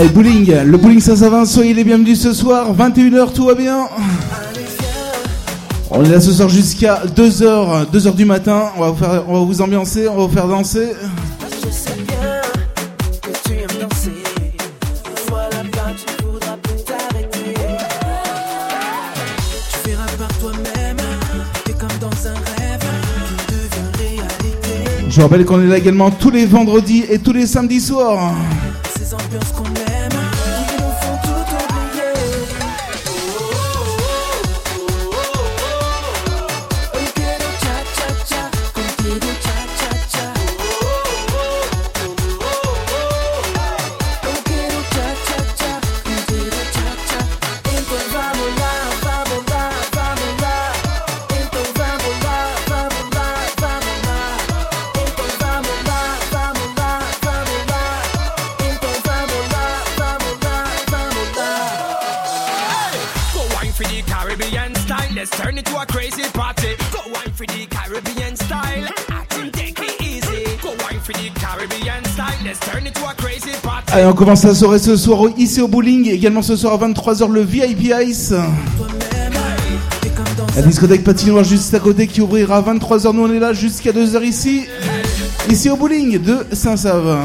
Allez, bowling, le bowling Saint-Savin, soyez les bienvenus ce soir, 21h, tout va bien. On est là ce soir jusqu'à 2h, 2h du matin, on va, vous on va vous ambiancer, on va vous faire danser. Je rappelle qu'on est là également tous les vendredis et tous les samedis soirs. Commence la soirée ce soir ici au bowling. Également ce soir à 23h le VIP Ice. La discothèque patinoire juste à côté qui ouvrira à 23h. Nous on est là jusqu'à 2h ici. Ici au bowling de Saint-Save.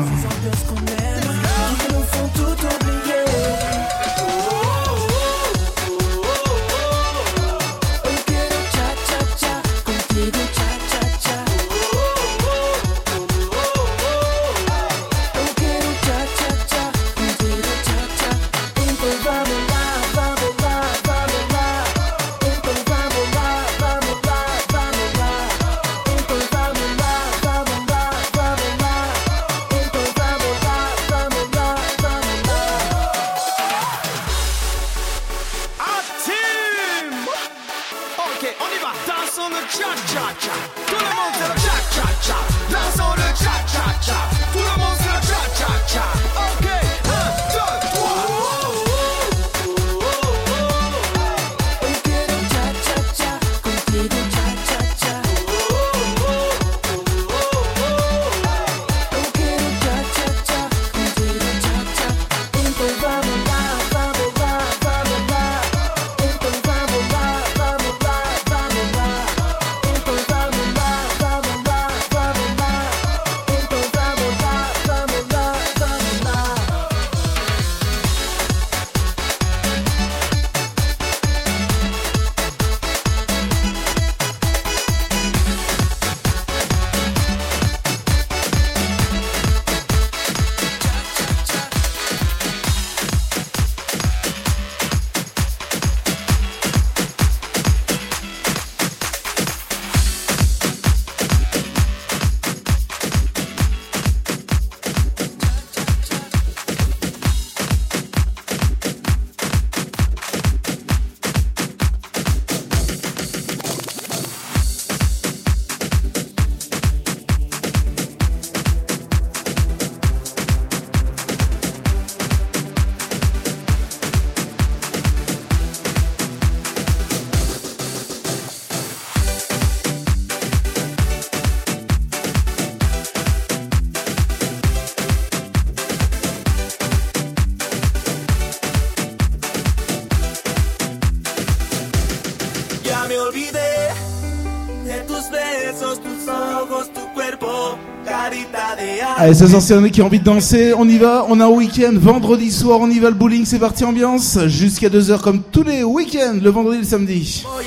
Allez, ce soir, c'est qui a envie de danser. On y va. On a un week-end. Vendredi soir, on y va le bowling. C'est parti, ambiance. Jusqu'à 2h comme tous les week-ends. Le vendredi et le samedi. Le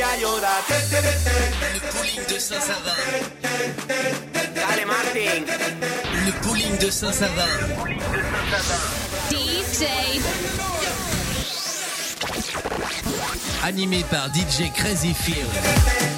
bowling de Saint-Savin. Le bowling de Saint-Savin. DJ. Animé par DJ Crazy Field.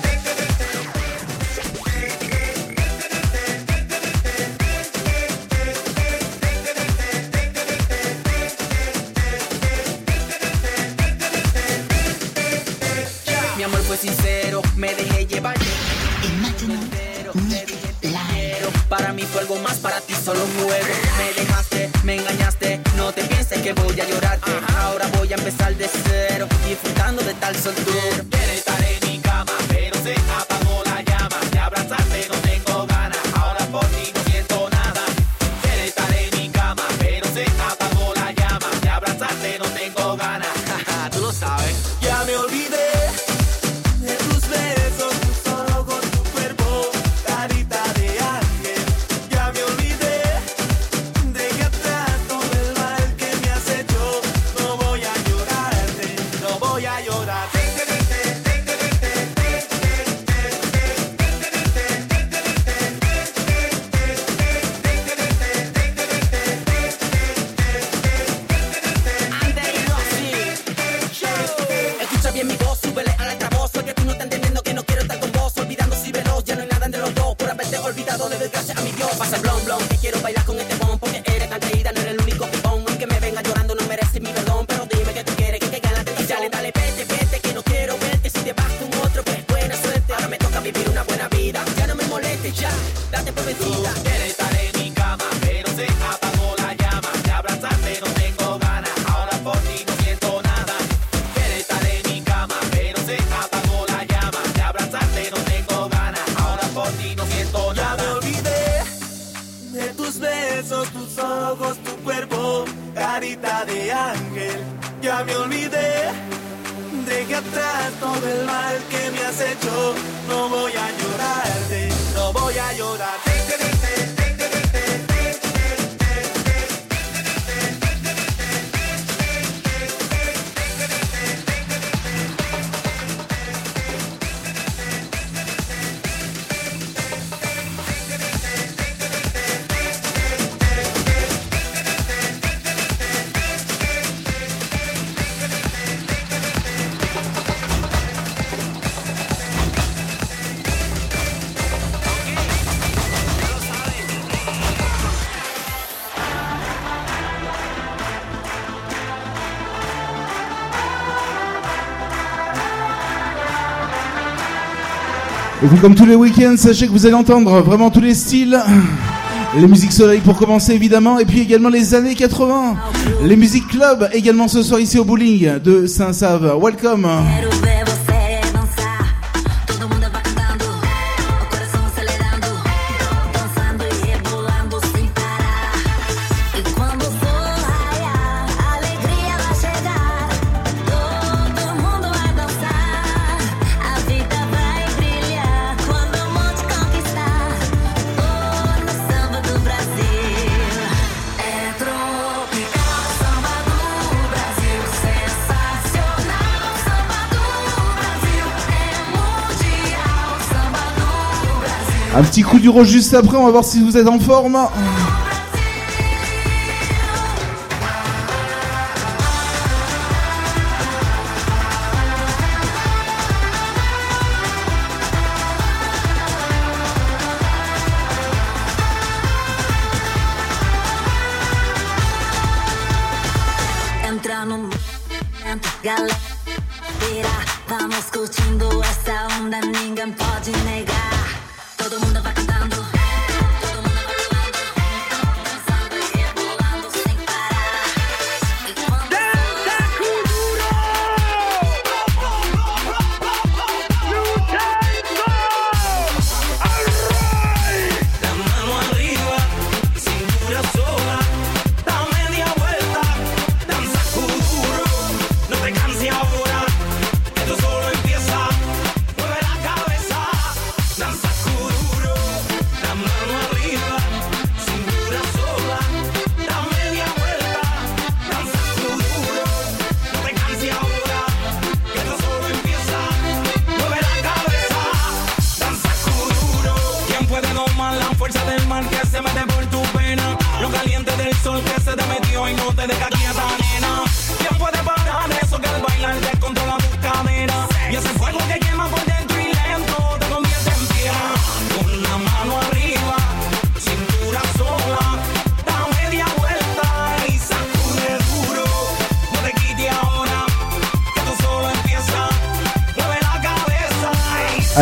Vous comme tous les week-ends, sachez que vous allez entendre vraiment tous les styles. Les musiques soleil pour commencer évidemment, et puis également les années 80. Les musiques club également ce soir ici au bowling de Saint-Save. Welcome. petit coup du rose juste après, on va voir si vous êtes en forme.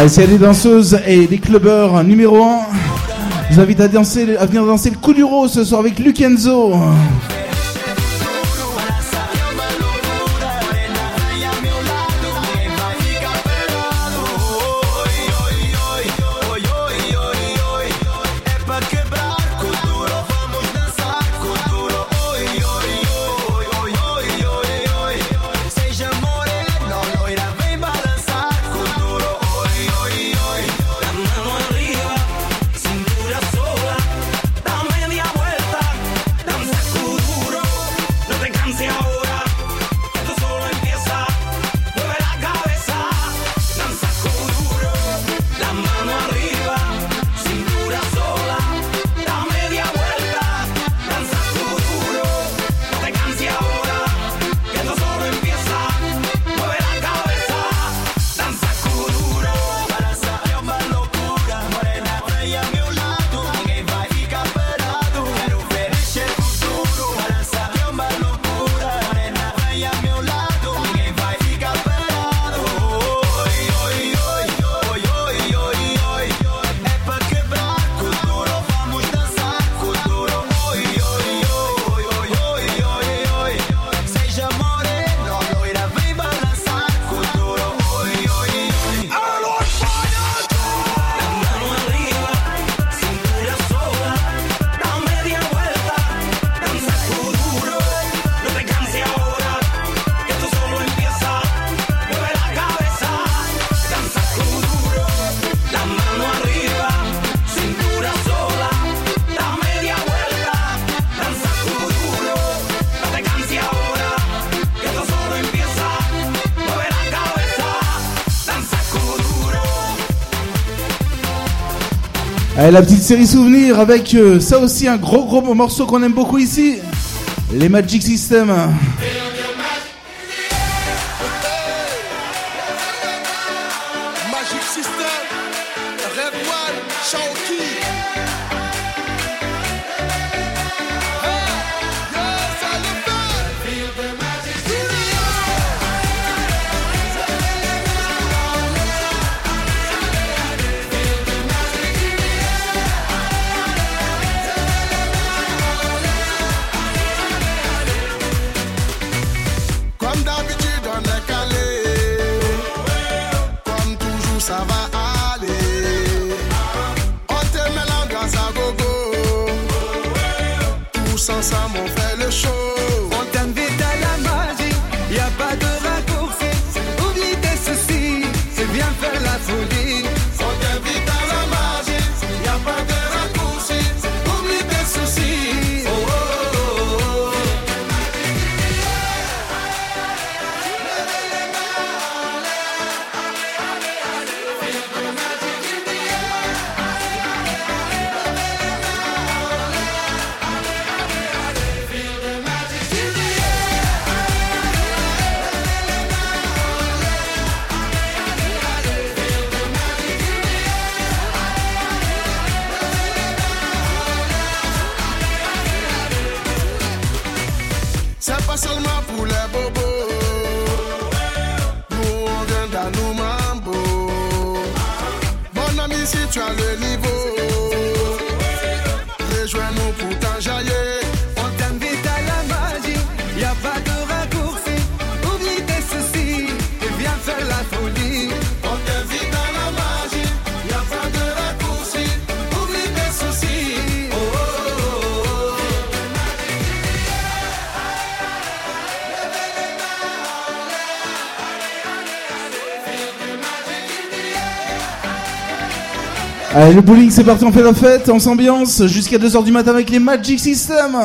S'il y a des danseuses et des clubbeurs numéro 1, je vous invite à, danser, à venir danser le coup du rose ce soir avec Lukenzo. Et la petite série souvenir avec euh, ça aussi un gros gros morceau qu'on aime beaucoup ici. Les Magic System. Le bowling, c'est parti, on fait la fête, on s'ambiance jusqu'à 2h du matin avec les Magic Systems.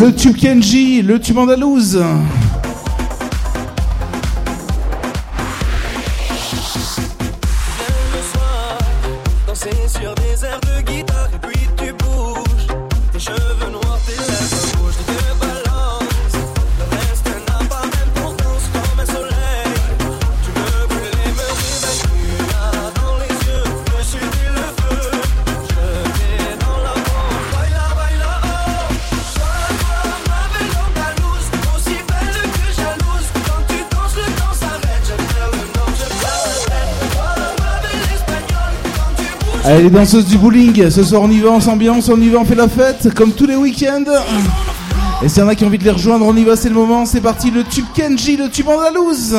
Le tube Kenji, le tube andalouse. Allez, les danseuses du bowling, ce soir on y va, on s'ambiance, on y va, on fait la fête, comme tous les week-ends. Et s'il y en a qui ont envie de les rejoindre, on y va, c'est le moment, c'est parti, le tube Kenji, le tube andalouse.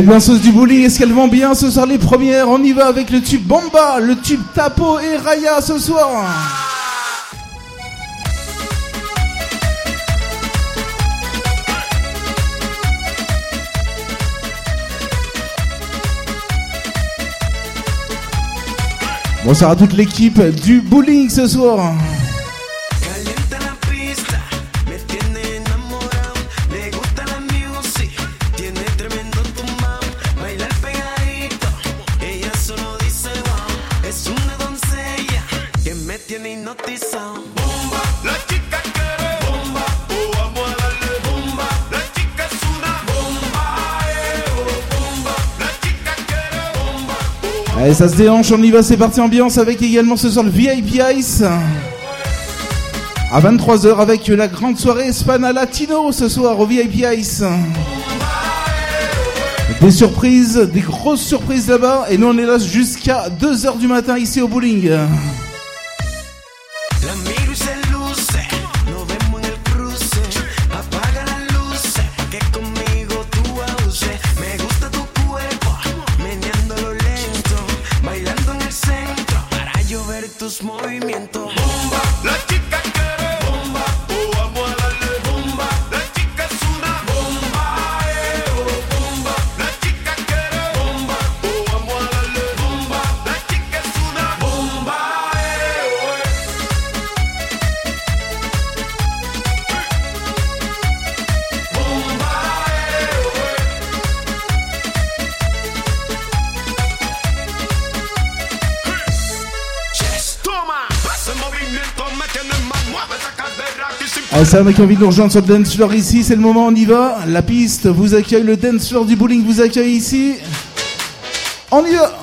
les danseuses du bowling, est-ce qu'elles vont bien ce soir les premières? On y va avec le tube Bomba, le tube Tapo et Raya ce soir. Bonsoir à toute l'équipe du bowling ce soir. Allez, ça se déhanche, on y va, c'est parti ambiance avec également ce soir le VIP Ice. À 23h avec la grande soirée Espana Latino ce soir au VIP Ice. Des surprises, des grosses surprises là-bas et nous on est là jusqu'à 2h du matin ici au bowling. ça, on qui envie de nous rejoindre sur le dancefloor ici, c'est le moment, on y va. La piste vous accueille, le dance floor du bowling vous accueille ici. On y va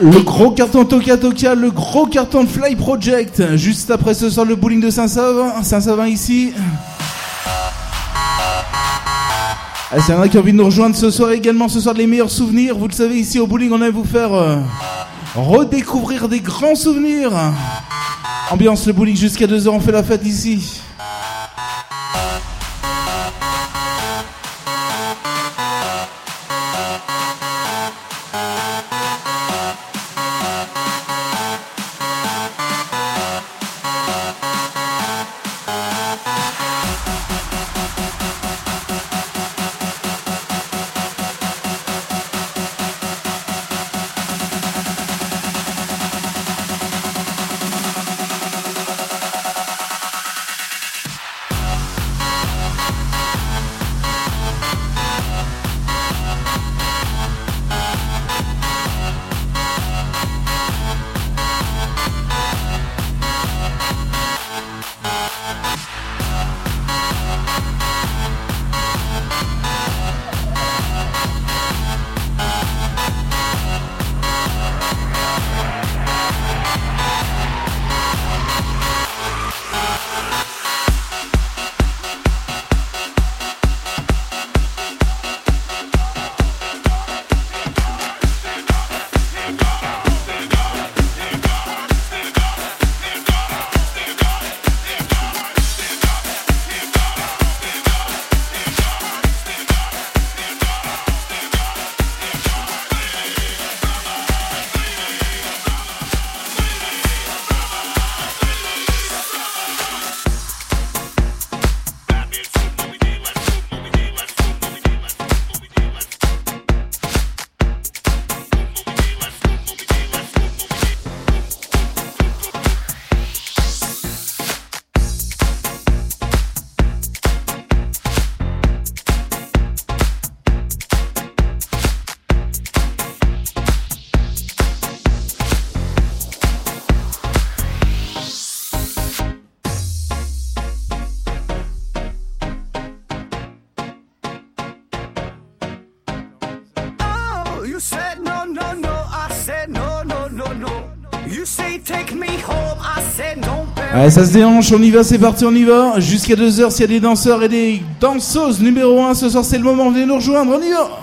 Le gros carton Toka Toka, le gros carton de Fly Project. Juste après ce soir, le bowling de Saint-Savin. Saint-Savin ici. Ah, en a qui ont envie de nous rejoindre ce soir également, ce soir les meilleurs souvenirs. Vous le savez, ici au bowling, on aime vous faire euh, redécouvrir des grands souvenirs. Ambiance le bowling jusqu'à 2h, on fait la fête ici. Ça se déhanche, on y va, c'est parti, on y va. Jusqu'à 2h, s'il y a des danseurs et des danseuses, numéro 1, ce soir c'est le moment, venez nous rejoindre, on y va.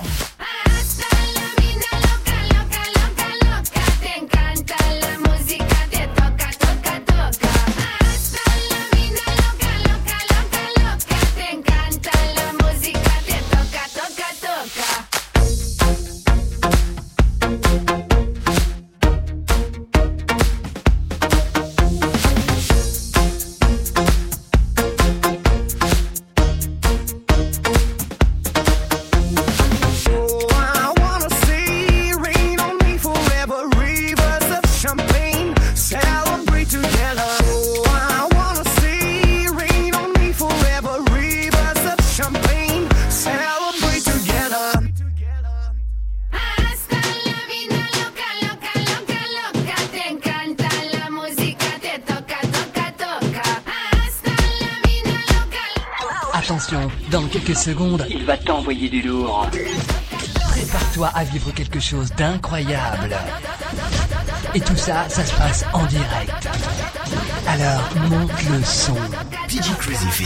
Secondes, il va t'envoyer du lourd. Prépare-toi à vivre quelque chose d'incroyable. Et tout ça, ça se passe en direct. Alors, monte le son. DJ Crazy.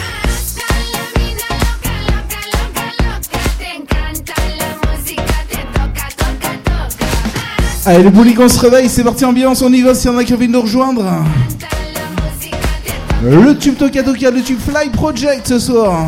Allez, le bowling, on se réveille, c'est parti, ambiance, on y va, s'il y en a qui ont envie de nous rejoindre. Le tube Toka Toka, le tube Fly Project ce soir.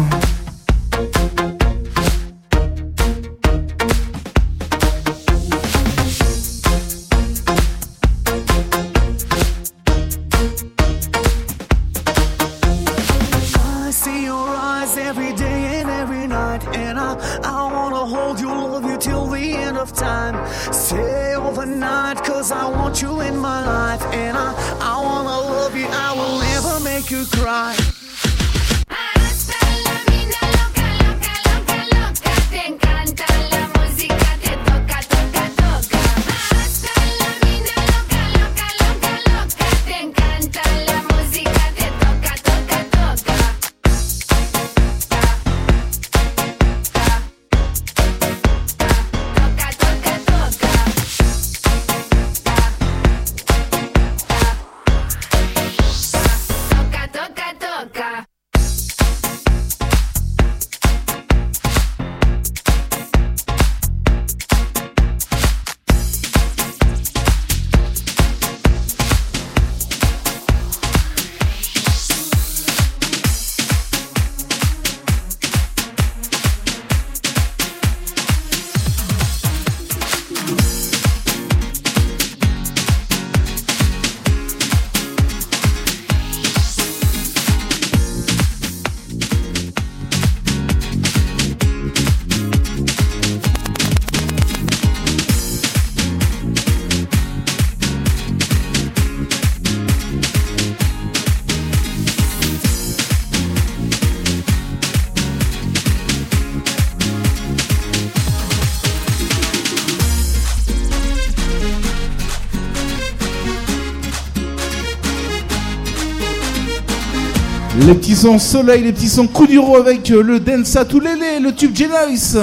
Les petits sons soleil, les petits sons coup du avec euh, le Densa, tout l'élé, le tube Genice.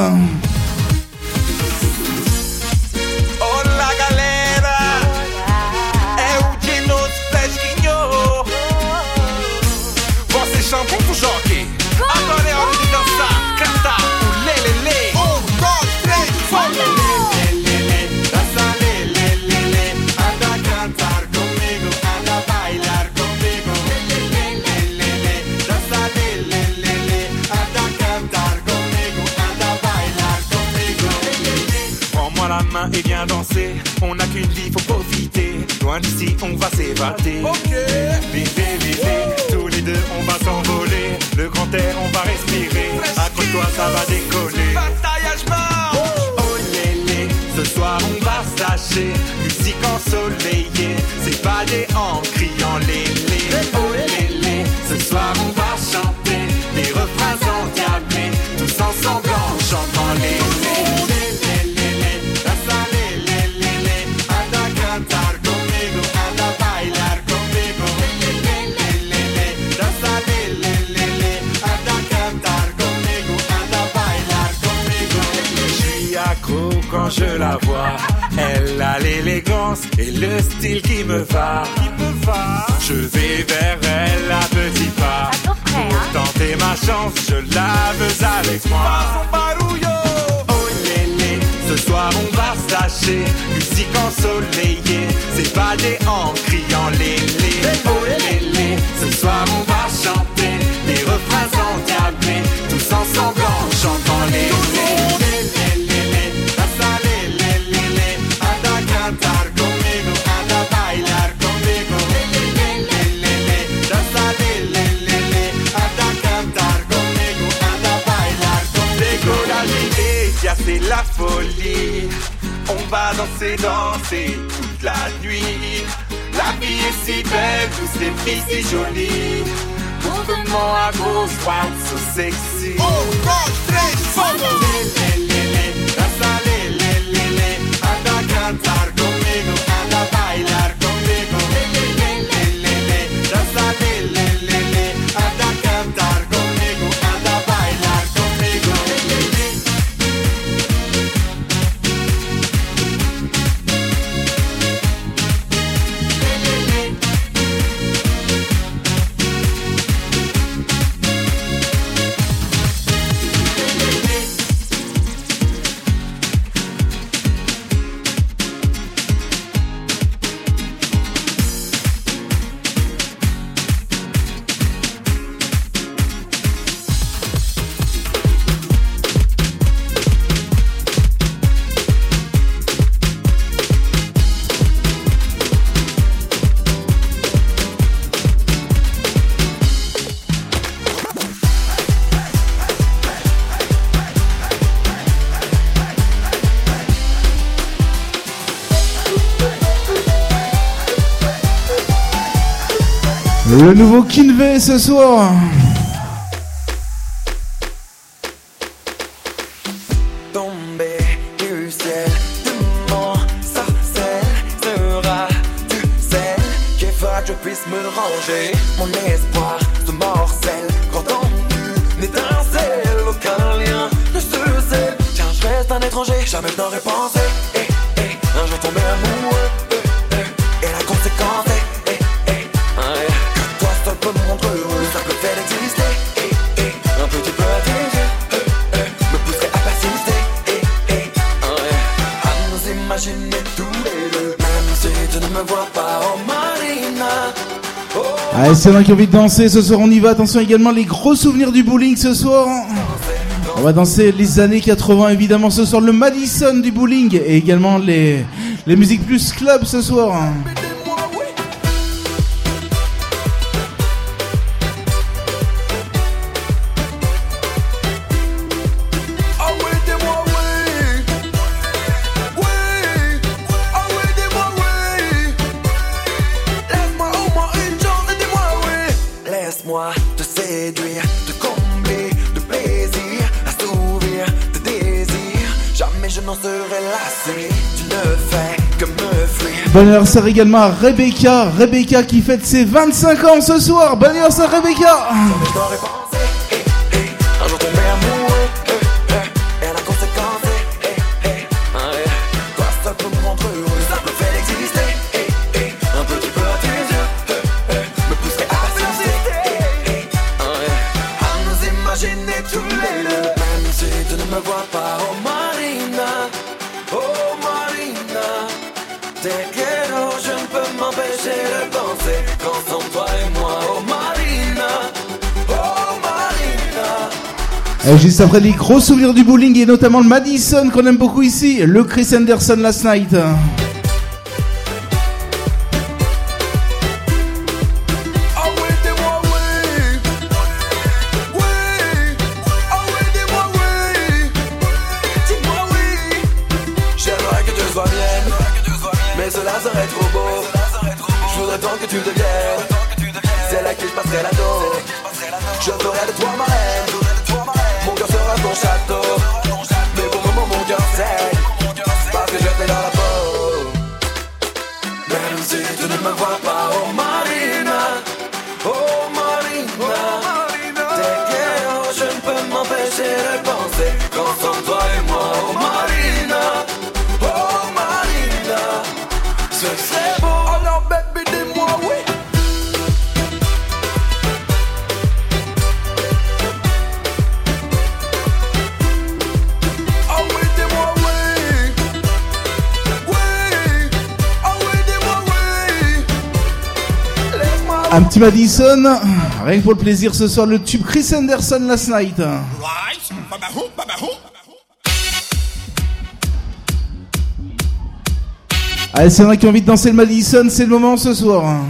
On va danser, danser toute la nuit. La vie est si belle, tous les filles si jolies. Mouvement à gauche, sexy. Oh. Le nouveau Kinvey ce soir. qui ont envie de danser ce soir, on y va. Attention également les gros souvenirs du bowling ce soir. On va danser les années 80 évidemment ce soir, le Madison du bowling et également les, les musiques plus club ce soir. Bon anniversaire également à Rebecca, Rebecca qui fête ses 25 ans ce soir. Bon anniversaire Rebecca. Juste après les gros souvenirs du bowling et notamment le Madison qu'on aime beaucoup ici, le Chris Anderson last night. Madison. Rien que pour le plaisir ce soir, le tube Chris Anderson last night. Allez, s'il y en a qui ont envie de danser le Madison, c'est le moment ce soir.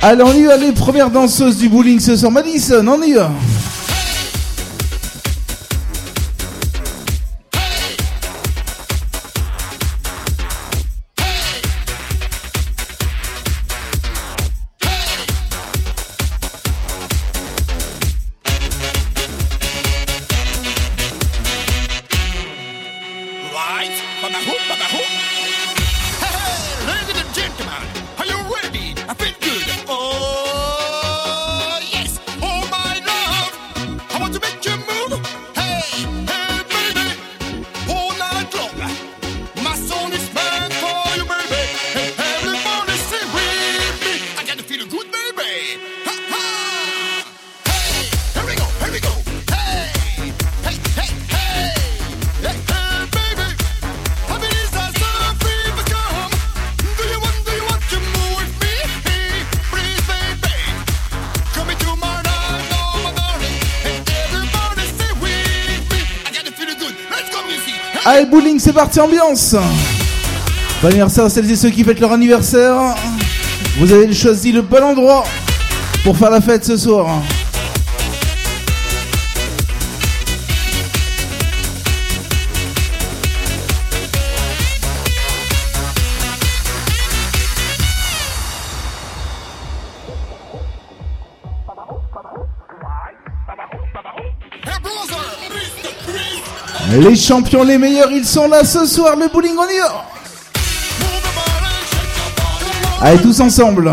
Allez, on y va, les premières danseuses du bowling ce soir. Madison, on y va. parti ambiance. Bon anniversaire à celles et ceux qui fêtent leur anniversaire. Vous avez choisi le bon endroit pour faire la fête ce soir. Les champions, les meilleurs, ils sont là ce soir. Le bowling, on y va. Allez, tous ensemble.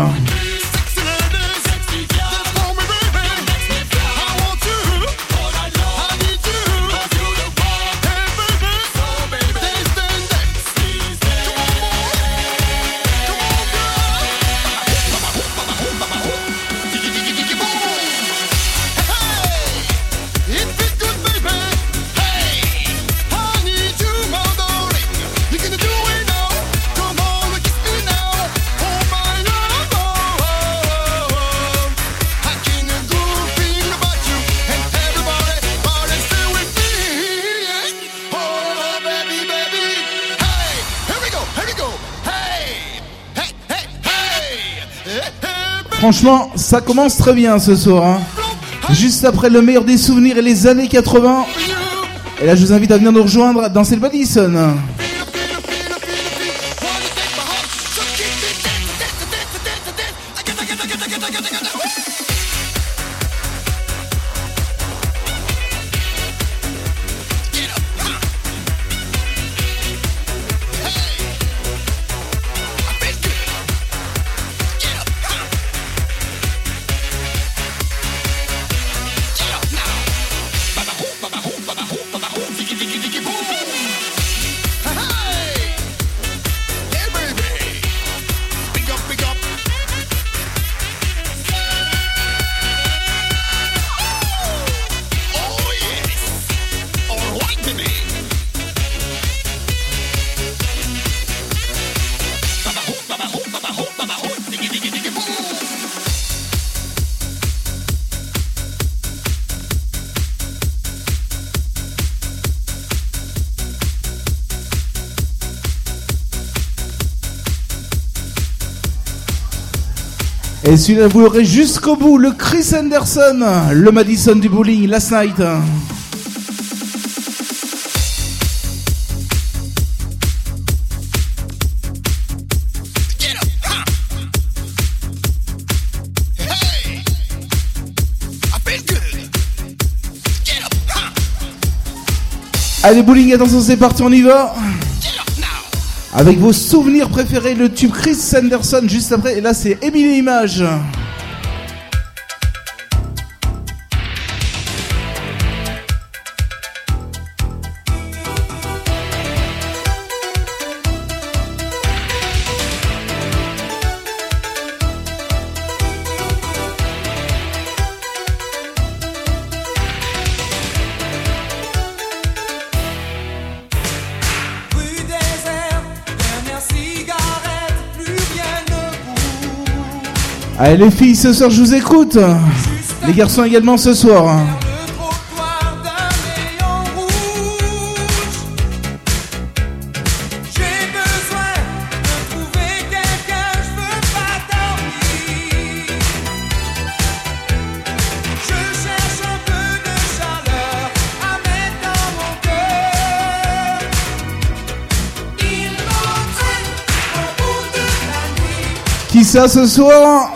franchement, ça commence très bien ce soir. Hein. Juste après le meilleur des souvenirs et les années 80. Et là, je vous invite à venir nous rejoindre dans Selva Et celui-là, vous l'aurez jusqu'au bout, le Chris Anderson, le Madison du bowling, Last Night. Allez, bowling, attention, c'est parti, on y va. Avec vos souvenirs préférés, le tube Chris Sanderson juste après. Et là, c'est Emily Image. Les filles, ce soir, je vous écoute. Les garçons également ce soir. Qui ça ce soir?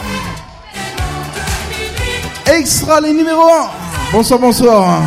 Extra les numéros 1. Bonsoir, bonsoir.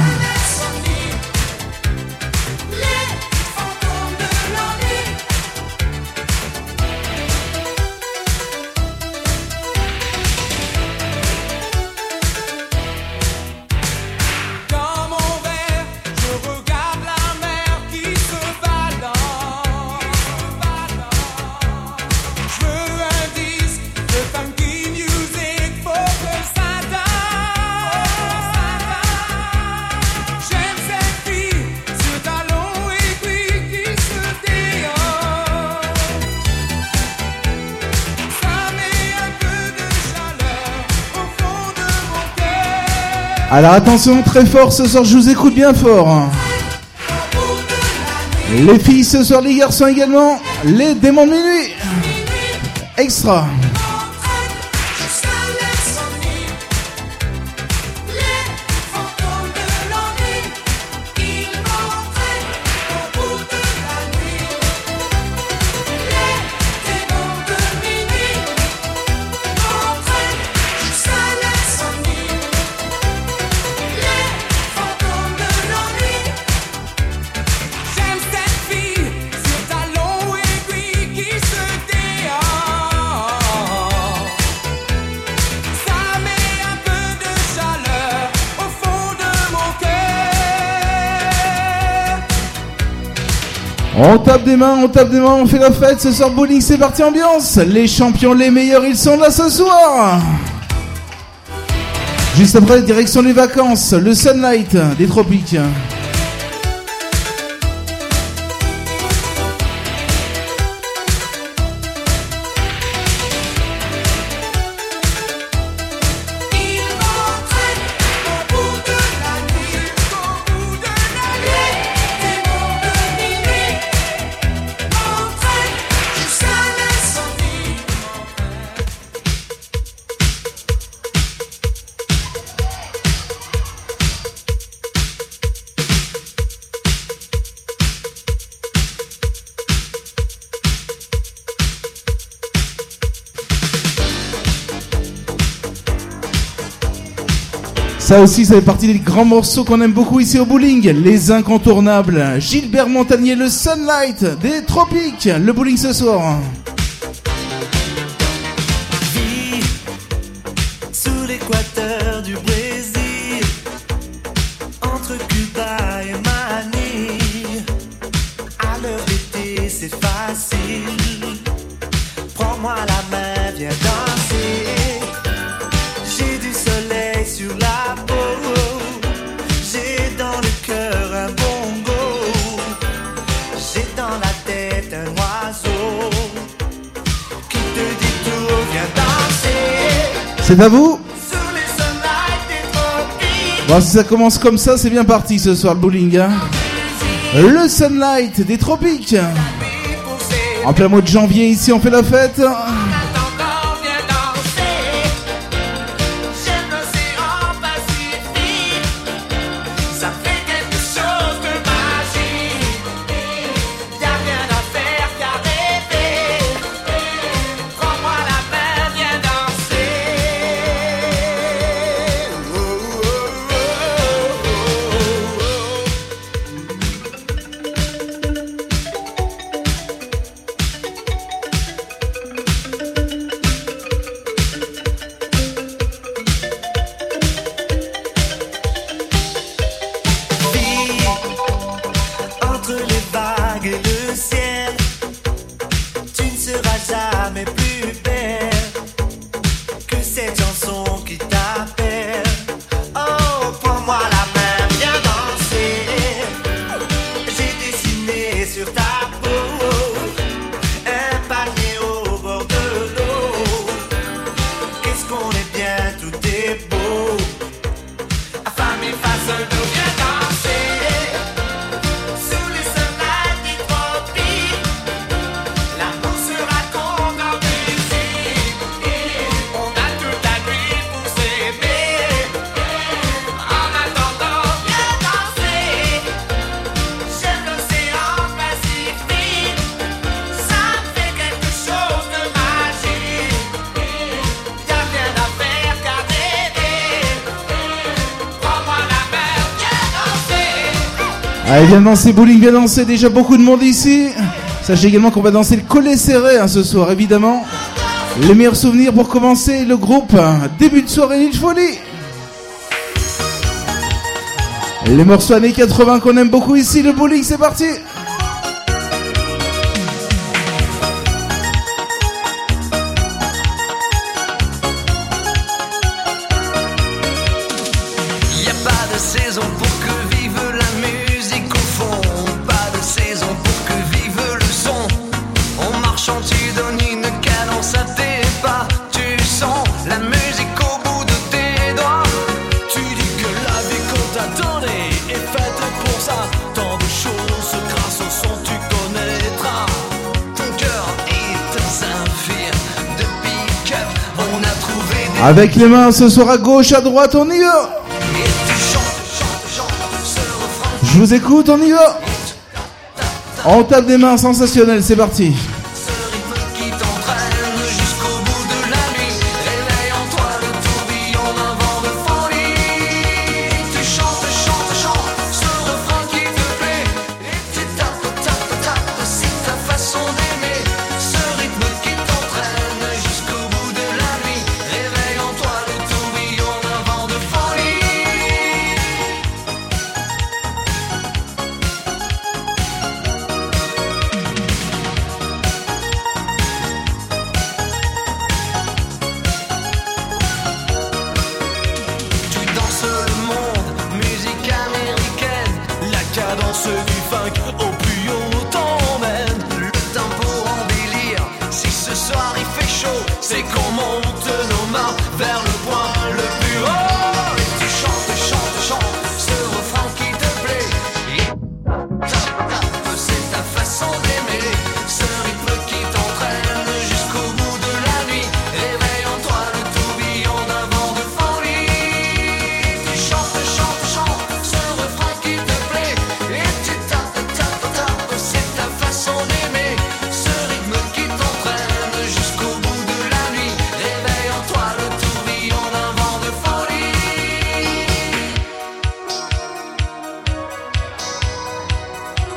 Alors attention, très fort ce soir, je vous écoute bien fort. Les filles ce soir, les garçons également. Les démons de minuit. Extra. On tape des mains, on fait la fête. Ce soir, bowling, c'est parti ambiance. Les champions, les meilleurs, ils sont là ce soir. Juste après, direction les vacances, le sunlight des tropiques. Ça aussi, ça fait partie des grands morceaux qu'on aime beaucoup ici au bowling. Les incontournables. Gilbert Montagnier, le Sunlight des Tropiques. Le bowling ce soir. Vous. Bon, si ça commence comme ça, c'est bien parti ce soir, le bowling. hein. Le Sunlight des Tropiques. En plein mois de janvier, ici, on fait la fête. Danser, bowling, viens danser. Déjà beaucoup de monde ici. Sachez également qu'on va danser le collet serré hein, ce soir, évidemment. Les meilleurs souvenirs pour commencer le groupe. Début de soirée, de folie. Les morceaux années 80 qu'on aime beaucoup ici, le bowling, c'est parti. Avec les mains ce soir à gauche, à droite, on y va. Je vous écoute, on y va. On tape des mains, sensationnel, c'est parti. Cadence du funk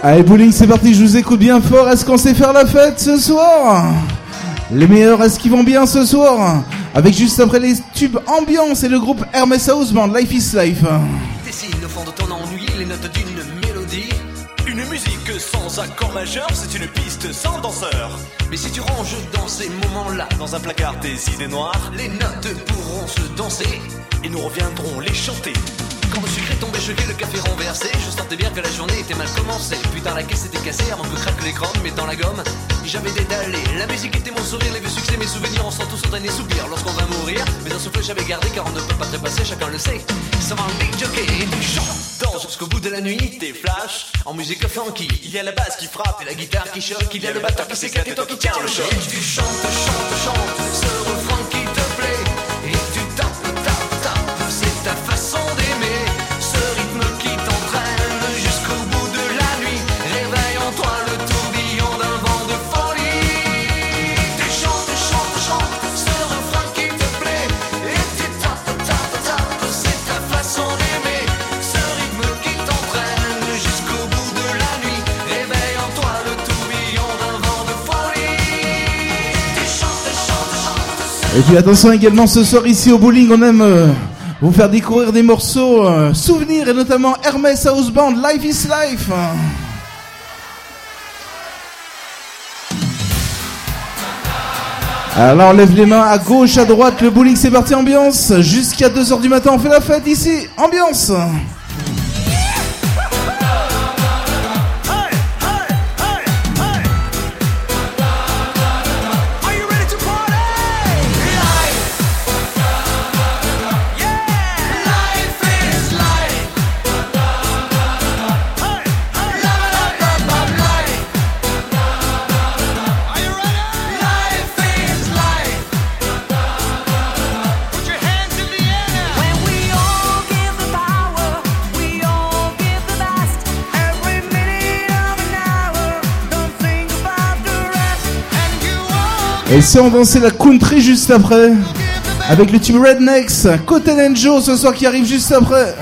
Allez, bowling, c'est parti, je vous écoute bien fort. Est-ce qu'on sait faire la fête ce soir Les meilleurs, est-ce qu'ils vont bien ce soir Avec juste après les tubes ambiance et le groupe Hermès House Band, Life is Life. Dessine au fond de ton ennui les notes d'une mélodie. Une musique sans accord majeur, c'est une piste sans danseur. Mais si tu ranges dans ces moments-là, dans un placard tes idées noires, les notes pourront se danser et nous reviendrons les chanter. Est tombé choqué, le café renversé, je sentais bien que la journée était mal commencée. Putain, la caisse était cassée avant que craque l'écran, mais dans la gomme, j'avais dédalé. La musique était mon sourire, les vieux succès, mes souvenirs, on sent tous entraîner soupir lorsqu'on va mourir. Mais un souffle j'avais gardé car on ne peut pas trépasser, chacun le sait. Ça va un big jockey et chantes, danses jusqu'au bout de la nuit, tes flashs en musique funky. Il y a la basse qui frappe et la guitare qui choque, il y a le batteur qui s'éclate et toi qui tiens le choc. Tu chantes, chantes, chantes Et puis attention également ce soir ici au bowling, on aime euh, vous faire découvrir des morceaux euh, souvenirs et notamment Hermès House Band, Life is Life. Alors lève les mains à gauche, à droite, le bowling c'est parti ambiance. Jusqu'à 2h du matin on fait la fête ici, ambiance. Et si on dansait la country juste après Avec le tube Rednecks, and Joe ce soir qui arrive juste après.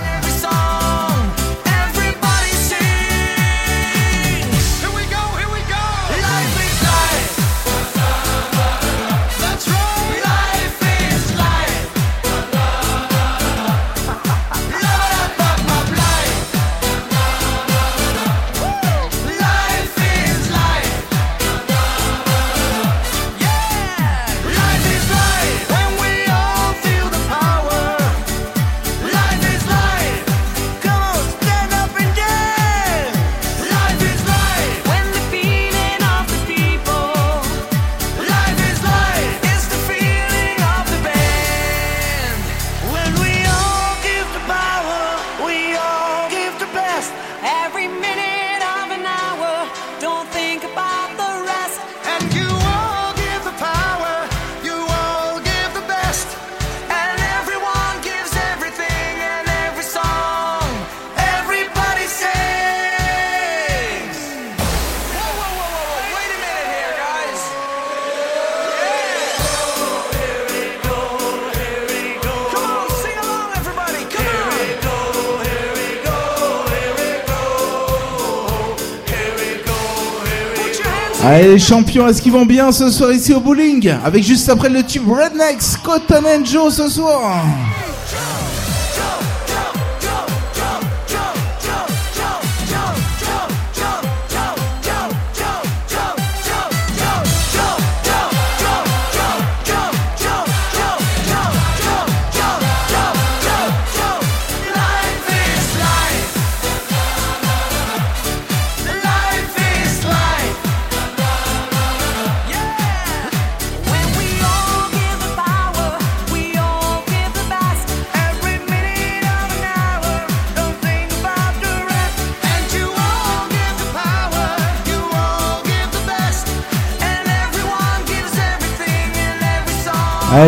Allez les champions, est-ce qu'ils vont bien ce soir ici au bowling? Avec juste après le tube Rednecks, Cotton Joe ce soir.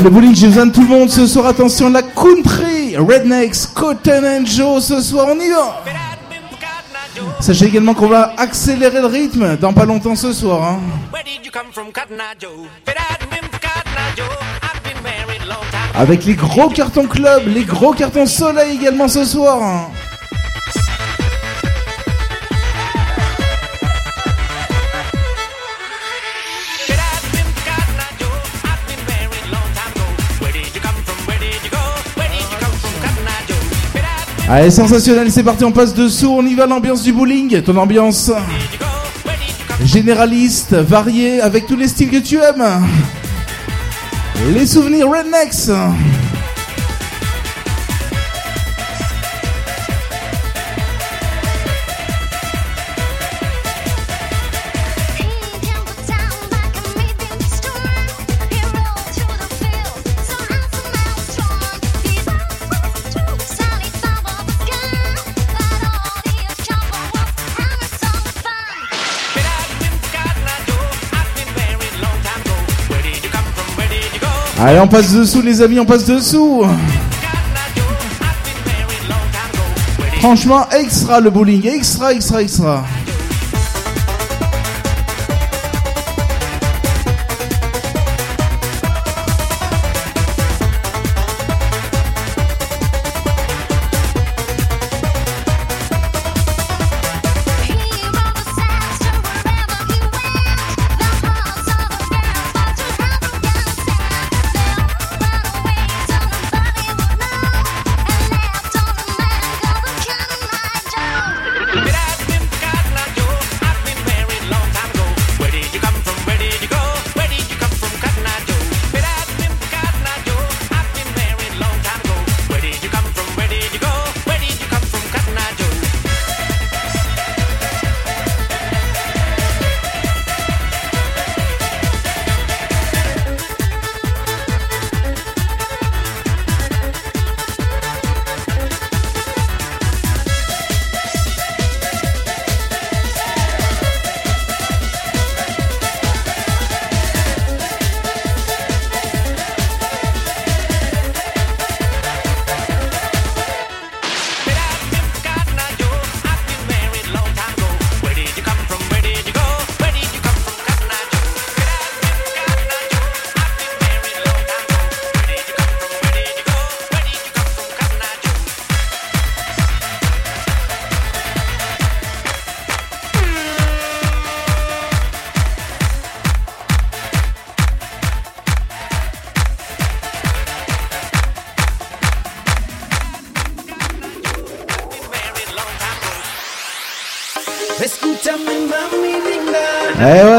Le bowling, j'ai besoin de tout le monde ce soir. Attention, la country, Rednecks, Cotton and Joe ce soir, on y va. Sachez également qu'on va accélérer le rythme dans pas longtemps ce soir. hein. Avec les gros cartons club, les gros cartons soleil également ce soir. hein. Allez, sensationnel, c'est parti, on passe dessous, on y va, l'ambiance du bowling, ton ambiance généraliste, variée, avec tous les styles que tu aimes. Les souvenirs Rednecks. Allez, on passe dessous, les amis, on passe dessous. Franchement, extra le bowling, extra, extra, extra.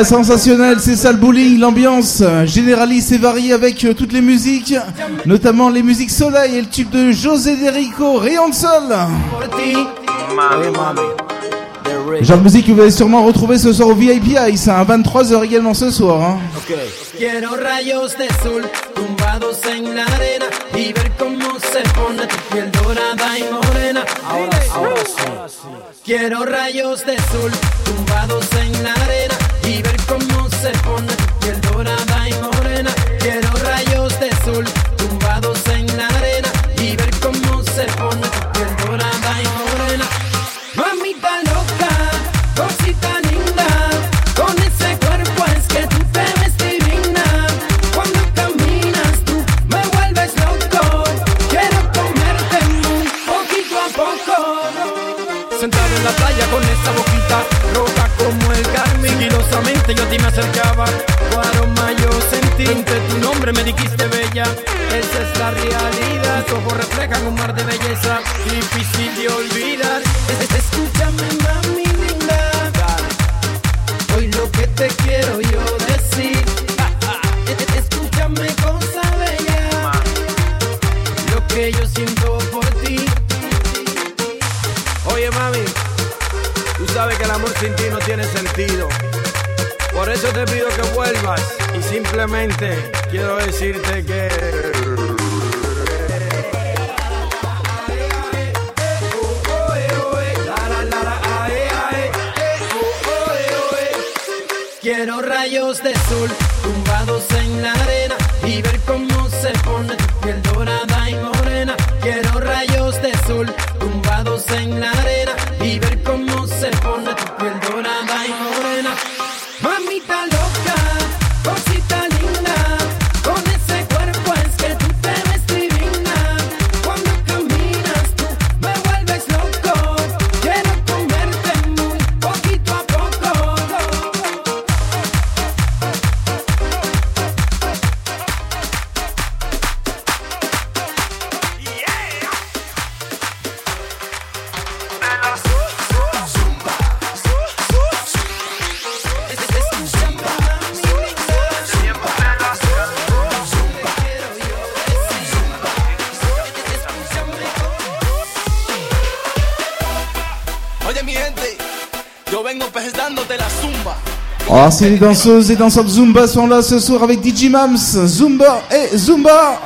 Sensationnel, c'est ça le bowling, l'ambiance généraliste et variée avec euh, toutes les musiques, notamment les musiques soleil et le tube de José Derico, Rayon de Sol. Genre de musique que vous allez sûrement retrouver ce soir au VIP Ice, hein, à 23h également ce soir. y ver cómo se pone. Este yo a ti me acercaba, tu aroma yo sentí. Entre tu nombre me dijiste bella, esa es la realidad. Tus ojos reflejan un mar de belleza, difícil de olvidar. Escúchame, mami linda. Hoy lo que te quiero yo decir. Escúchame, cosa bella. Lo que yo siento por ti. Oye, mami, tú sabes que el amor sin ti no tiene sentido. Por eso te pido que vuelvas y simplemente quiero decirte que... Quiero rayos de sol tumbados en la arena y ver cómo se pone tu piel dorada y morena. Quiero rayos de sol tumbados en la arena. si les danseuses et danseurs Zumba sont là ce soir avec DJ Mams, Zumba et Zumba.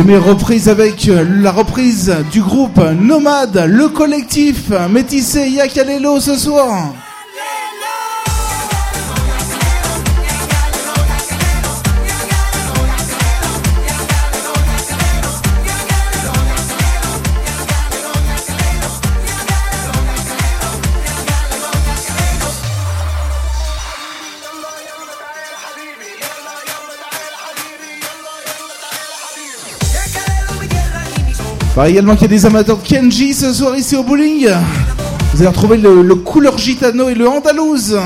Les meilleures reprises avec euh, la reprise du groupe Nomade, le collectif métissé Yakalelo ce soir. Pareil également qu'il y a des amateurs Kenji ce soir ici au bowling. Vous allez retrouver le, le couleur gitano et le andalouse.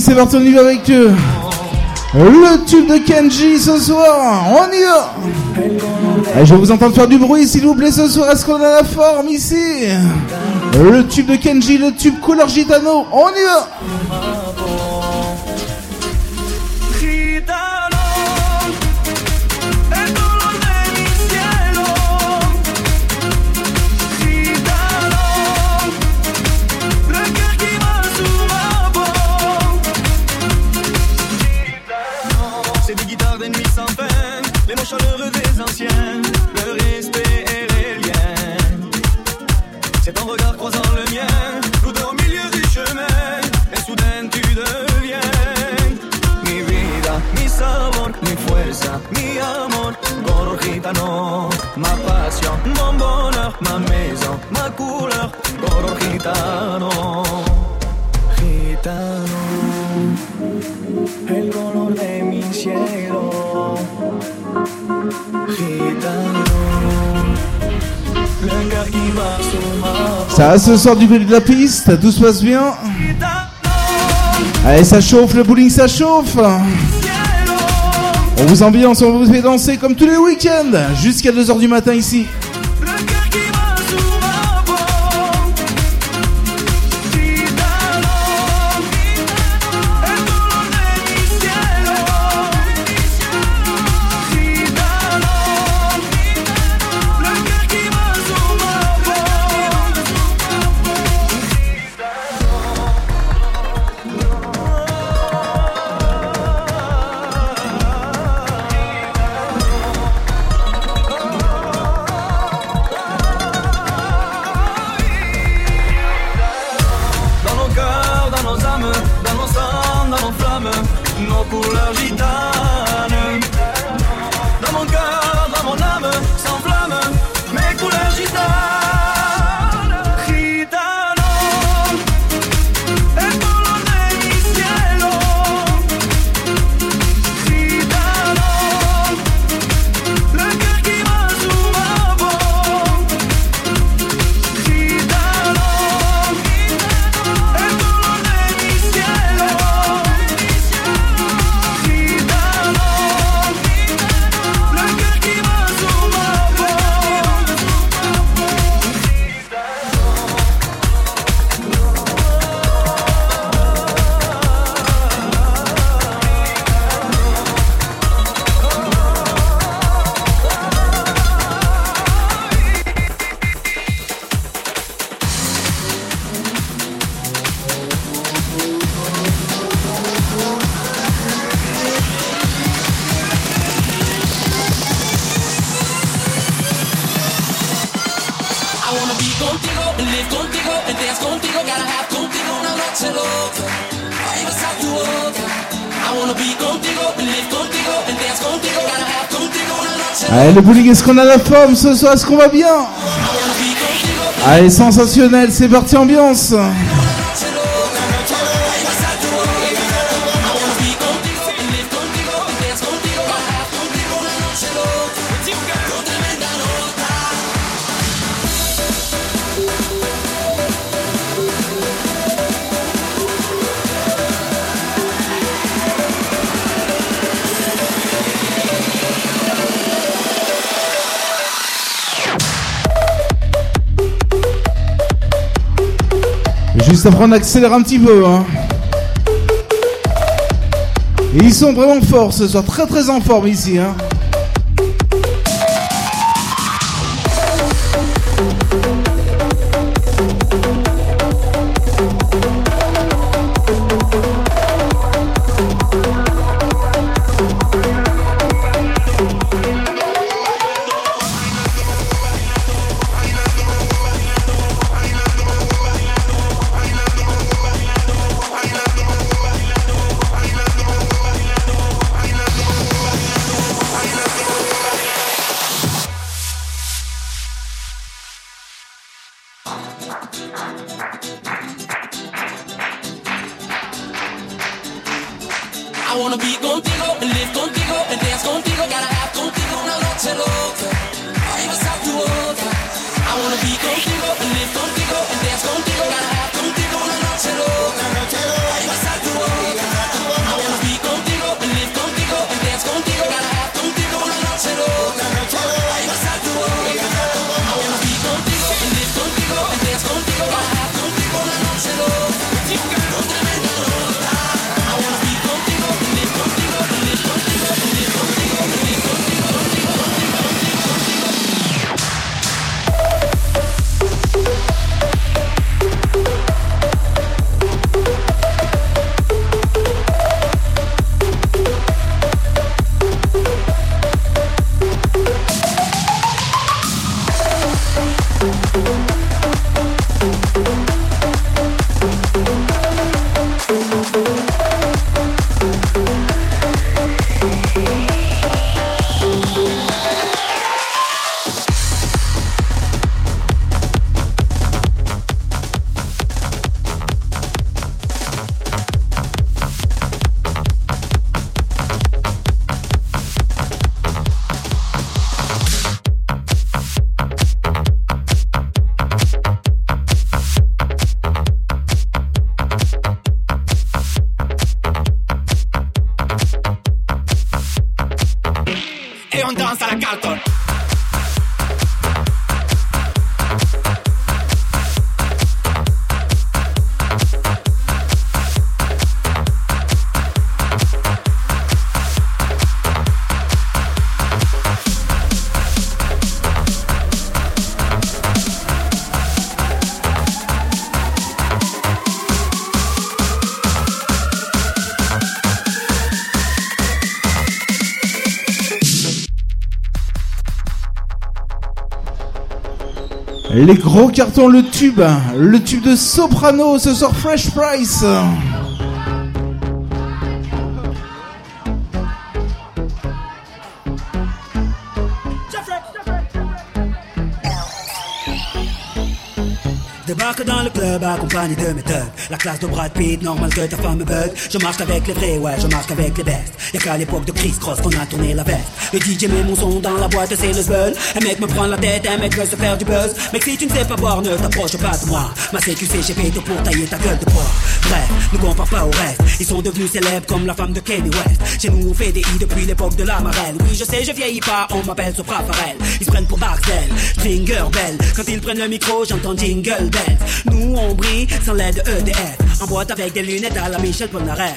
C'est parti, on y va avec eux. Le tube de Kenji ce soir, on y va. Je vais vous entendre faire du bruit s'il vous plaît ce soir, est-ce qu'on a la forme ici? Le tube de Kenji, le tube couleur gitano, on y va Ah, ce soir du bruit de la piste, tout se passe bien. Allez, ça chauffe, le bowling ça chauffe. On vous ambiance, on vous fait danser comme tous les week-ends, jusqu'à 2h du matin ici. bowling, est-ce qu'on a la forme ce soir? Est-ce qu'on va bien? Allez, sensationnel, c'est parti ambiance. ça prend accélère un petit peu. Hein. Ils sont vraiment forts ce soir, très très en forme ici. Hein. Les gros cartons, le tube, le tube de Soprano, ce soir Fresh Price. Débarque dans le club accompagné de mes thugs. La classe de Brad Pitt, normal que ta femme me bug. Je marche avec les vrais, ouais, je marche avec les bestes Y'a qu'à l'époque de Chris Cross qu'on a tourné la veste. Le DJ met mon son dans la boîte, c'est le zbeul Un mec me prend la tête, un mec veut se faire du buzz. Mec si tu ne sais pas boire, ne t'approche pas de moi. Ma CQC, j'ai fait tout pour tailler ta gueule de bois. Bref, ne compare pas au reste. Ils sont devenus célèbres comme la femme de Kanye West. Chez nous on fait des i depuis l'époque de la marelle. Oui je sais, je vieillis pas, on m'appelle Sopra Farel Ils se prennent pour Barcel, Stringer Bell. Quand ils prennent le micro, j'entends Jingle Bells. Nous on brille sans l'aide de EDF En boîte avec des lunettes à la Michel Polnareff.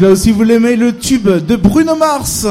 Celui-là aussi vous l'aimez, le tube de Bruno Mars.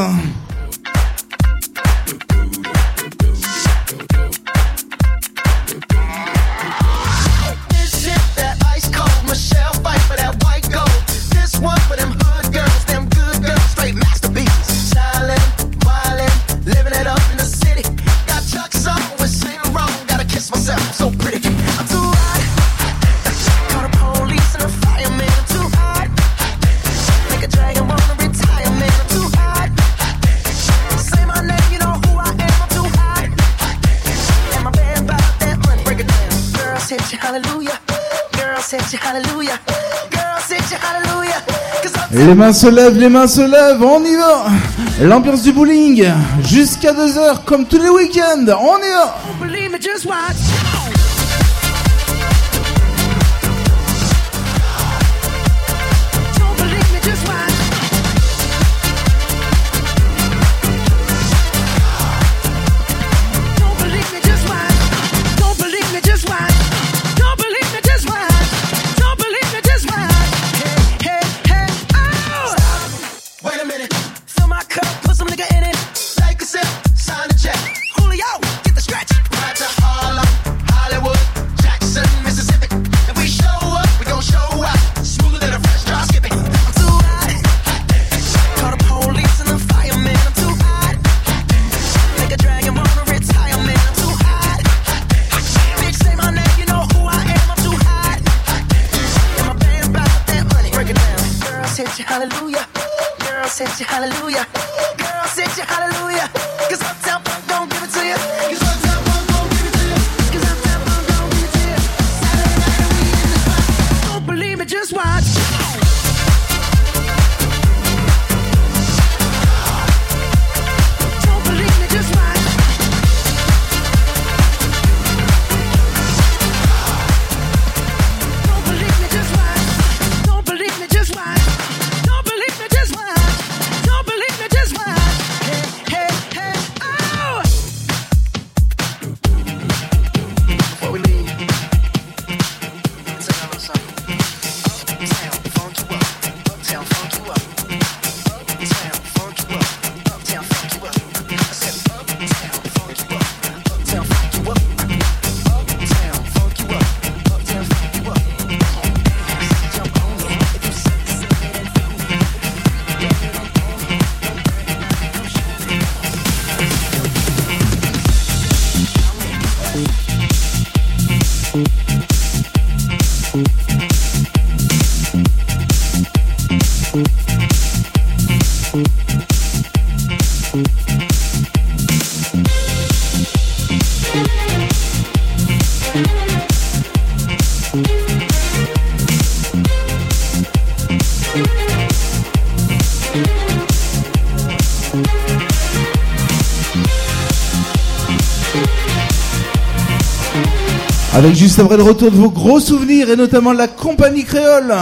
Les mains se lèvent, les mains se lèvent, on y va. L'ambiance du bowling, jusqu'à 2h, comme tous les week-ends, on y va juste après le retour de vos gros souvenirs et notamment la compagnie créole.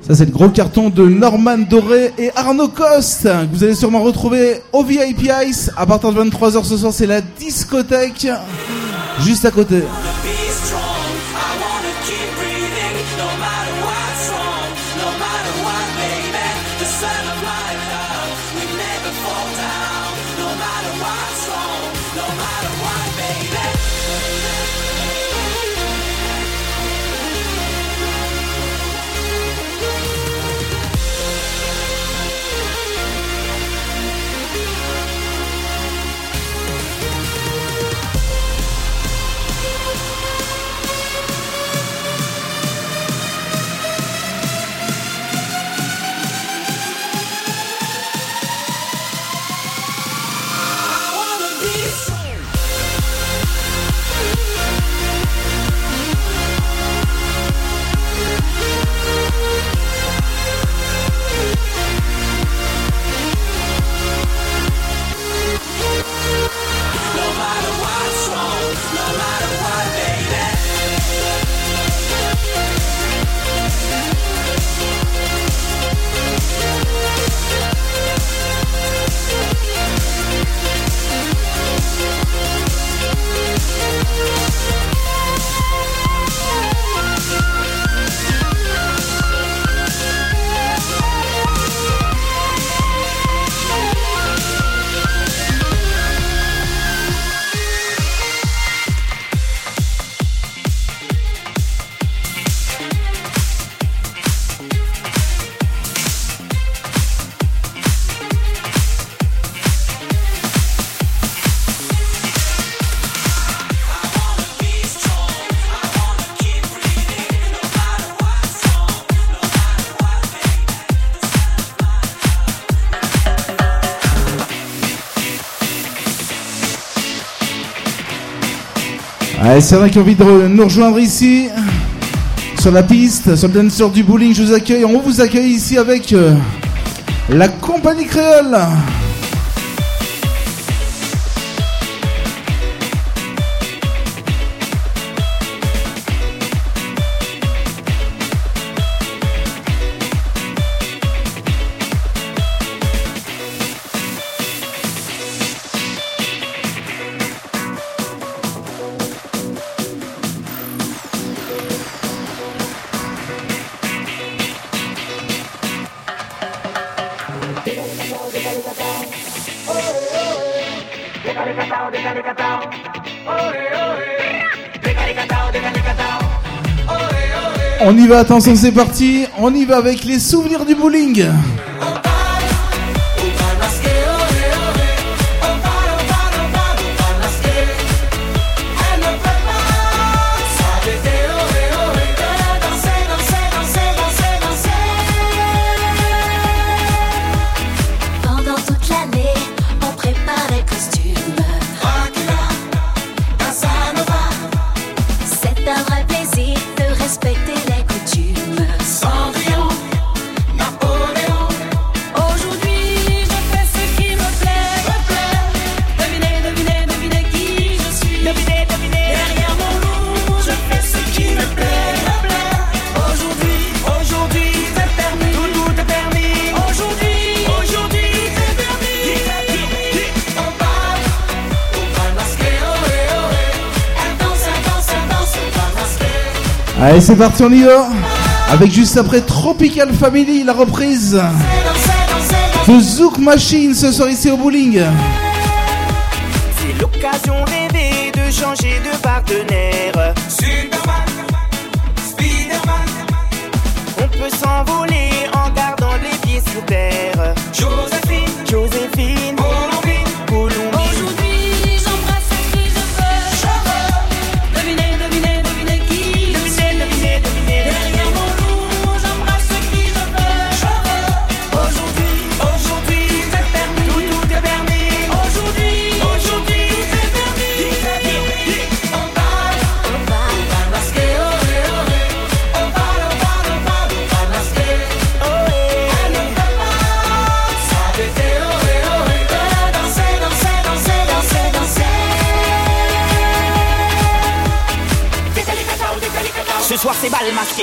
Ça c'est le gros carton de Norman Doré et Arnaud Coste que vous allez sûrement retrouver au VIP Ice à partir de 23h ce soir c'est la discothèque juste à côté. Allez, c'est vrai qui ont envie de nous rejoindre ici, sur la piste, sur le dancer du bowling, je vous accueille. On vous accueille ici avec euh, la compagnie créole. On y va, attention, c'est parti. On y va avec les souvenirs du bowling. Allez, c'est parti, on y va. Avec juste après Tropical Family, la reprise de Zouk Machine ce soir ici au bowling. C'est l'occasion rêvée de changer de partenaire.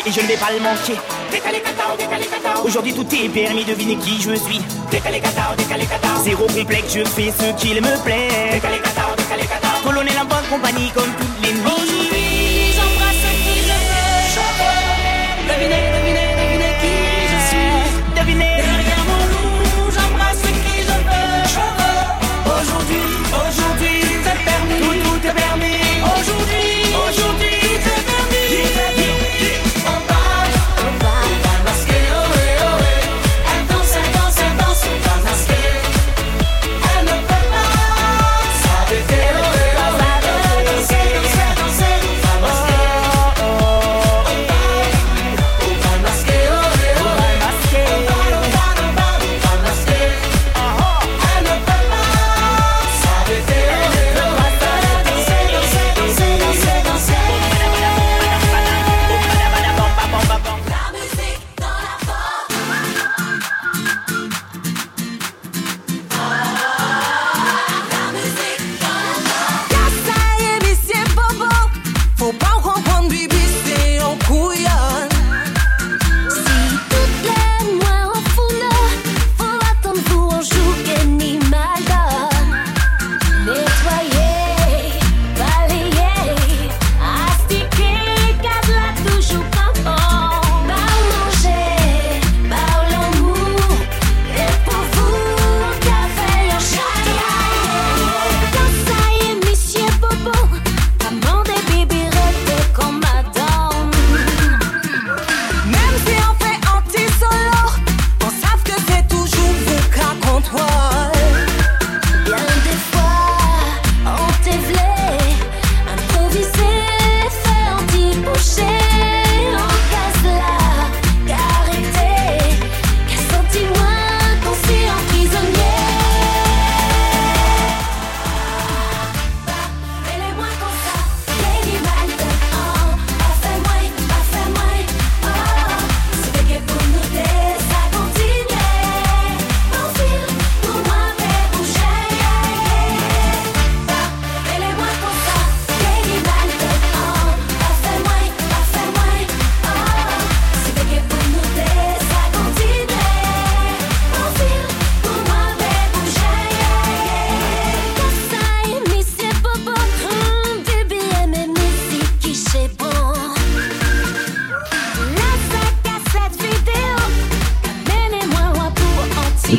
et je ne vais pas le manquer. Aujourd'hui tout est permis, devinez qui je suis. Zéro complexe, je fais ce qu'il me plaît. Colonel en bonne compagnie comme toutes les nuits.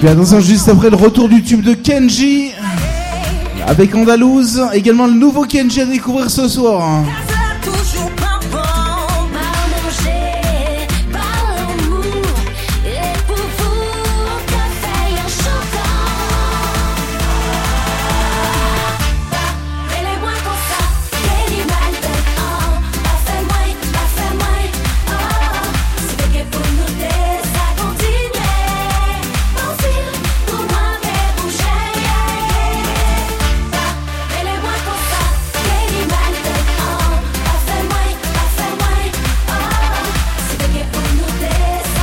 C'est attention juste après le retour du tube de Kenji avec Andalouse, également le nouveau Kenji à découvrir ce soir.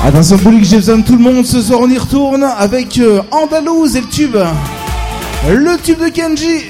Ah, Attention Boulik Jefferson, tout le monde, ce soir on y retourne avec euh, Andalouse et le tube. Le tube de Kenji.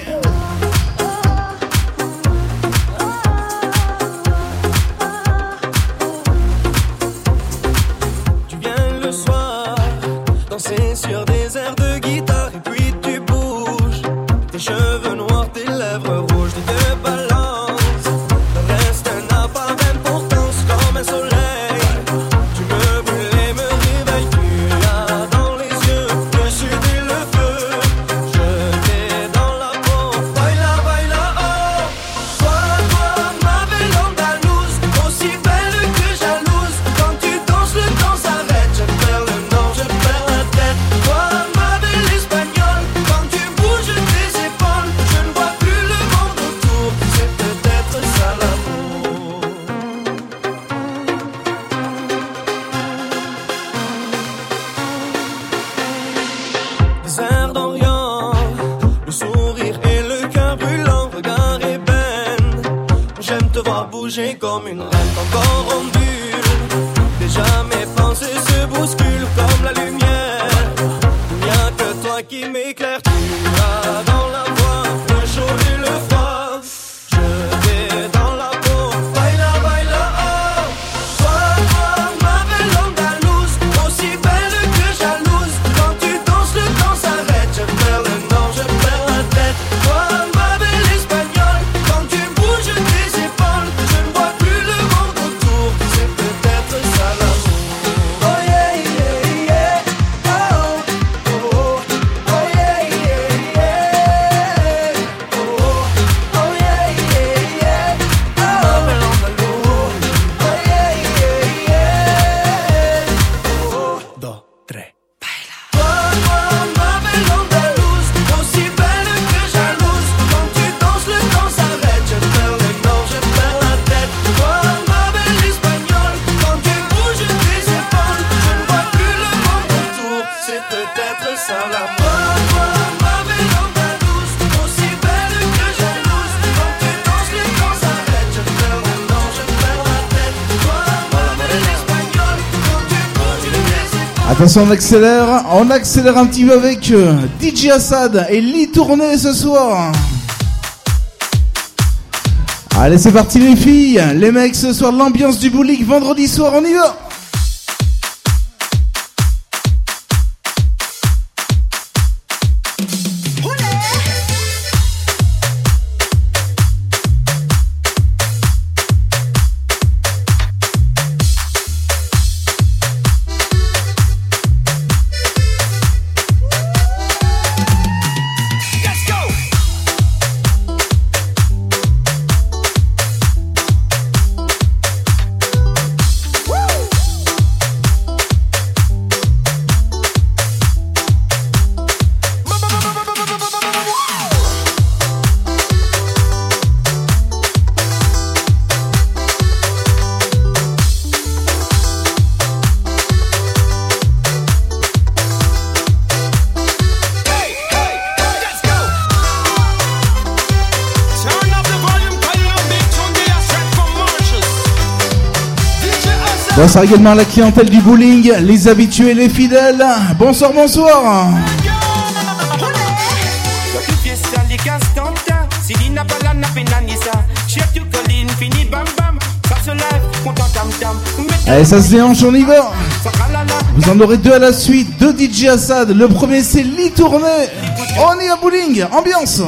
Ah. Attention, on accélère, on accélère un petit peu avec euh, DJ Assad et Lee Tourné ce soir. Allez, c'est parti les filles, les mecs ce soir, l'ambiance du bowling vendredi soir, on y va. Bonsoir également à la clientèle du bowling, les habitués, les fidèles. Bonsoir, bonsoir. Allez, ça se déhanche, on y va. Vous en aurez deux à la suite, deux DJ Assad. Le premier, c'est Lee On est à bowling, ambiance.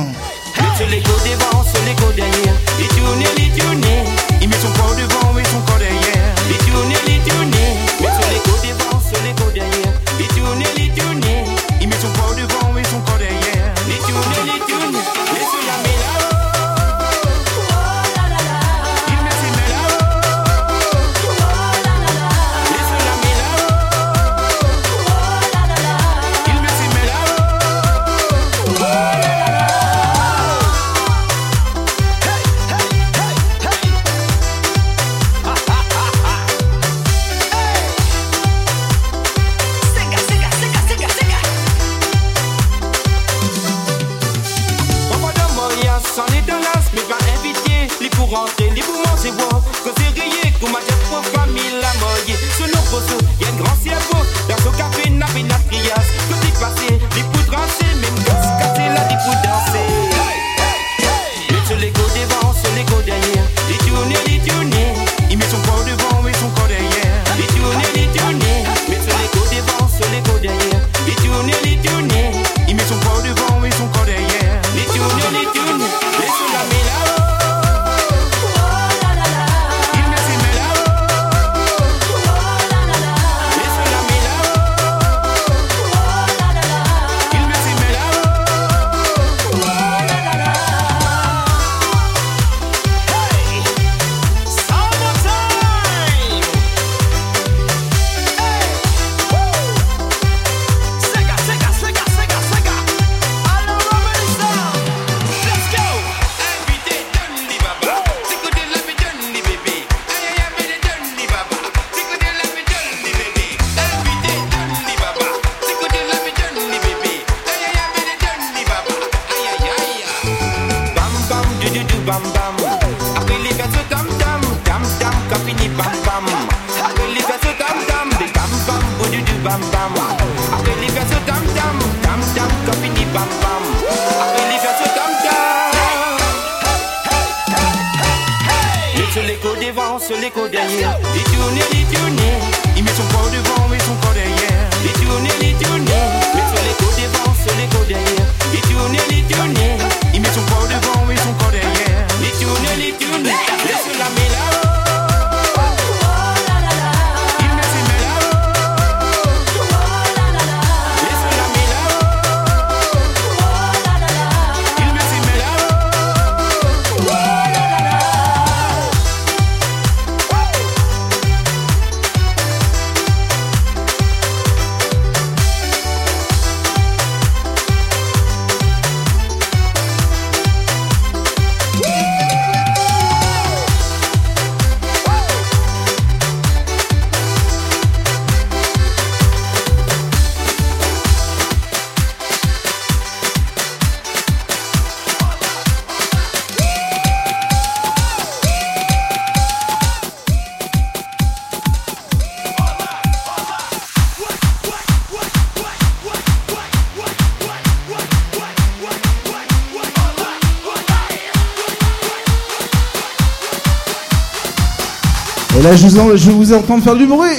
je, vous en, je vous faire du bruit.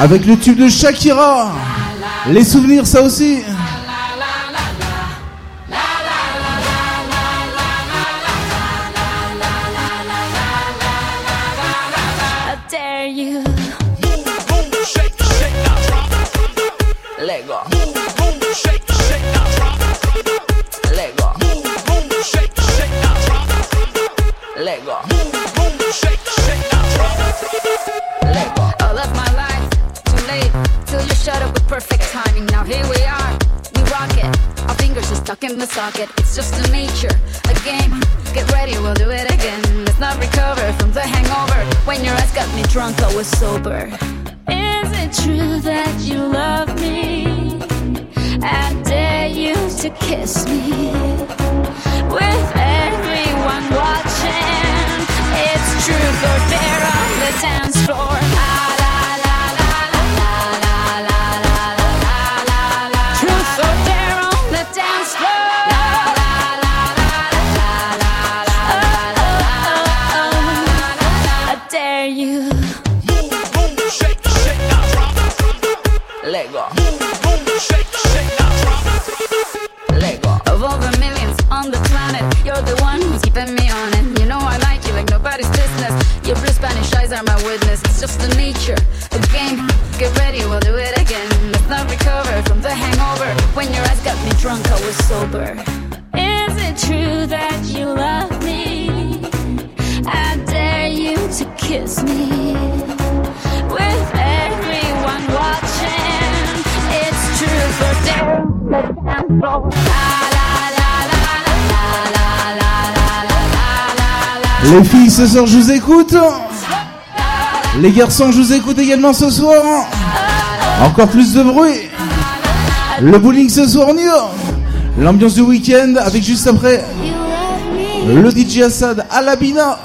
Avec le tube de Shakira. Les souvenirs, ça aussi. je vous écoute également ce soir. Hein. Encore plus de bruit. Le bowling ce soir, on y va. L'ambiance du week-end avec juste après le DJ Assad à l'Abina.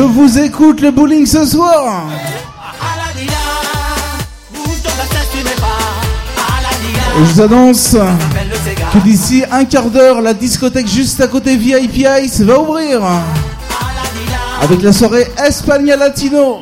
Je vous écoute le bowling ce soir. Et je vous annonce que d'ici un quart d'heure, la discothèque juste à côté VIP Ice va ouvrir avec la soirée Espagna Latino.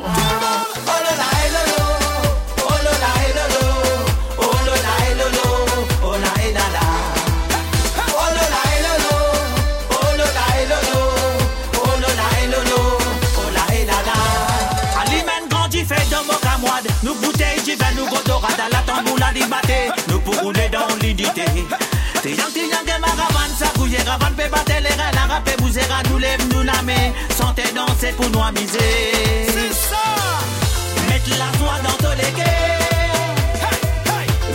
Nous lève nous namé Santé danser pour nous amuser. C'est ça. Mettre la soie dans tous les guets.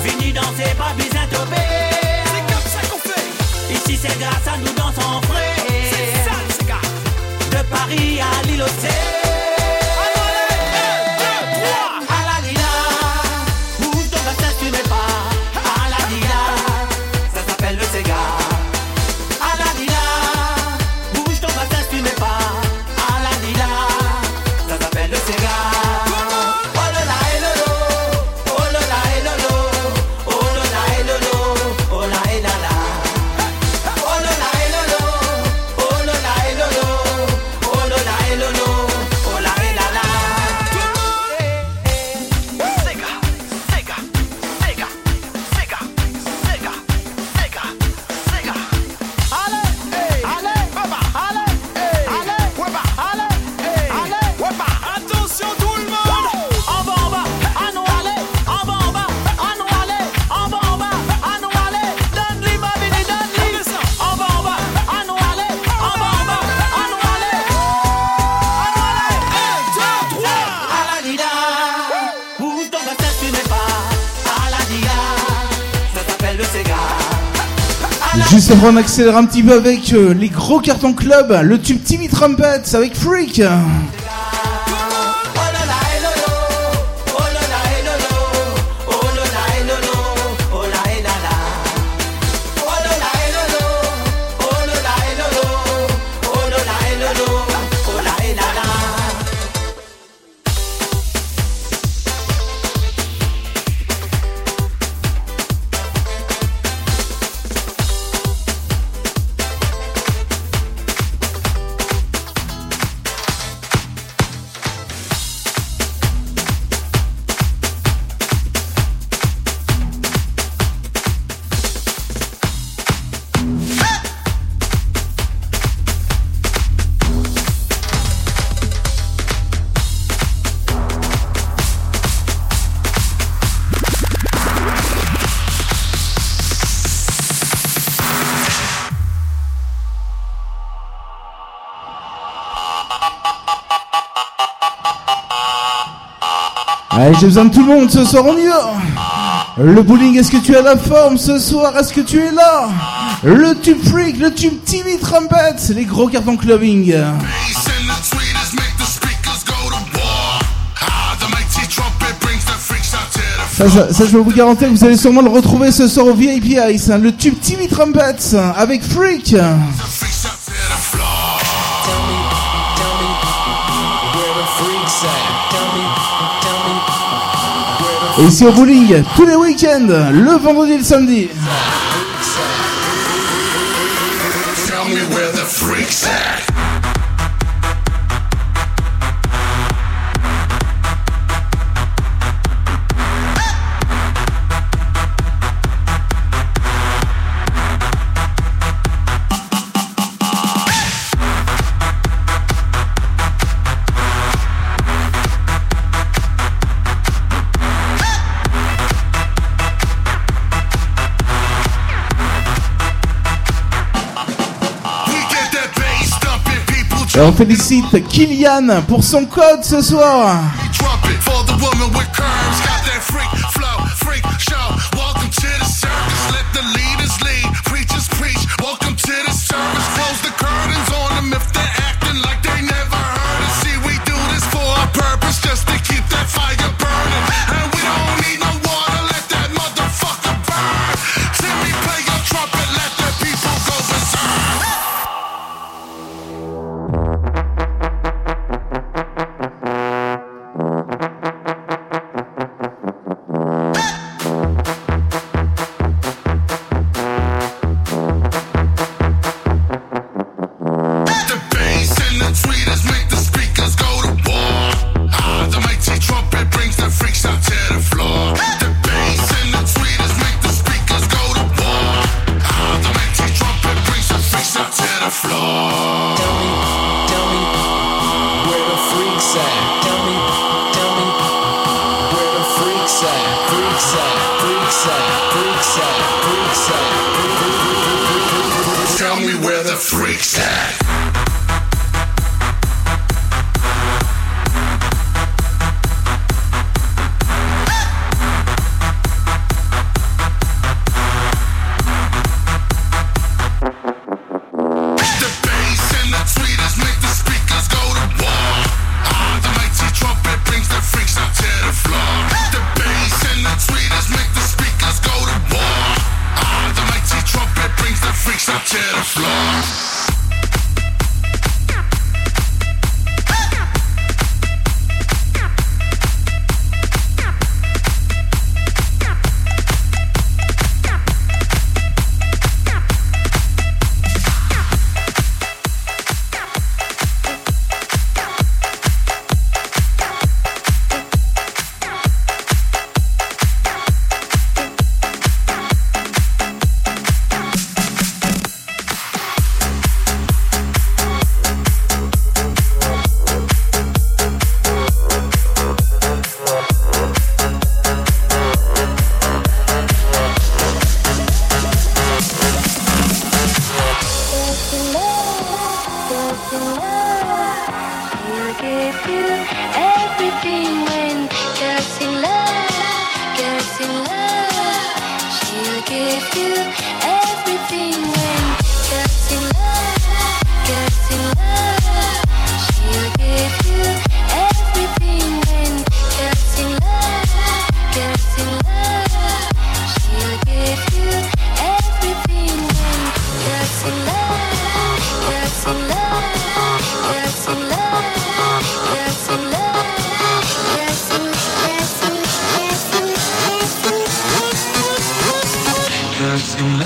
Vini danser pas besoin C'est comme ça qu'on fait. Ici c'est grâce à nous dansons frais C'est ça les gars De Paris à l'île aux on accélère un petit peu avec euh, les gros cartons club, le tube Timmy Trumpets avec Freak. Allez, j'ai besoin de tout le monde ce soir, on y va Le bowling, est-ce que tu as la forme ce soir? Est-ce que tu es là? Le tube freak, le tube TV Trumpet, les gros cartons clubbing. Ça, ça, je peux vous garantir que vous allez sûrement le retrouver ce soir au VIP Ice, hein, le tube TV Trumpets avec Freak. Et ici au bowling, tous les week-ends, le vendredi et le samedi. On félicite Kylian pour son code ce soir.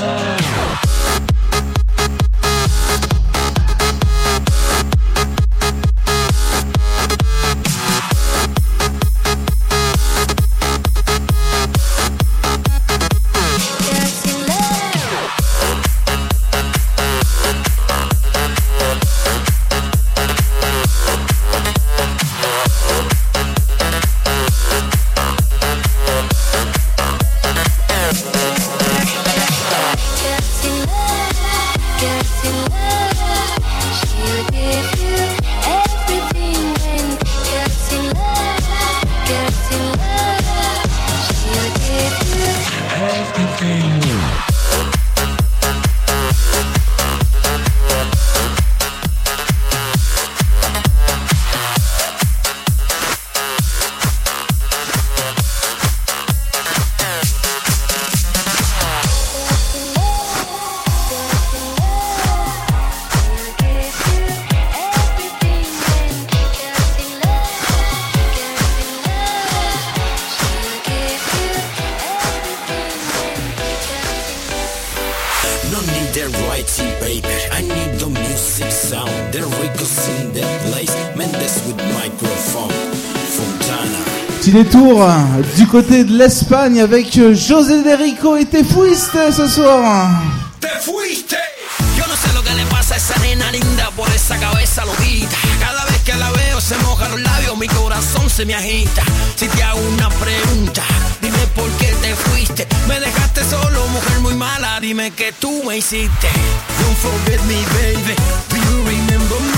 Música Euh, du côté de l'Espagne avec euh, José Derico et Te Fuiste ce soir. ¡Te fuiste! Yo no sé lo que le pasa a esa nena linda por esa cabeza loquita. Cada vez que la veo se mojan los labios, mi corazón se me agita. Si te hago una pregunta, dime por qué te fuiste. Me dejaste solo, mujer muy mala, dime que tú me hiciste. Don't forget me, baby. Do you remember me?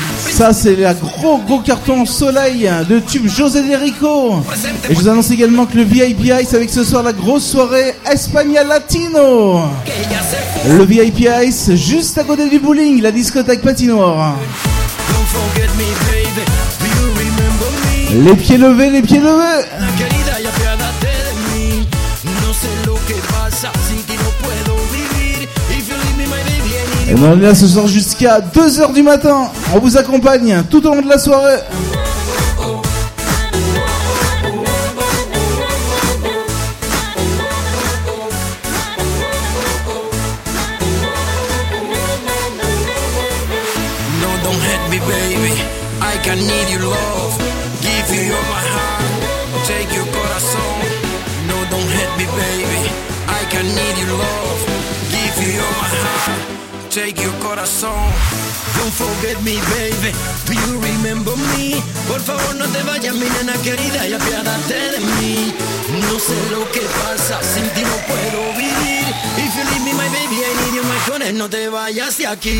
Ça, c'est la gros gros carton soleil de tube José Derico. Et je vous annonce également que le VIP Ice avec ce soir la grosse soirée Espagna Latino. Le VIP Ice juste à côté du bowling, la discothèque patinoire. Les pieds levés, les pieds levés. On est là ce soir jusqu'à 2h du matin. On vous accompagne tout au long de la soirée. Take your corazón. Don't forget me, baby. Do you remember me? Por favor, no te vayas, mi nena querida, y apiádate de mí. No sé lo que pasa, sin ti no puedo vivir. If you leave me, my baby, I need you, my honey, no te vayas de aquí.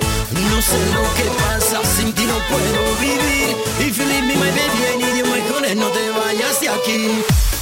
No sé lo que pasa, sin ti no puedo vivir. If you leave me, my baby, I need you, my no te vayas de aquí.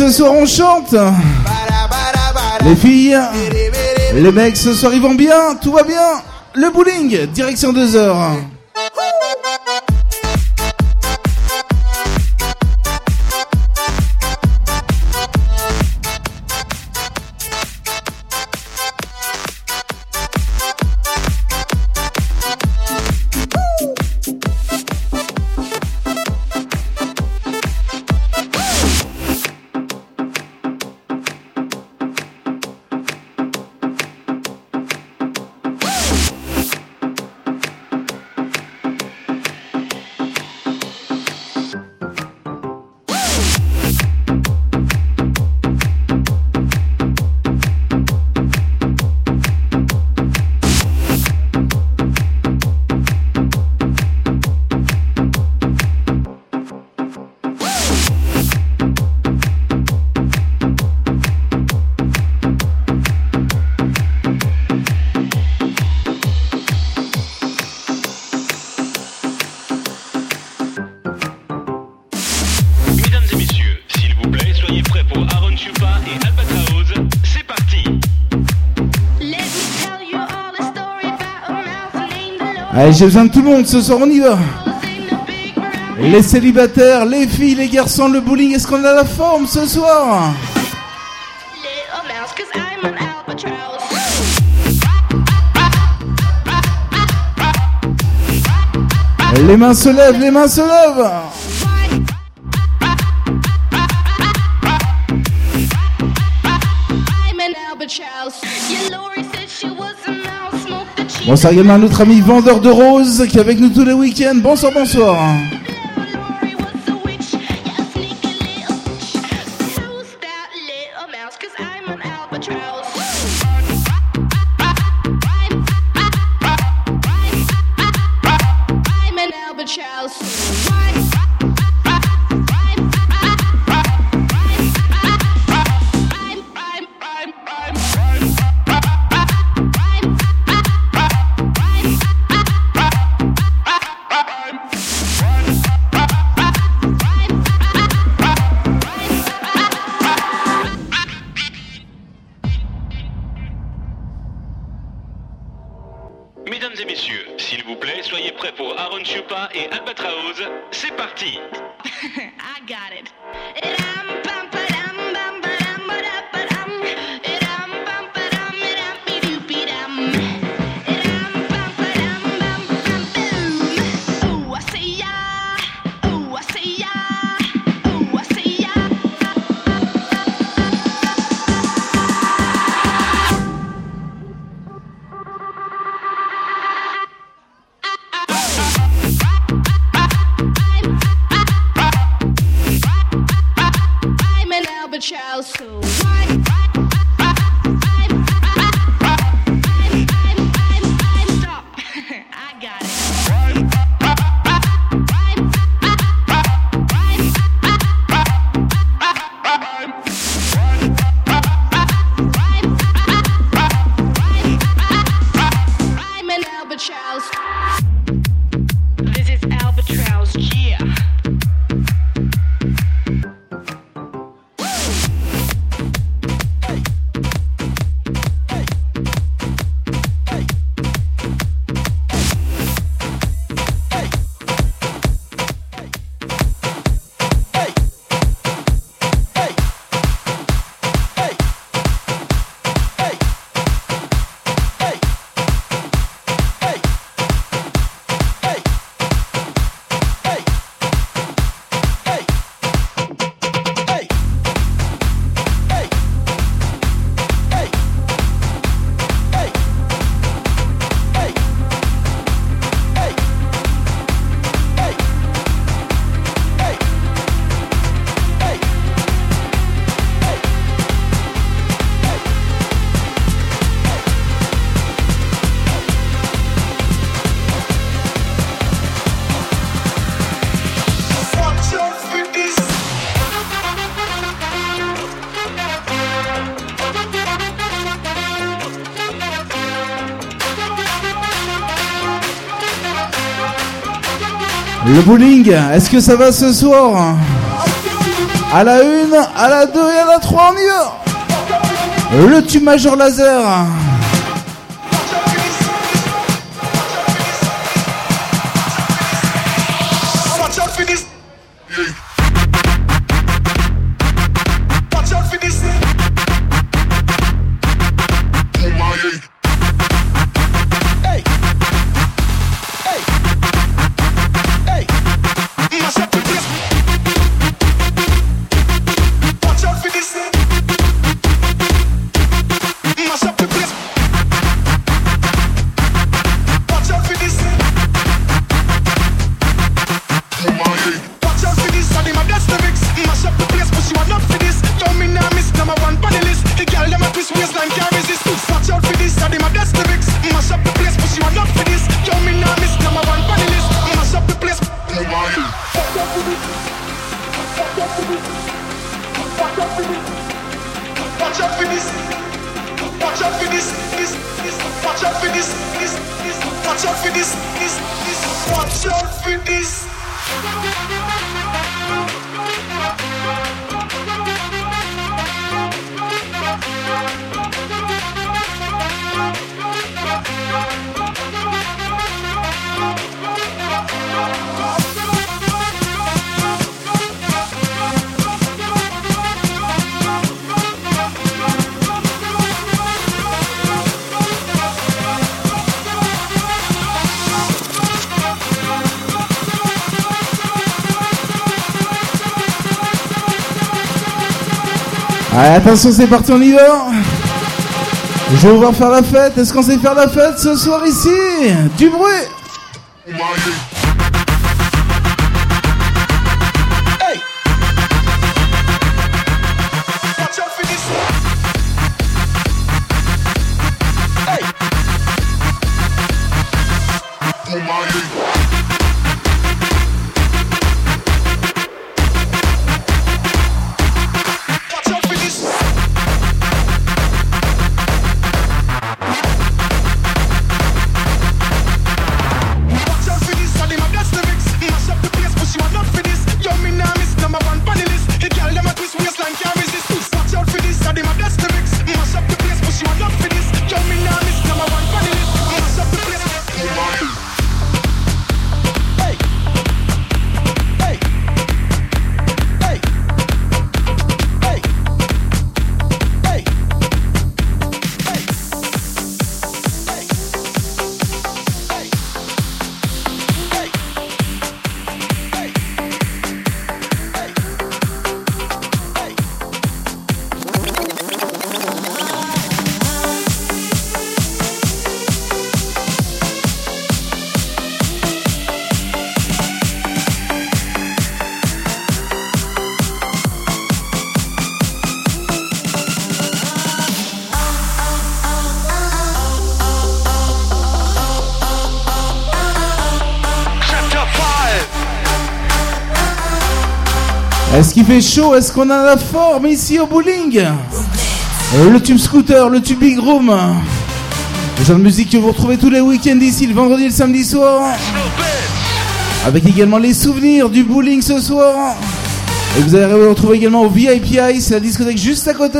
ce soir on chante. Les filles, les mecs, ce soir ils vont bien, tout va bien. Le bowling, direction 2 heures. j'ai besoin de tout le monde ce soir, on y va. Les célibataires, les filles, les garçons, le bowling, est-ce qu'on a la forme ce soir Les mains se lèvent, les mains se lèvent Bonsoir également à notre ami vendeur de roses qui est avec nous tous les week-ends. Bonsoir, bonsoir. Le bowling, est-ce que ça va ce soir À la 1, à la 2 et à la 3, on y va. Le tube major laser. Attention, c'est parti, on y va. Je vais voir faire la fête. Est-ce qu'on sait faire la fête ce soir ici? Du bruit. fait chaud, est-ce qu'on a la forme ici au bowling euh, Le tube scooter, le tube big room. Le genre de musique que vous retrouvez tous les week-ends ici, le vendredi et le samedi soir. Avec également les souvenirs du bowling ce soir. Et vous allez retrouver également au VIPI, c'est la discothèque juste à côté.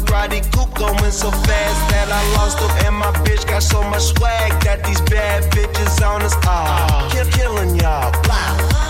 Maserati coupe going so fast that I lost them. And my bitch got so much swag that these bad bitches on us are. Kill, killing y'all. Blah.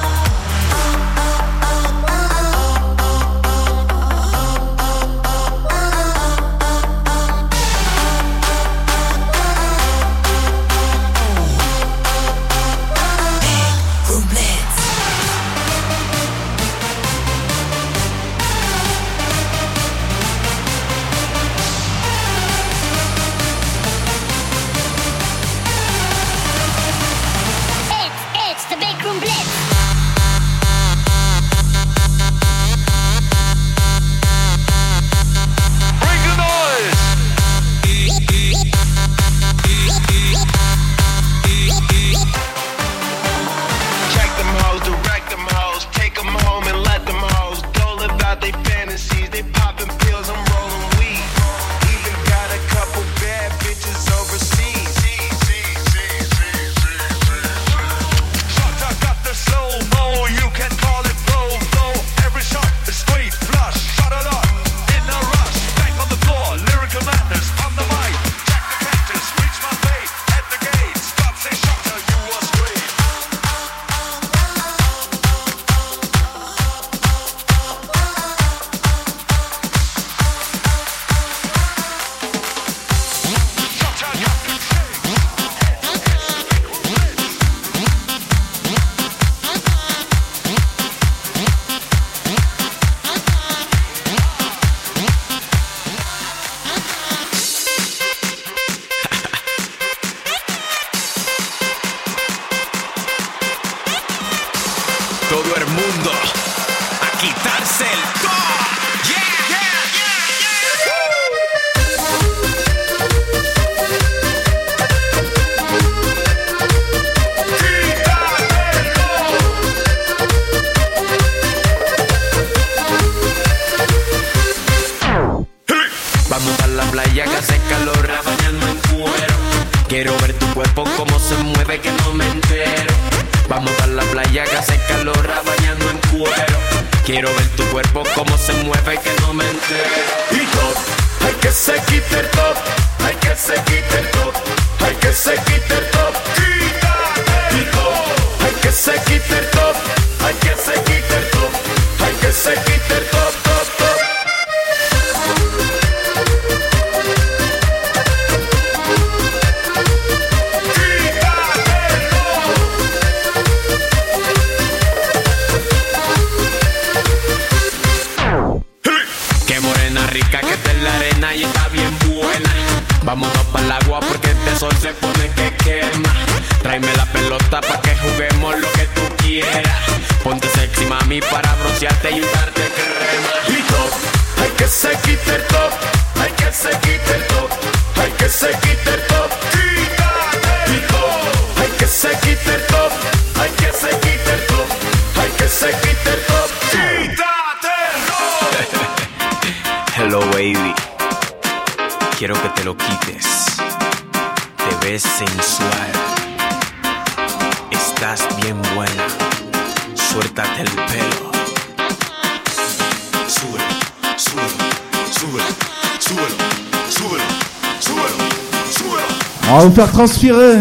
faire transpirer,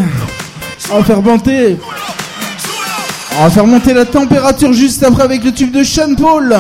en faire monter. On va faire monter la température juste après avec le tube de Sean Paul.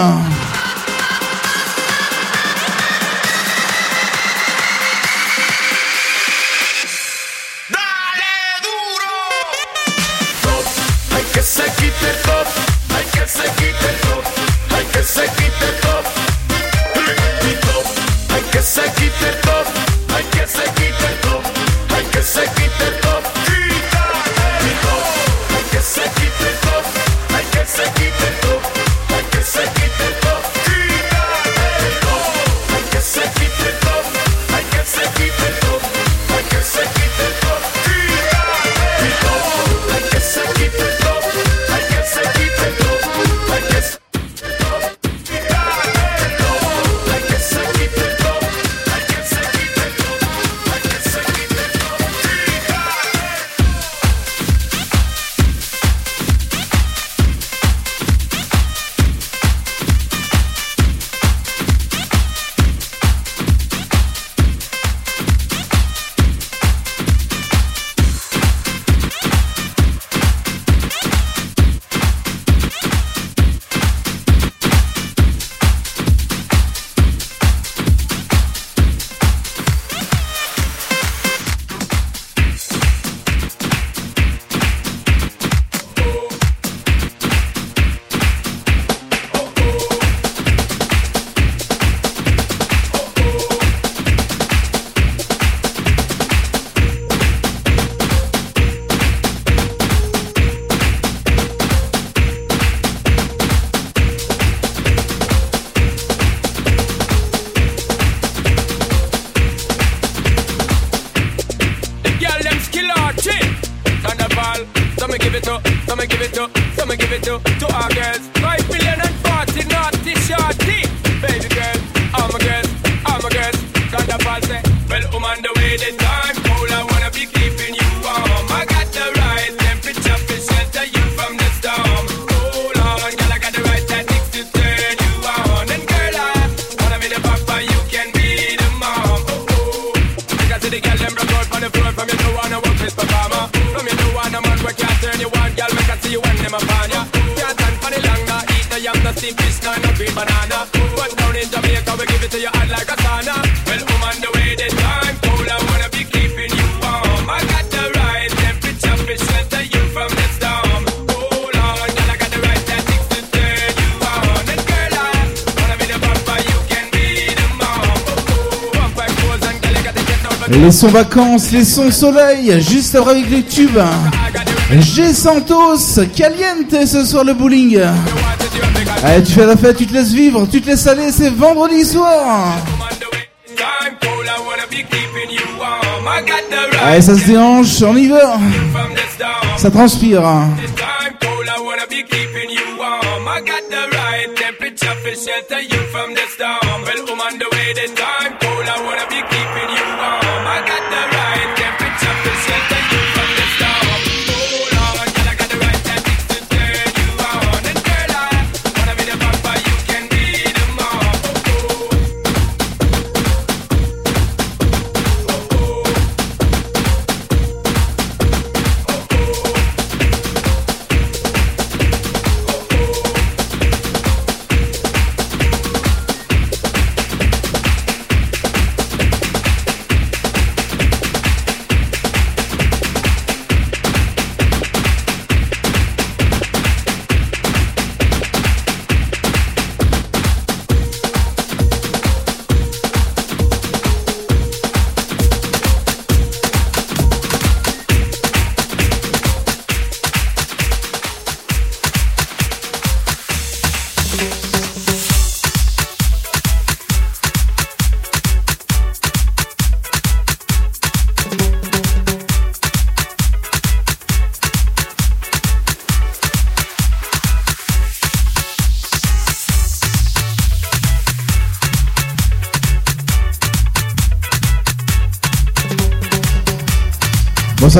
Les sons vacances, les sons soleil, juste après avec les tubes. G Santos, Caliente ce soir le bowling. Allez, tu fais la fête, tu te laisses vivre, tu te laisses aller, c'est vendredi soir. Allez, ça se déhanche, on y va. Ça transpire.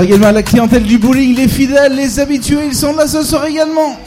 également à la clientèle du bowling, les fidèles, les habitués, ils sont là ce soir également.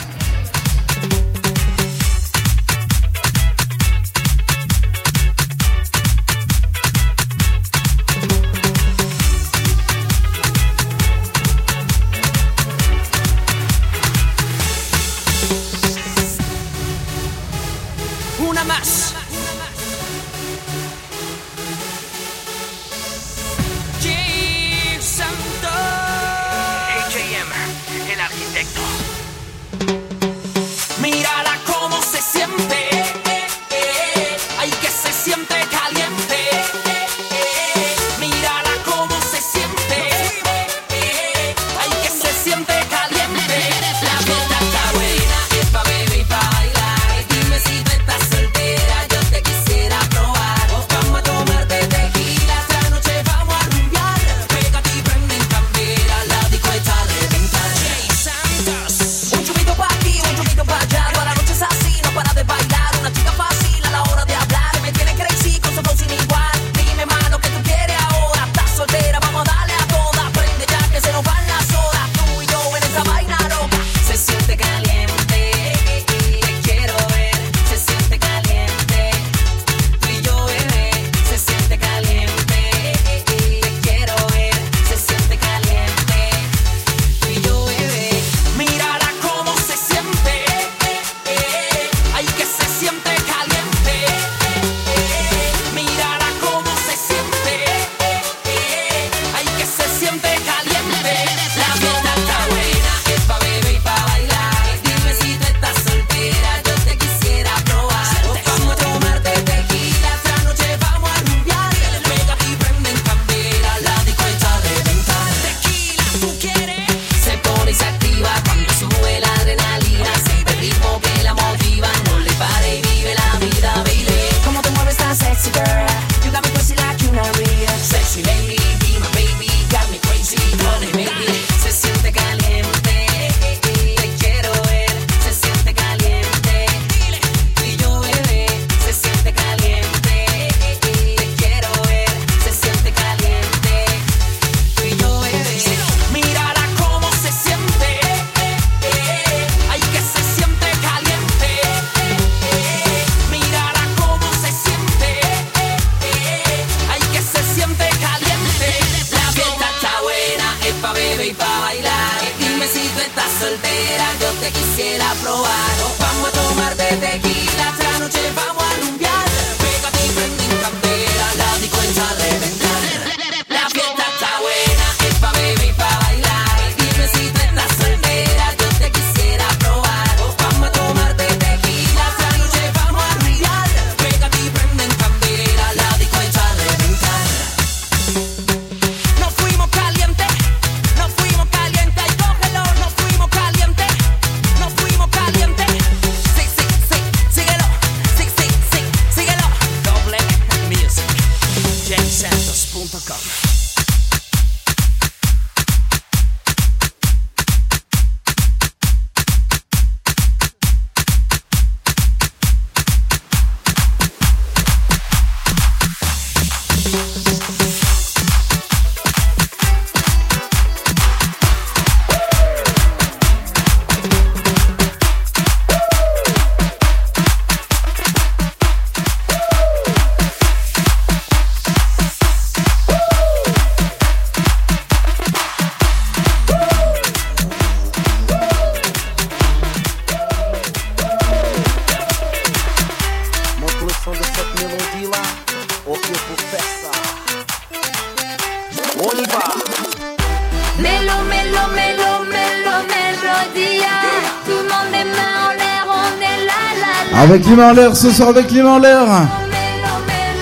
Landler ce soir avec les Landler.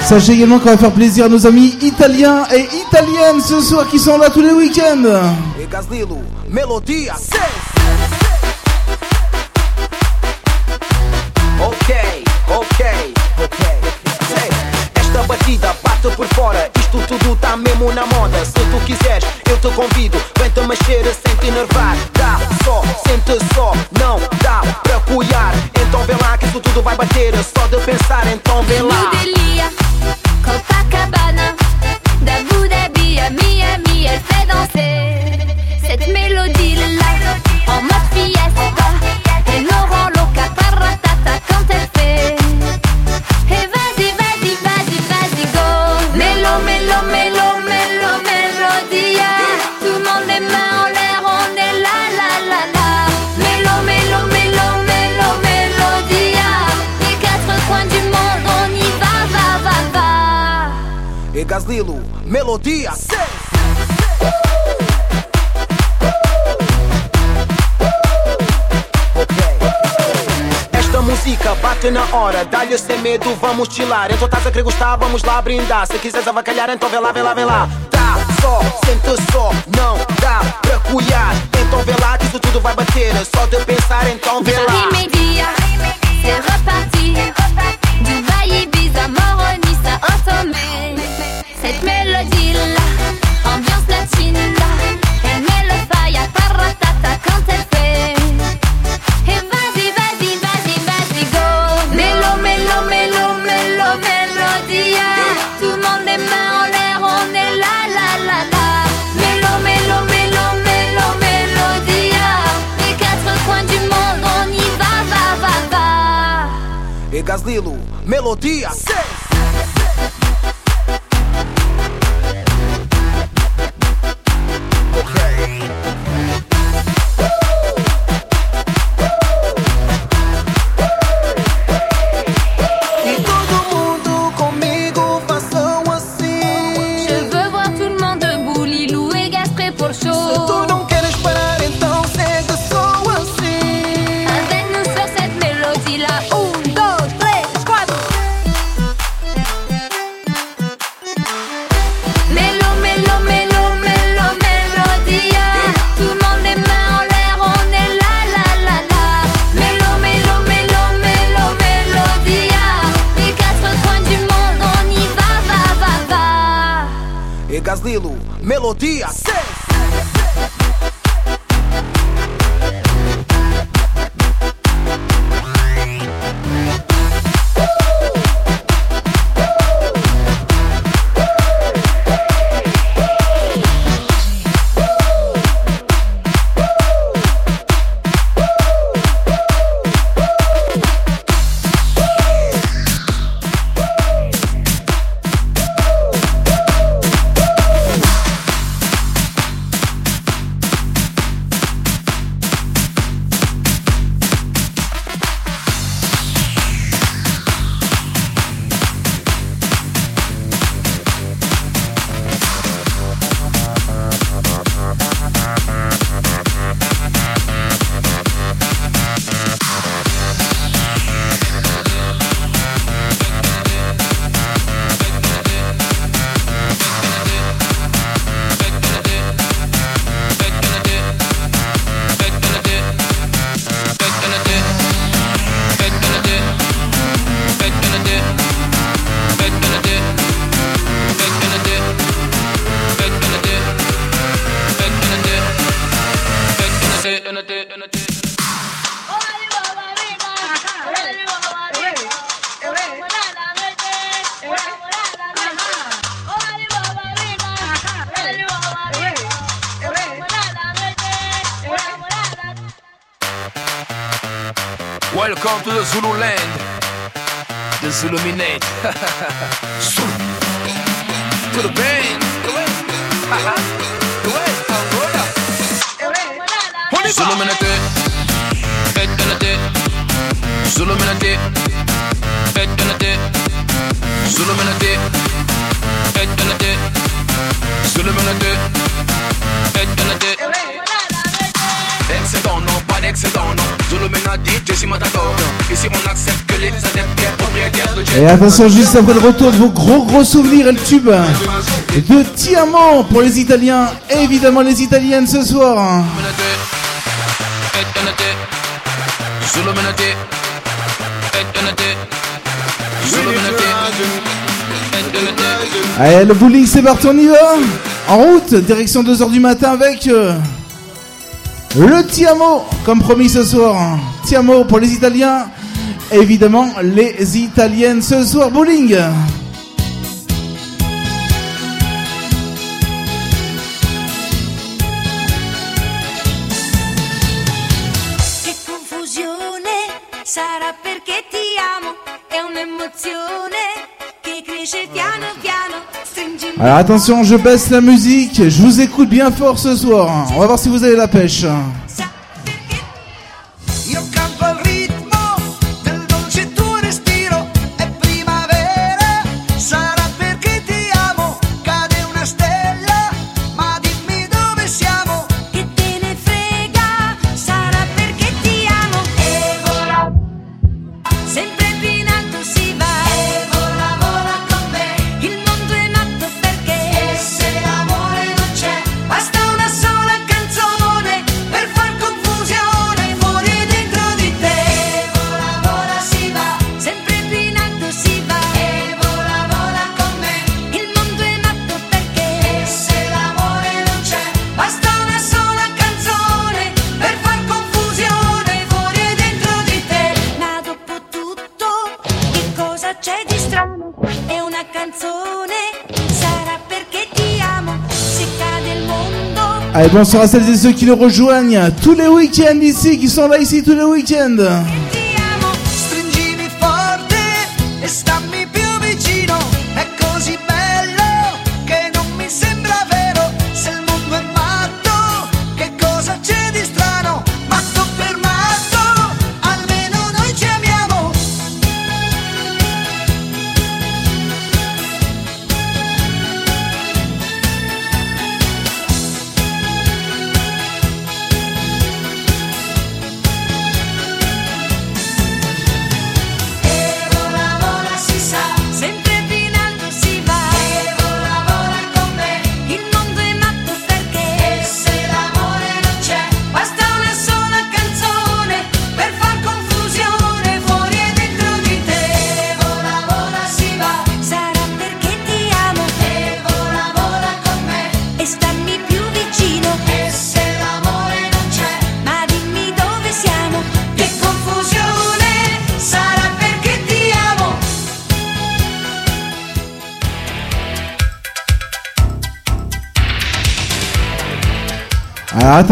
Sachez également qu'on va faire plaisir à nos amis italiens et italiennes ce soir qui sont là tous les week-ends. Fora, gostar, vamos lá brindar. Se quiseres avacalhar, então vê lá, vê lá, vê lá. Welcome to the Zulu land. The Zuluminate. Zulu. to the band. Zuluminate. Fetanate. Zuluminate. Fetanate. Zuluminate. Fetanate. Zuluminate. Excédent, non, pas d'excédent, non. Zuluminati, je suis matador. Ici, on accepte que les adeptes propriétaires de Et attention, juste après le retour de vos gros gros souvenirs et le tube de Tiamant pour les Italiens et évidemment les Italiennes ce soir. Allez, le bowling, c'est parti, on y va En route, direction 2h du matin avec euh, le Tiamo, comme promis ce soir. Tiamo pour les Italiens, évidemment les Italiennes ce soir, bowling. Alors attention, je baisse la musique, je vous écoute bien fort ce soir. On va voir si vous avez la pêche. bonsoir à celles et ceux qui nous rejoignent tous les week-ends ici, qui sont là ici tous les week-ends.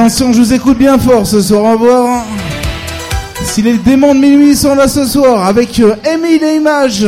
Attention, je vous écoute bien fort ce soir. On va si les démons de minuit sont là ce soir avec euh, Emile et Images.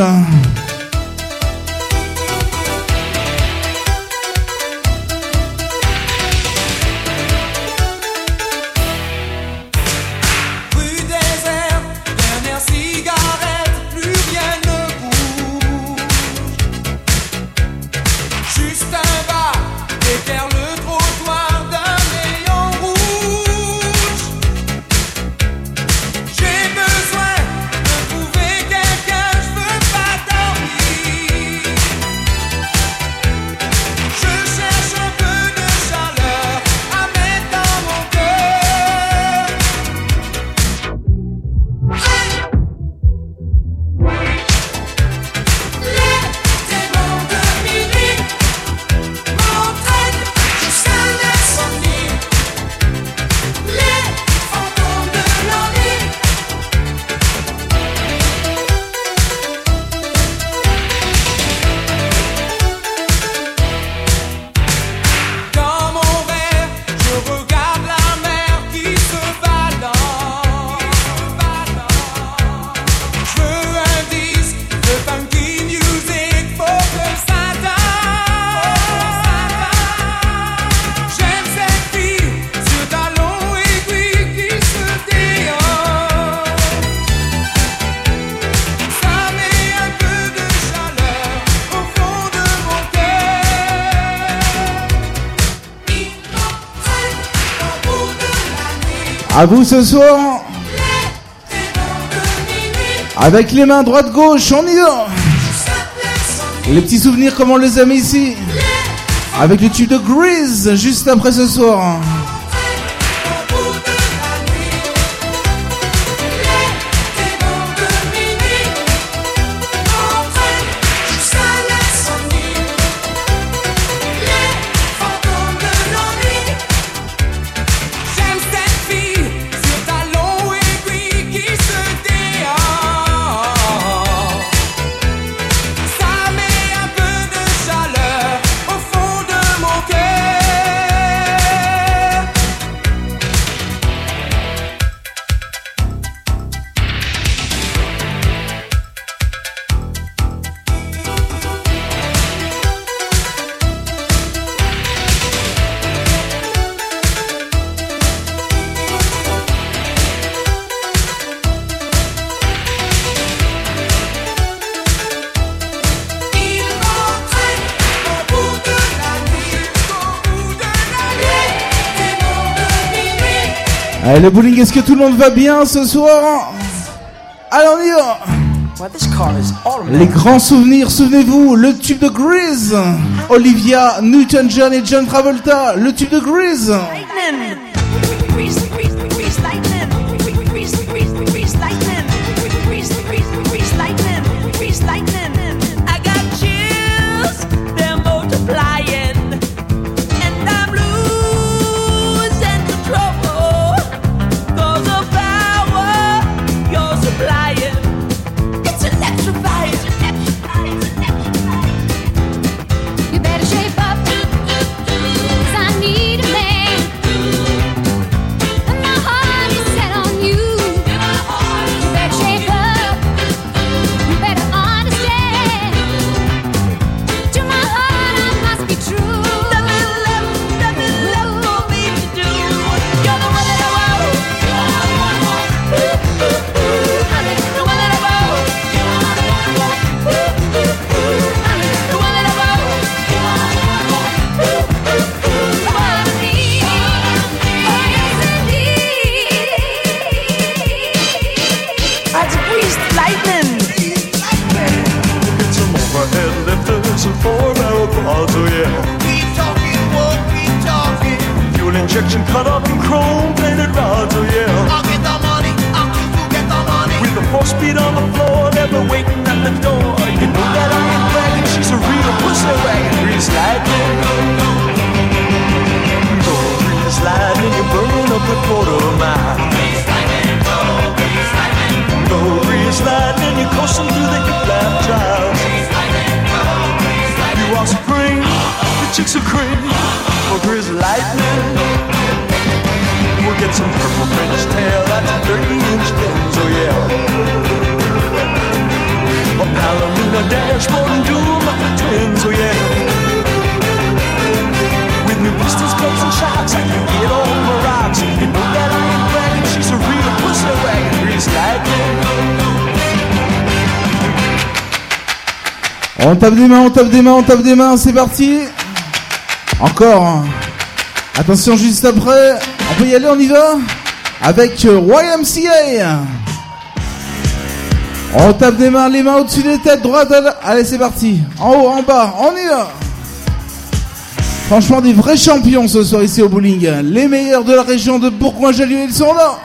À vous ce soir. Avec les mains droite gauche, on y va. Les petits souvenirs comme on les aime ici. Avec le tube de Grease juste après ce soir. Allez, le bowling, est-ce que tout le monde va bien ce soir Allez, on y va les grands souvenirs, souvenez-vous, le tube de Grease, Olivia Newton-John et John Travolta, le tube de Grease. lightning, lightning. Lightning, you're through the lightning, lightning. You are supreme, the chicks are cream, lightning. We'll get some purple French tail 30-inch oh yeah. A Palomino dashboard and doom at the twins, oh yeah. On tape des mains, on tape des mains, on tape des mains, c'est parti. Encore. Hein. Attention juste après. On peut y aller, on y va. Avec euh, YMCA. On tape des mains, les mains au-dessus des têtes, droite à la... Allez, c'est parti. En haut, en bas, on y va. Franchement, des vrais champions ce soir ici au bowling. Les meilleurs de la région de Bourgoin-Jallieu, ils sont là.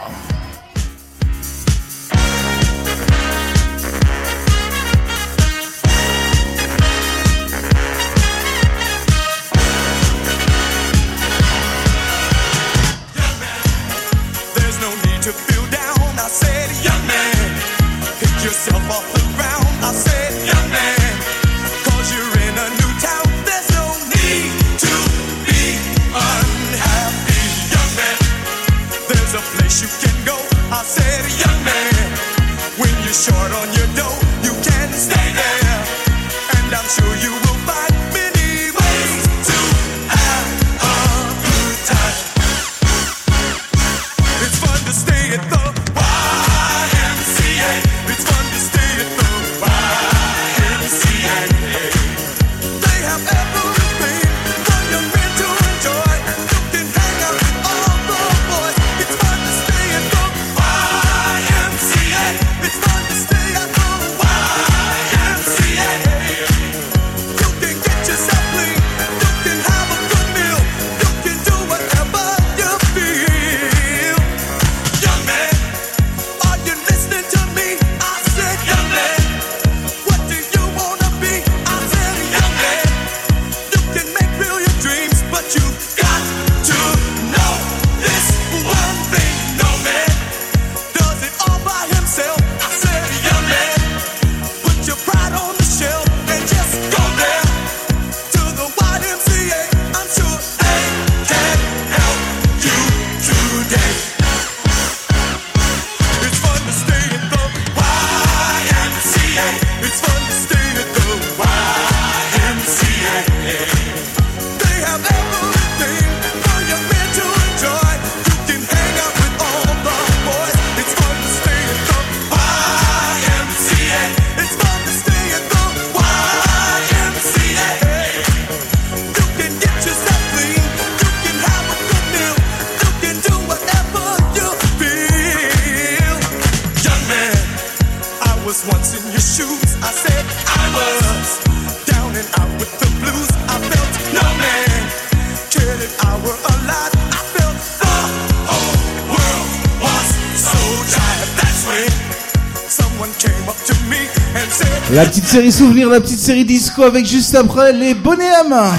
souvenir, la petite série disco avec juste après les bonnets à main.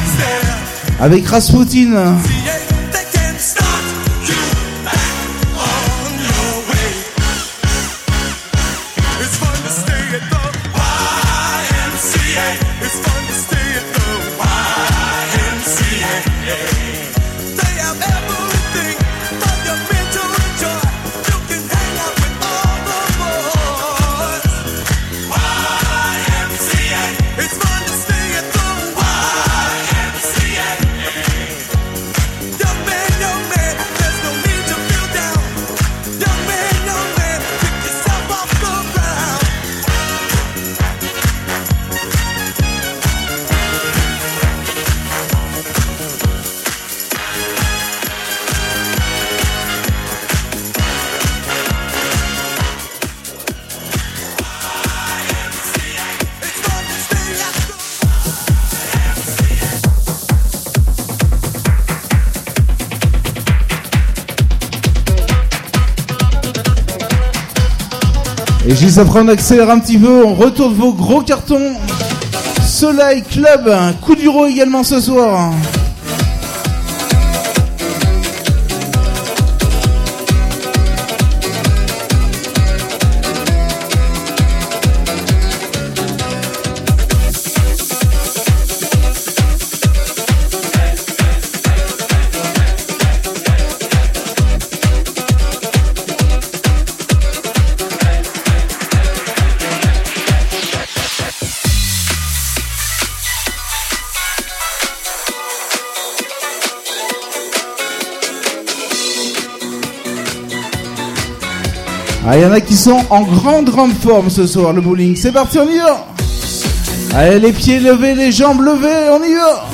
Avec Rasputin. Juste après, on accélère un petit peu, on retourne vos gros cartons. Soleil Club, coup d'uro également ce soir. Ah, il y en a qui sont en grande, grande forme ce soir, le bowling. C'est parti, on y va Allez, les pieds levés, les jambes levées, on y va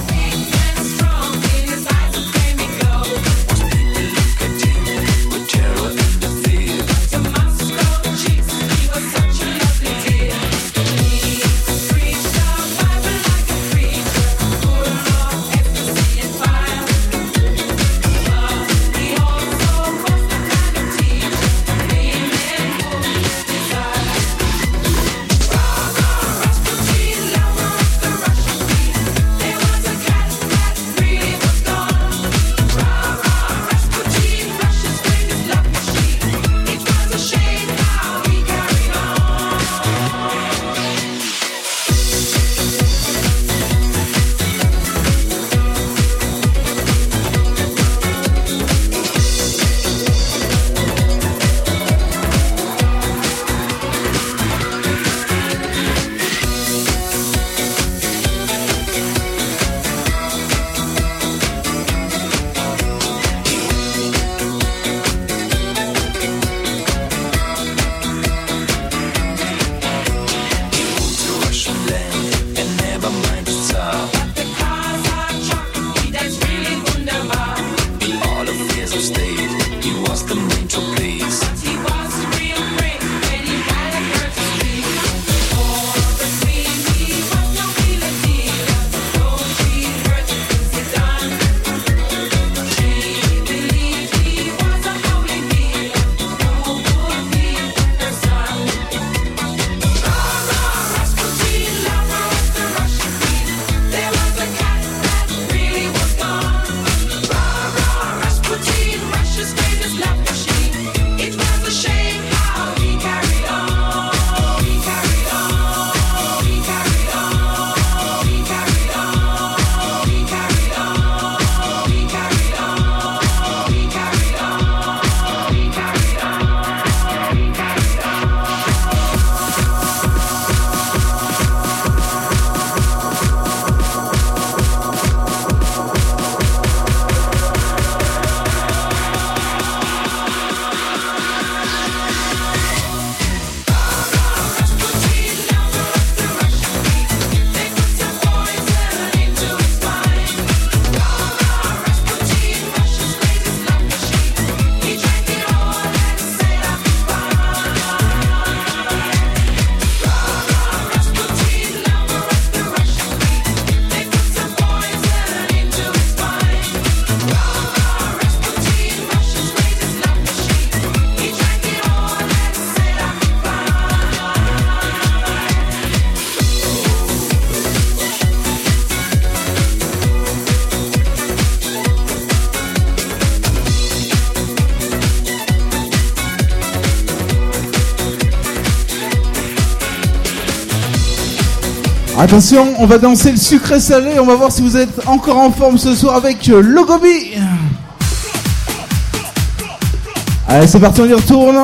Attention, on va danser le sucré salé. On va voir si vous êtes encore en forme ce soir avec euh, Logobi. Allez, c'est parti, on y retourne.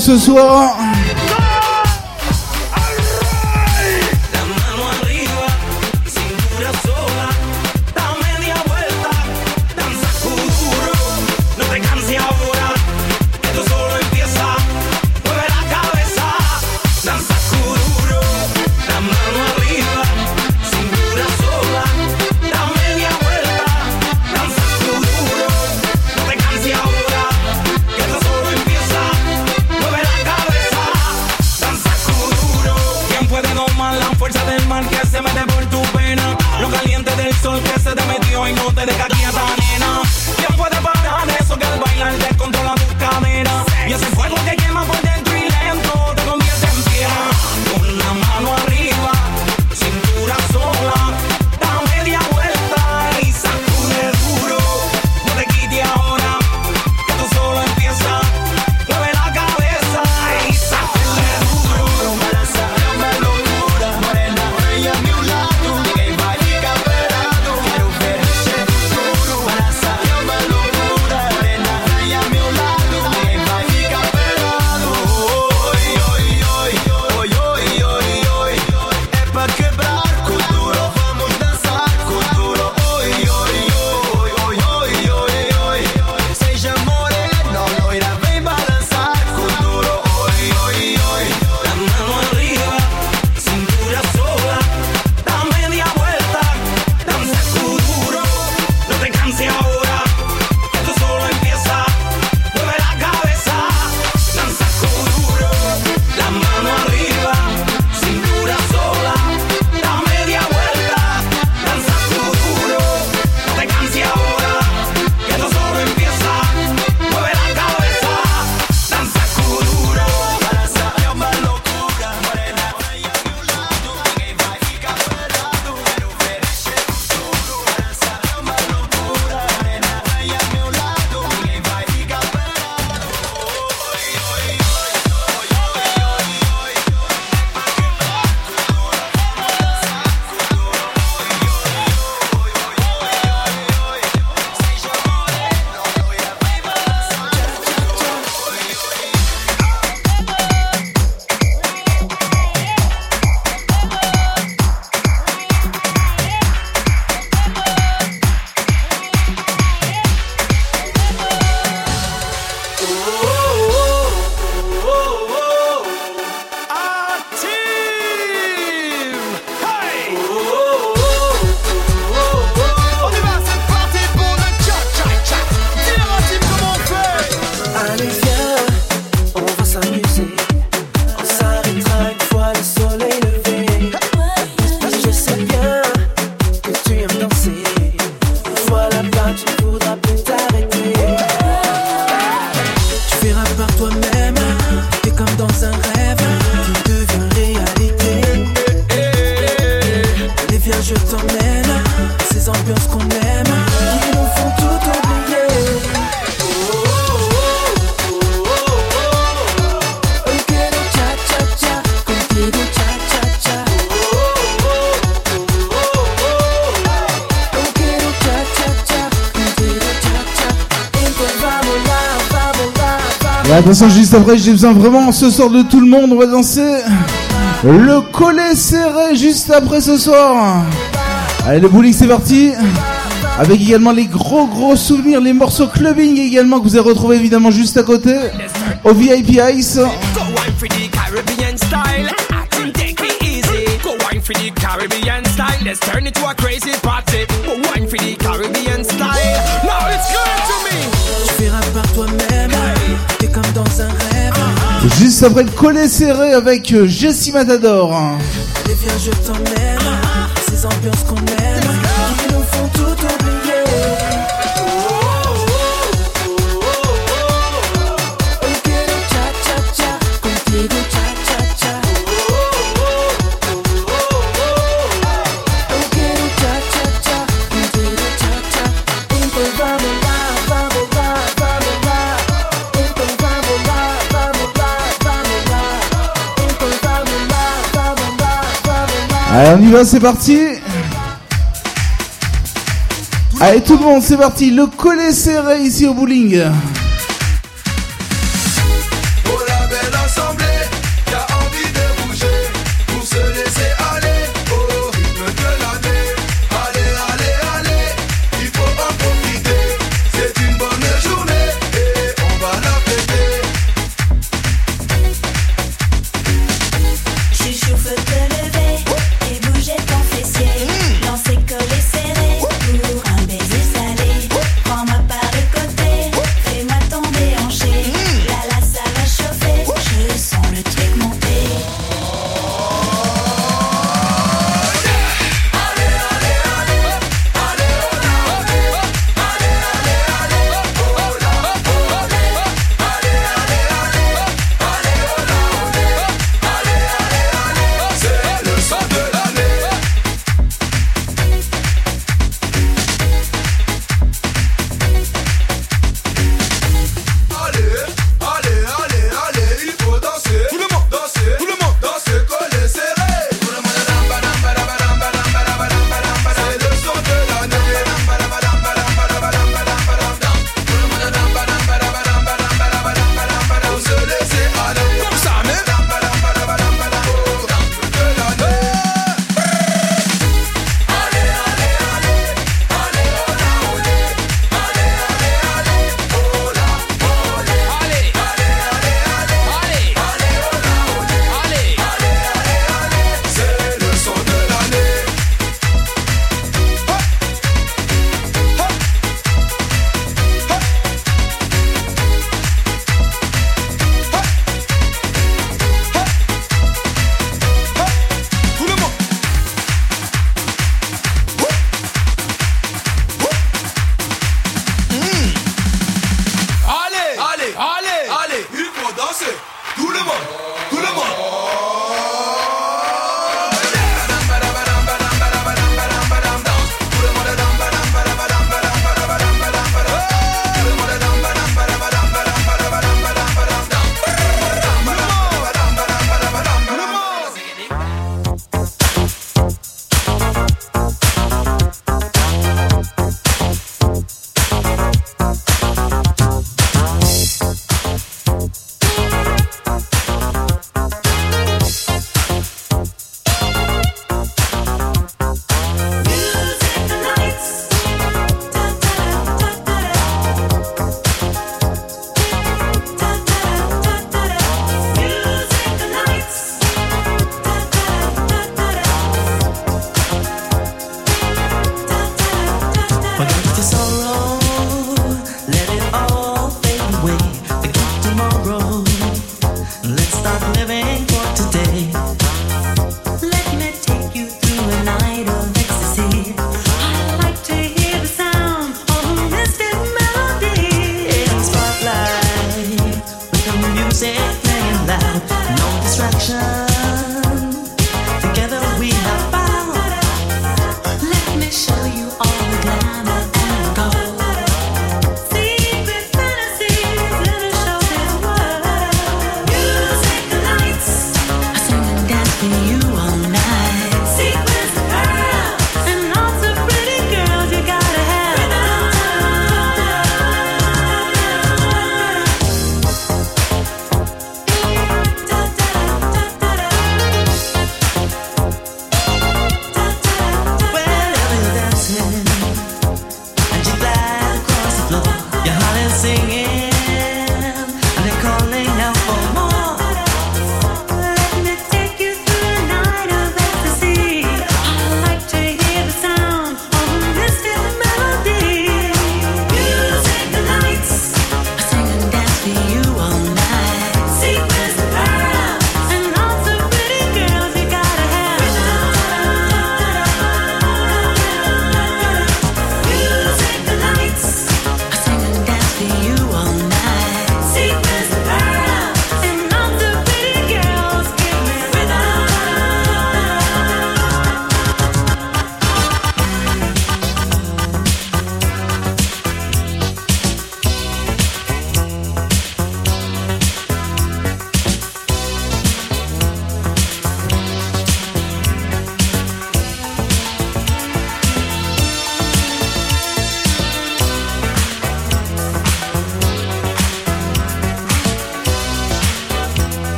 ce soir. Après, j'ai besoin vraiment ce soir de tout le monde. On va danser le collet serré juste après ce soir. Allez, le bowling, c'est parti. Avec également les gros gros souvenirs, les morceaux clubbing également que vous avez retrouvé évidemment juste à côté au VIP Ice. Let's turn it a crazy party. s'appelle Coller Serré avec euh, Jessie Matador. Allez, on y va, c'est parti. Allez, tout le monde, c'est parti. Le collet serré ici au bowling.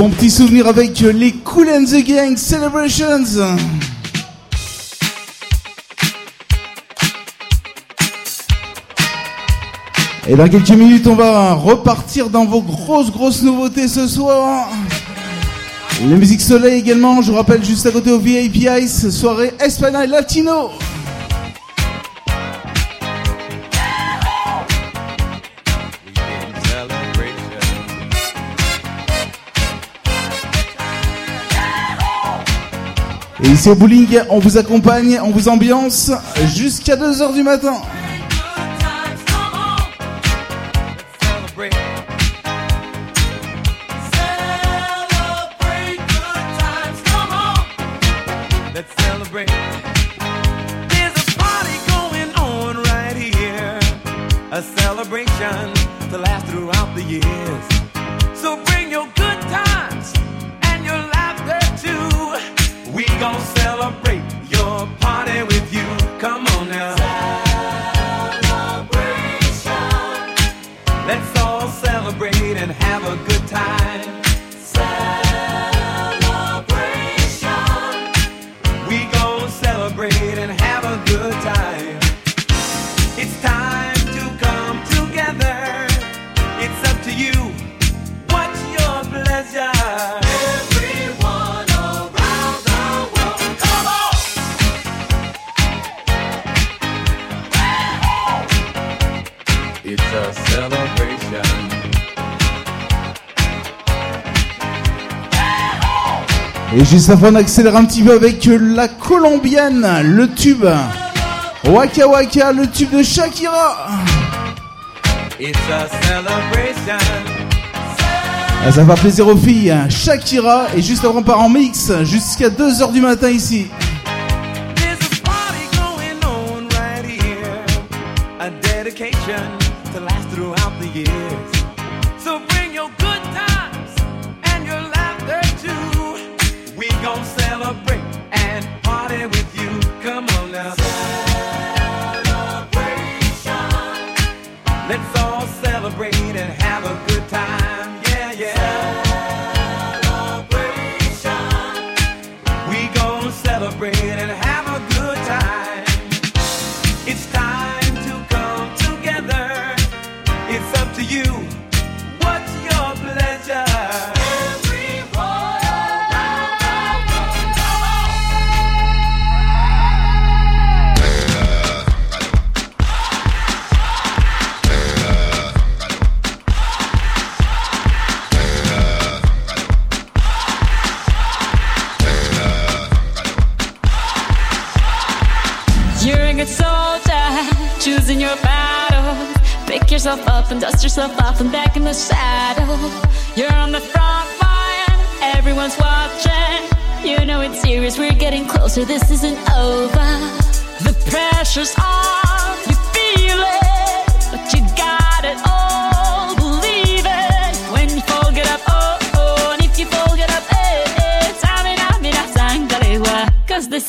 Bon petit souvenir avec euh, les Cool and the Gang Celebrations. Et dans quelques minutes, on va repartir dans vos grosses, grosses nouveautés ce soir. La musique soleil également, je vous rappelle juste à côté au VIP Ice, soirée Espagnol Latino. C'est au bowling, on vous accompagne, on vous ambiance jusqu'à 2h du matin. Juste avant, on accélère un petit peu avec la colombienne, le tube. Waka Waka, le tube de Shakira. Ah, ça va plaisir aux filles. Shakira, et juste avant, on part en mix jusqu'à 2h du matin ici.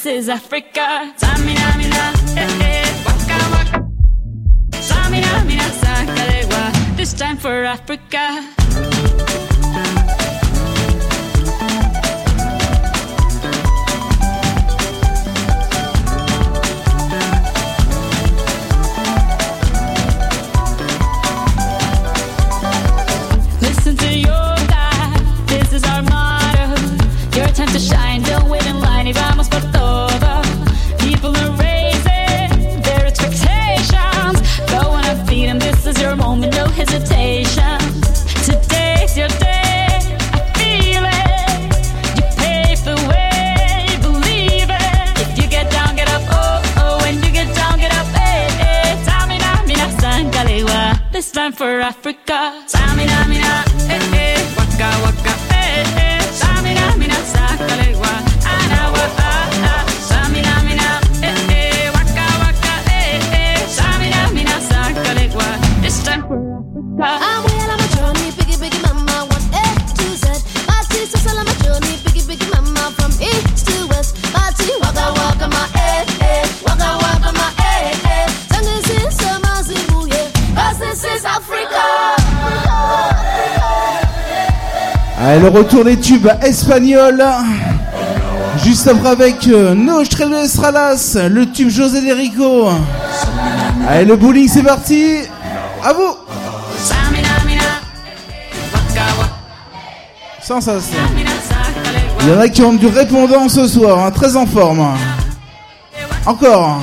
This is Africa. Samina, mina, eh, eh, waka, waka. Samina, mina, sakalewa. This time for Africa. for Africa. Ah, Allez, le retour des tubes espagnols. Juste après avec euh, No Ralas, le tube José Derico. Allez, ah, le bowling, c'est parti. À vous. Sans ça, Il y en a qui ont du répondant ce soir, hein, très en forme. Encore.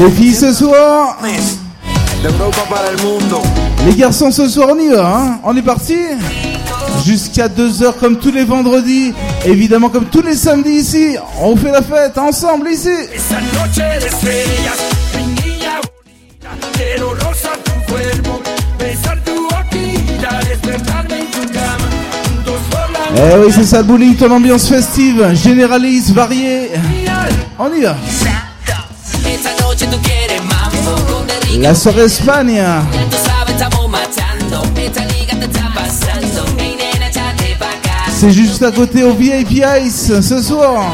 Les filles ce soir. Les garçons ce soir on y va, hein. On est parti. Jusqu'à 2h comme tous les vendredis, évidemment comme tous les samedis ici, on fait la fête ensemble ici. Eh oui c'est ça le bowling, ton ambiance festive, généraliste, variée. On y va. La soirée Espagne. C'est juste à côté au VIP Ice ce soir.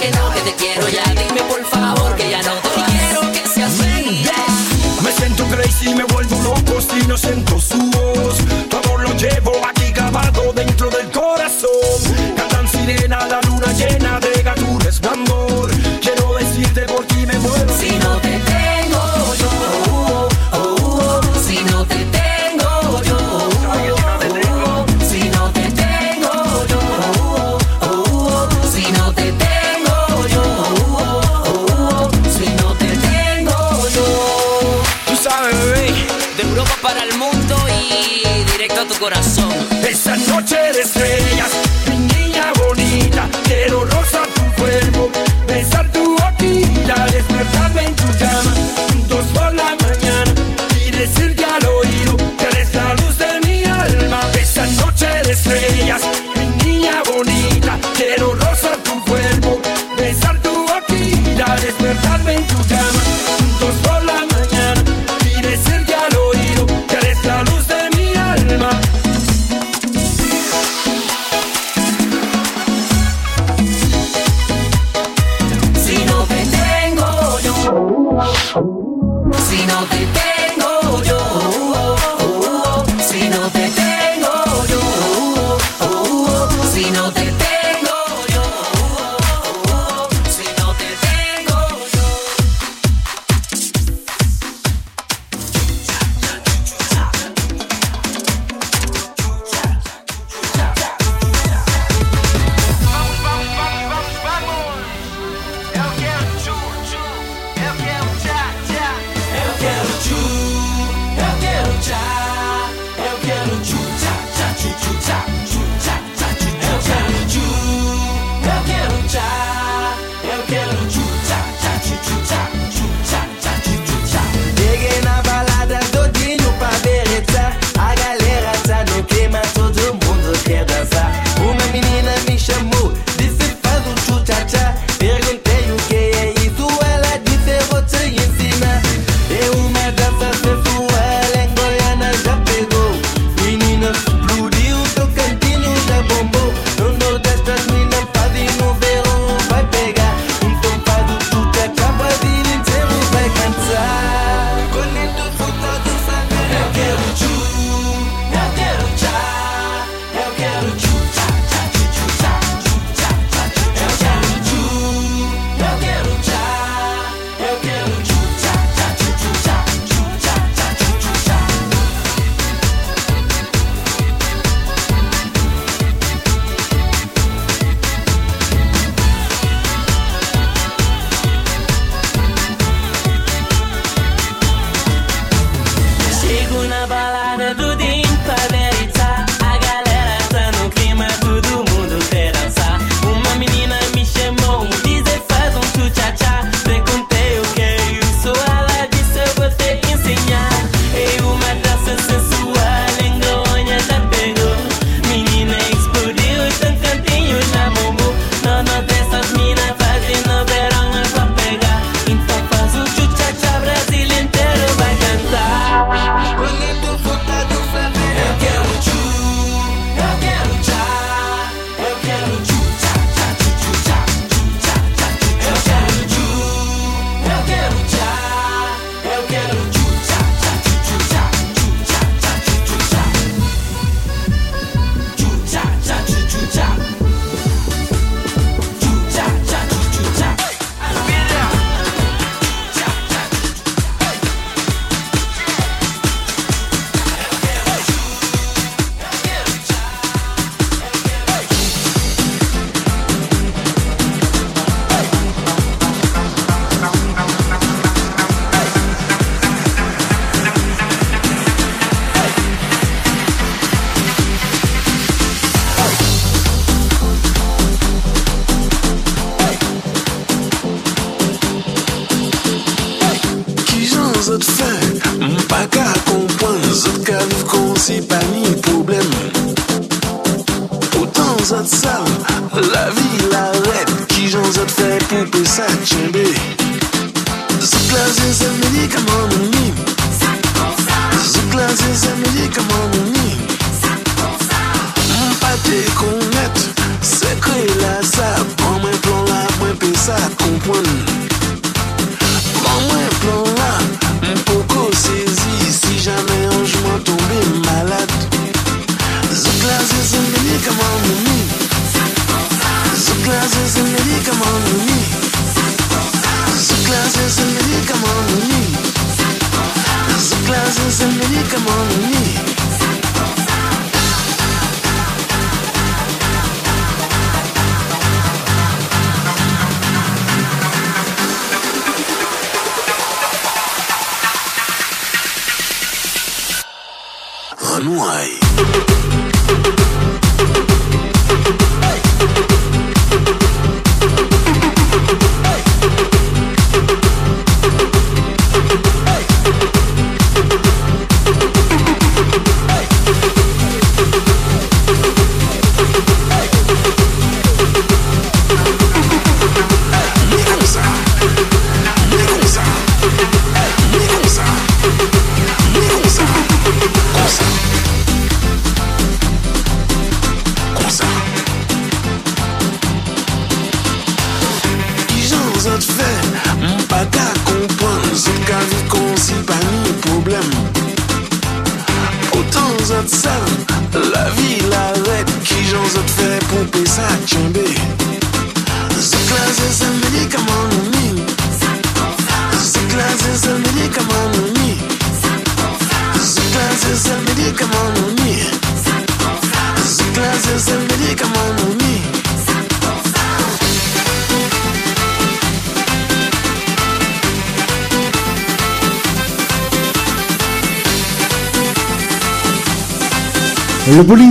que no, que te quiero ya. Dime por favor que ya no te quiero que seas feliz. Mm. Me siento crazy, me vuelvo loco, estoy inocente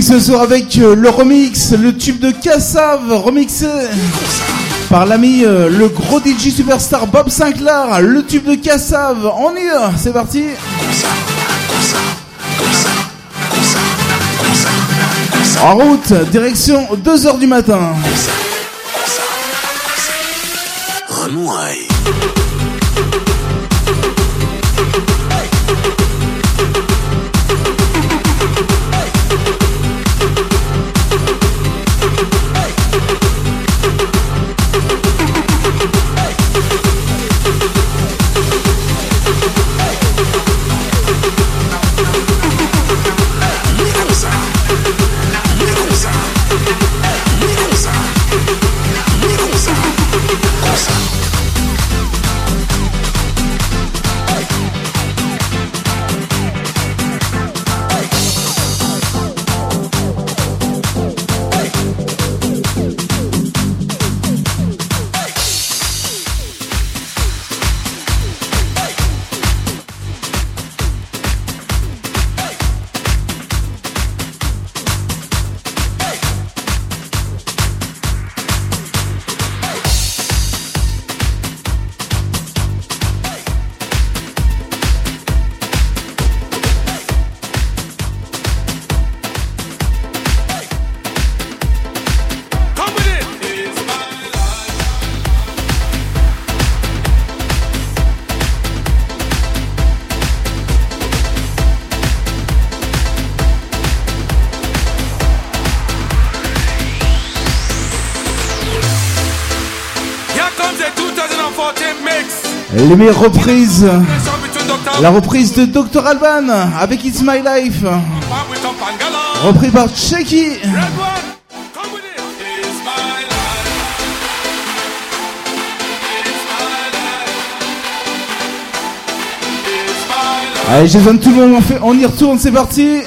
ce soir avec euh, le remix, le tube de Cassav, remixé par l'ami euh, le gros DJ superstar Bob Sinclair, le tube de Cassav, on y va, c'est parti En route, direction 2h du matin. Les meilleures reprises. La reprise de Dr. Alban avec It's My Life. Repris par Checky. Allez, Jason, tout le monde, fait, on y retourne, c'est parti.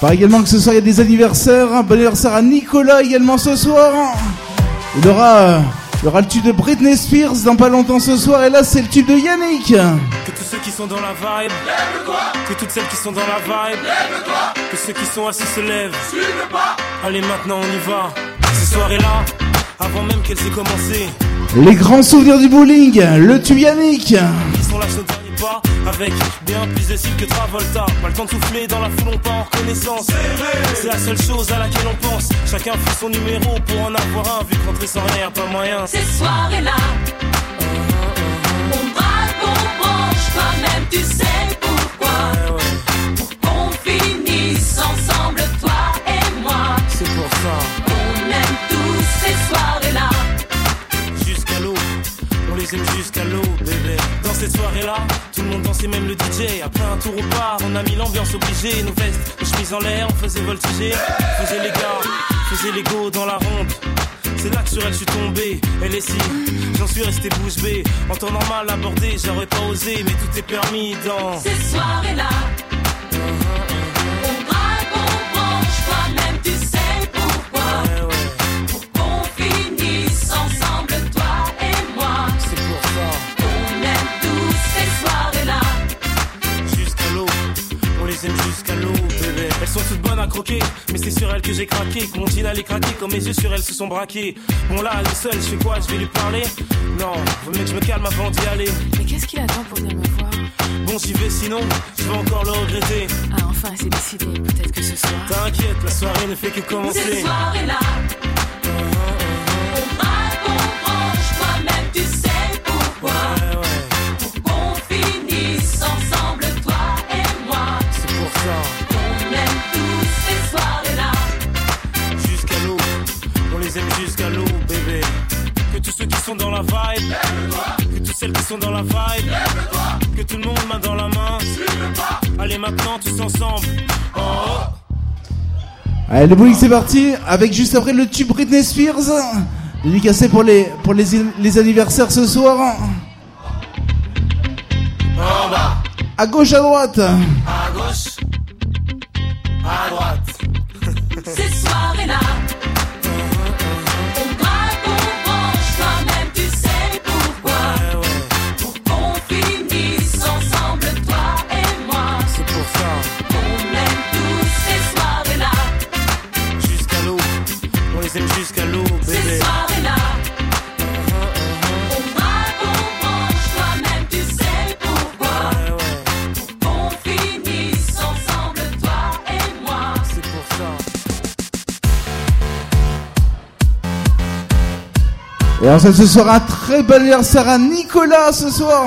Par également que ce soir il y a des anniversaires. Bon anniversaire à Nicolas également ce soir. Il aura, euh, il aura le tube de Britney Spears dans pas longtemps ce soir. Et là c'est le tube de Yannick. Que tous ceux qui sont dans la vibe, que toutes celles qui sont dans la vibe, que ceux qui sont assis se lèvent. Allez, maintenant on y va. Ces soirées-là, avant même qu'elles aient commencé, Les grands souvenirs du bowling. Le tube Yannick. Avec bien plus de style que Travolta. Pas le temps de souffler dans la foule, on part en reconnaissance. C'est la seule chose à laquelle on pense. Chacun fait son numéro pour en avoir un, vu que rentrer sans rien, pas moyen. Ces soirées-là, on braque, on branche, toi-même tu sais l'ambiance obligée. Nos vestes, nos chemises en l'air, on faisait voltiger. Faisait les gars, faisait les go dans la ronde. C'est là que sur elle je suis tombé, elle est si, j'en suis resté bouche bée. En temps normal abordé, j'aurais pas osé, mais tout est permis dans. Ces soirées-là, jean allait craquer, comme mes yeux sur elles se sont braqués. Bon là, elle est seule, je fais quoi? Je vais lui parler? Non, vaut mieux que je me calme avant d'y aller. Mais qu'est-ce qu'il attend pour venir me voir? Bon, j'y vais sinon, je vais encore le regretter. Ah, enfin, c'est décidé. Peut-être que ce soir. T'inquiète, la soirée ne fait que commencer. soirées-là, on tous ensemble. Oh. Allez, le bowling c'est parti. Avec juste après le tube Britney Spears. Dédicacé pour les, pour les, les anniversaires ce soir. En bas, À gauche, à droite. Et ensuite, ce sera un très bel anniversaire à Nicolas ce soir.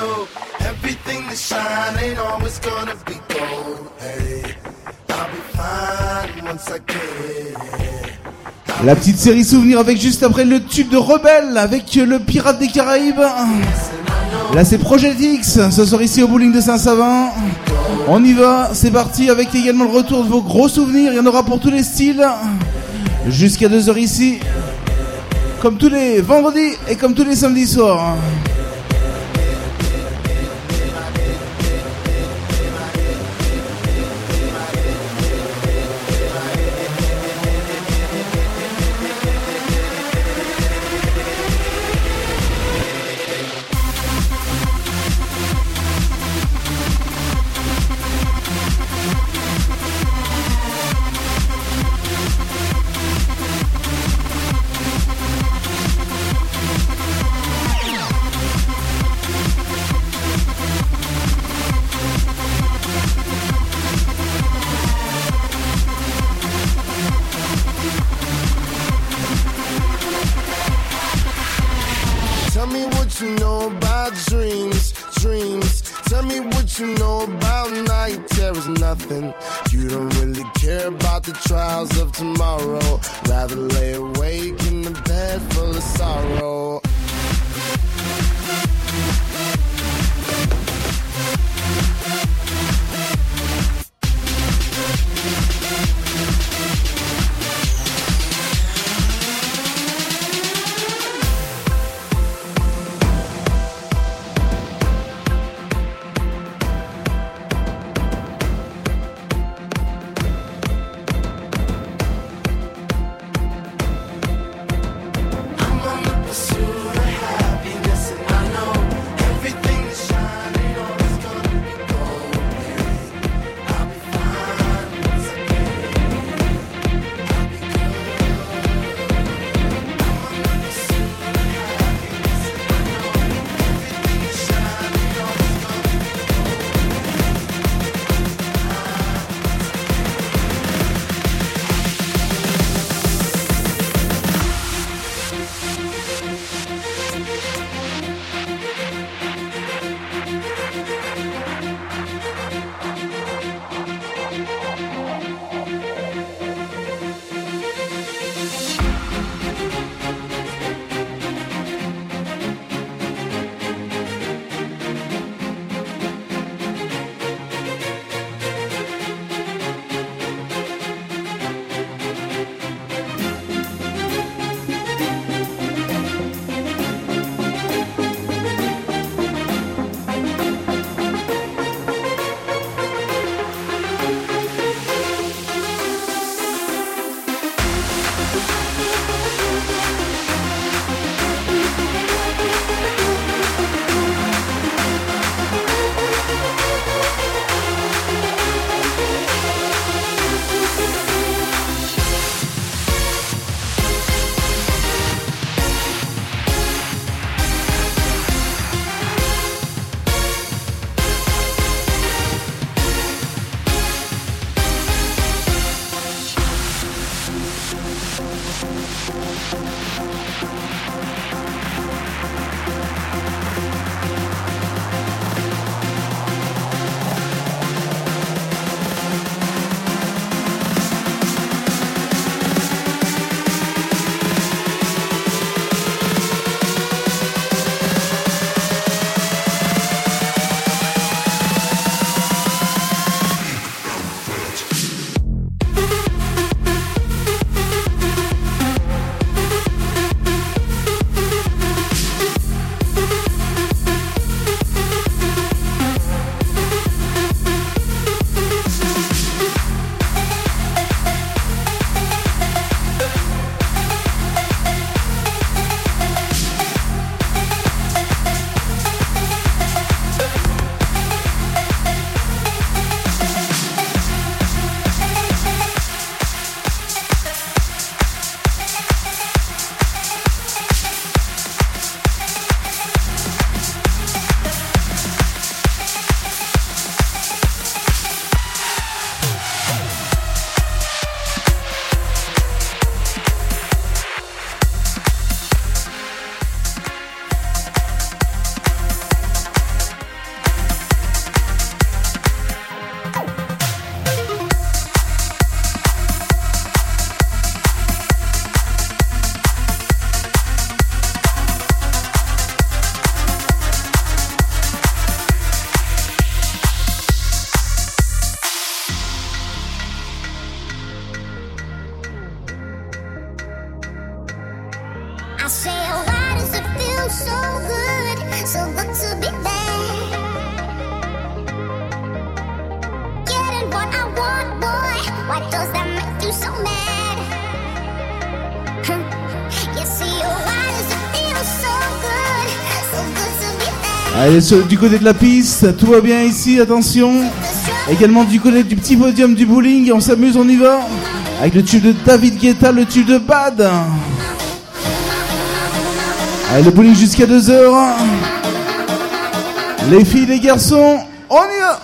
Know everything that shine ain't always gonna be gold. Hey, I'll be fine once I get it. La petite série souvenir avec juste après le tube de Rebelle avec le Pirate des Caraïbes. Là c'est Project X, ce soir ici au bowling de Saint-Savin. On y va, c'est parti avec également le retour de vos gros souvenirs. Il y en aura pour tous les styles. Jusqu'à 2h ici. Comme tous les vendredis et comme tous les samedis soirs. Du côté de la piste, tout va bien ici, attention. Également du côté du petit podium du bowling, on s'amuse, on y va. Avec le tube de David Guetta, le tube de Bad. Allez, le bowling jusqu'à 2h. Les filles, les garçons, on y va.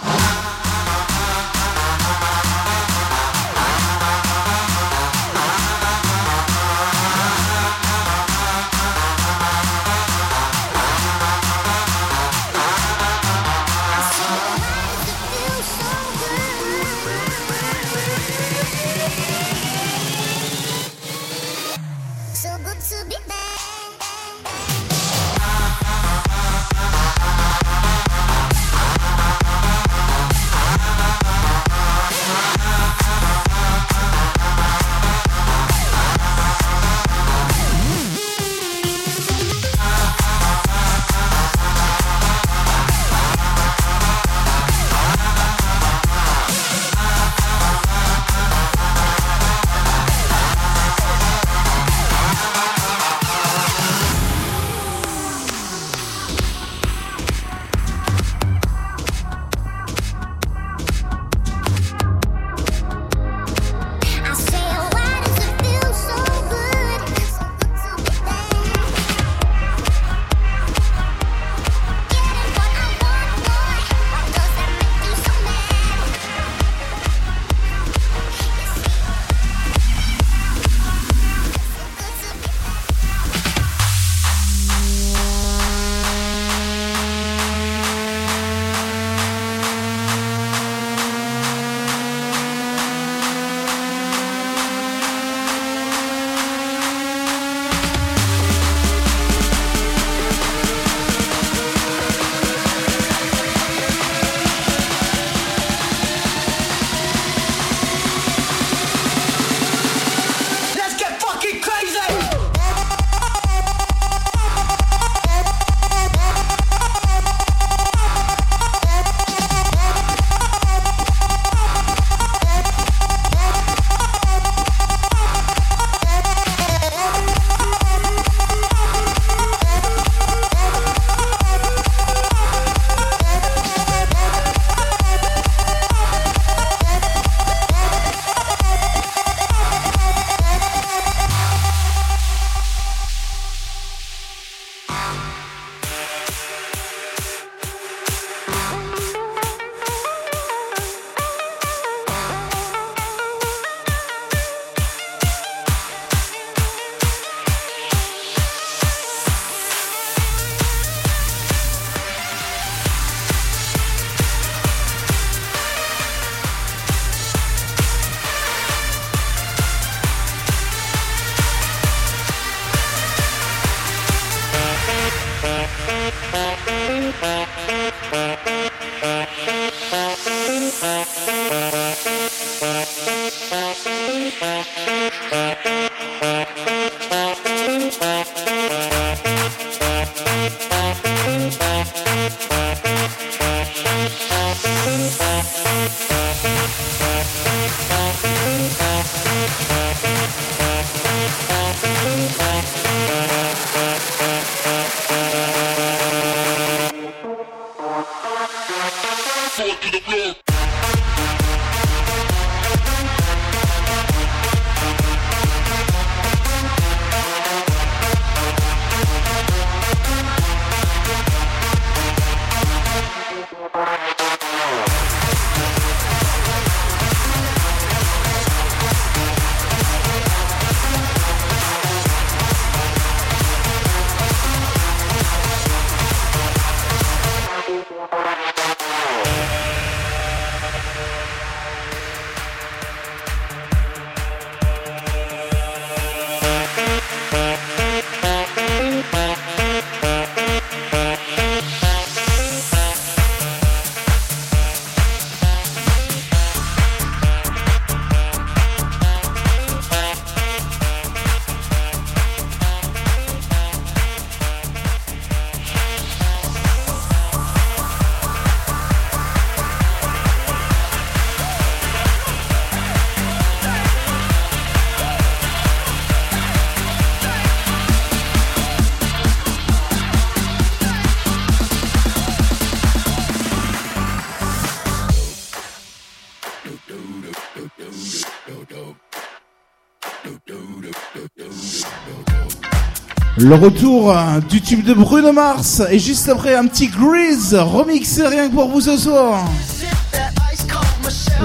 Le retour euh, du tube de Bruno Mars et juste après un petit Grease remixé rien que pour vous ce soir.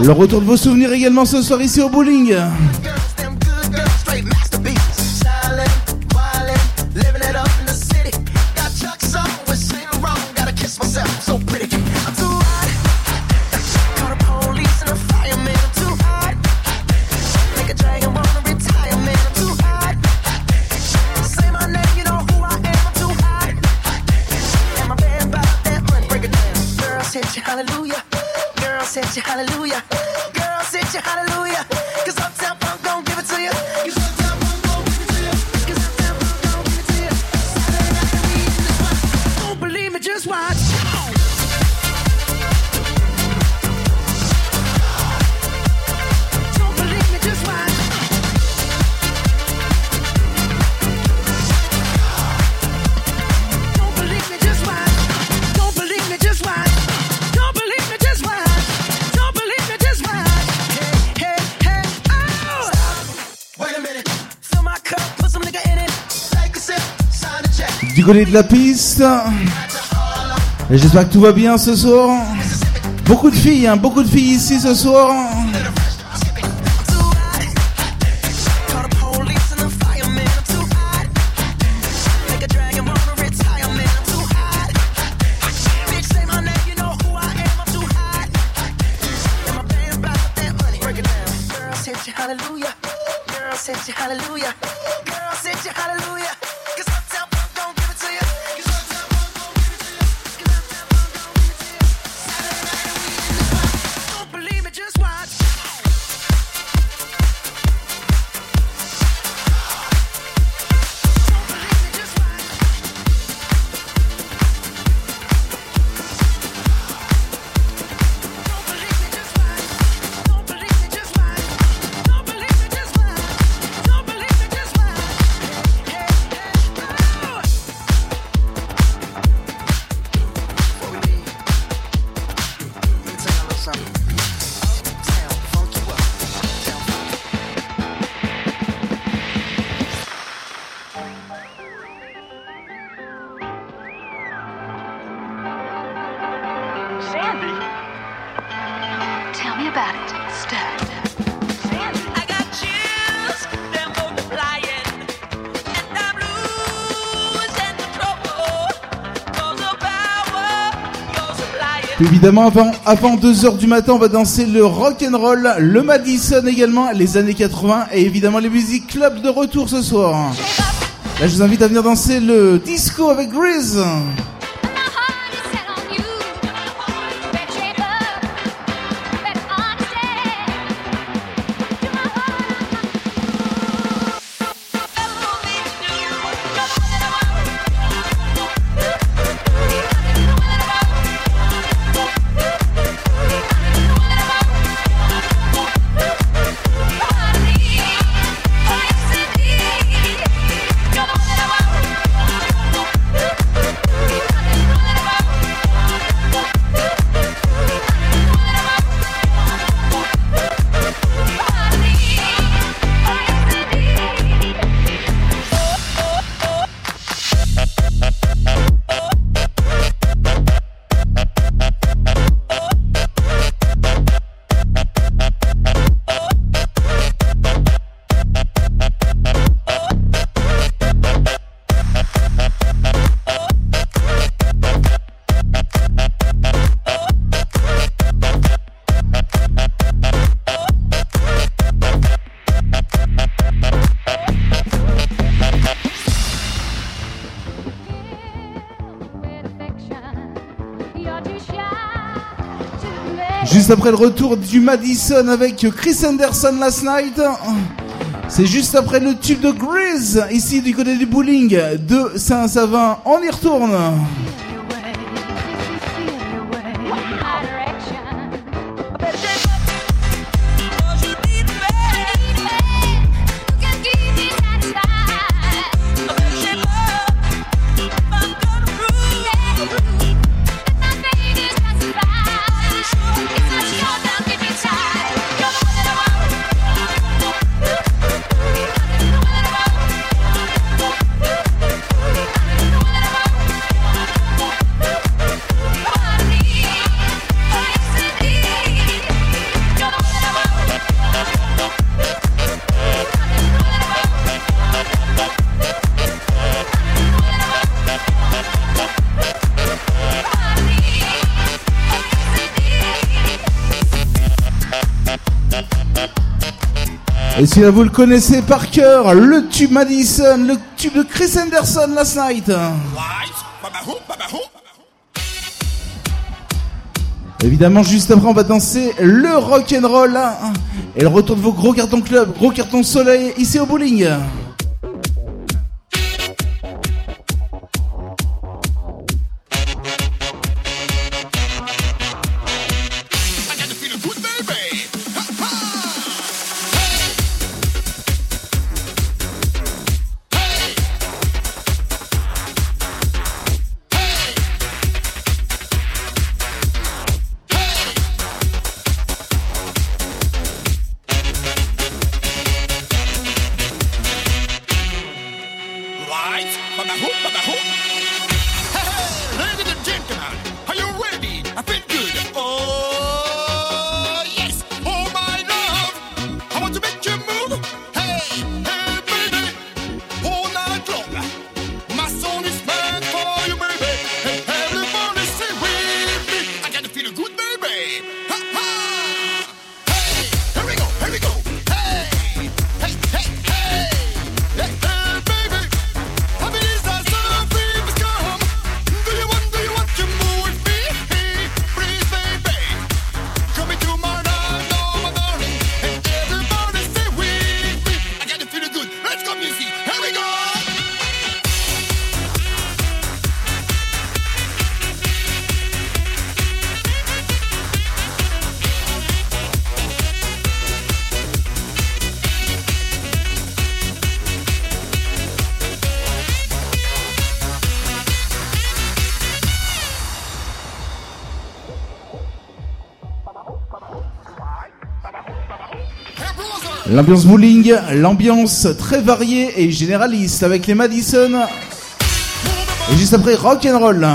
Le retour de vos souvenirs également ce soir ici au bowling. du de la piste. J'espère que tout va bien ce soir. Beaucoup de filles, hein, beaucoup de filles ici ce soir. Évidemment, avant, 2h du matin, on va danser le rock and roll, le Madison également, les années 80 et évidemment les musiques club de retour ce soir. Là, je vous invite à venir danser le disco avec Grizz. après le retour du Madison avec Chris Anderson last night. C'est juste après le tube de Grizz ici du côté du bowling de Saint-Savin. On y retourne. Et si vous le connaissez par cœur, le tube Madison, le tube de Chris Anderson last night. Évidemment, juste après, on va danser le rock and roll hein. et le retour de vos gros cartons club, gros cartons soleil ici au bowling. L'ambiance bowling, l'ambiance très variée et généraliste avec les Madison. Et juste après, rock and roll.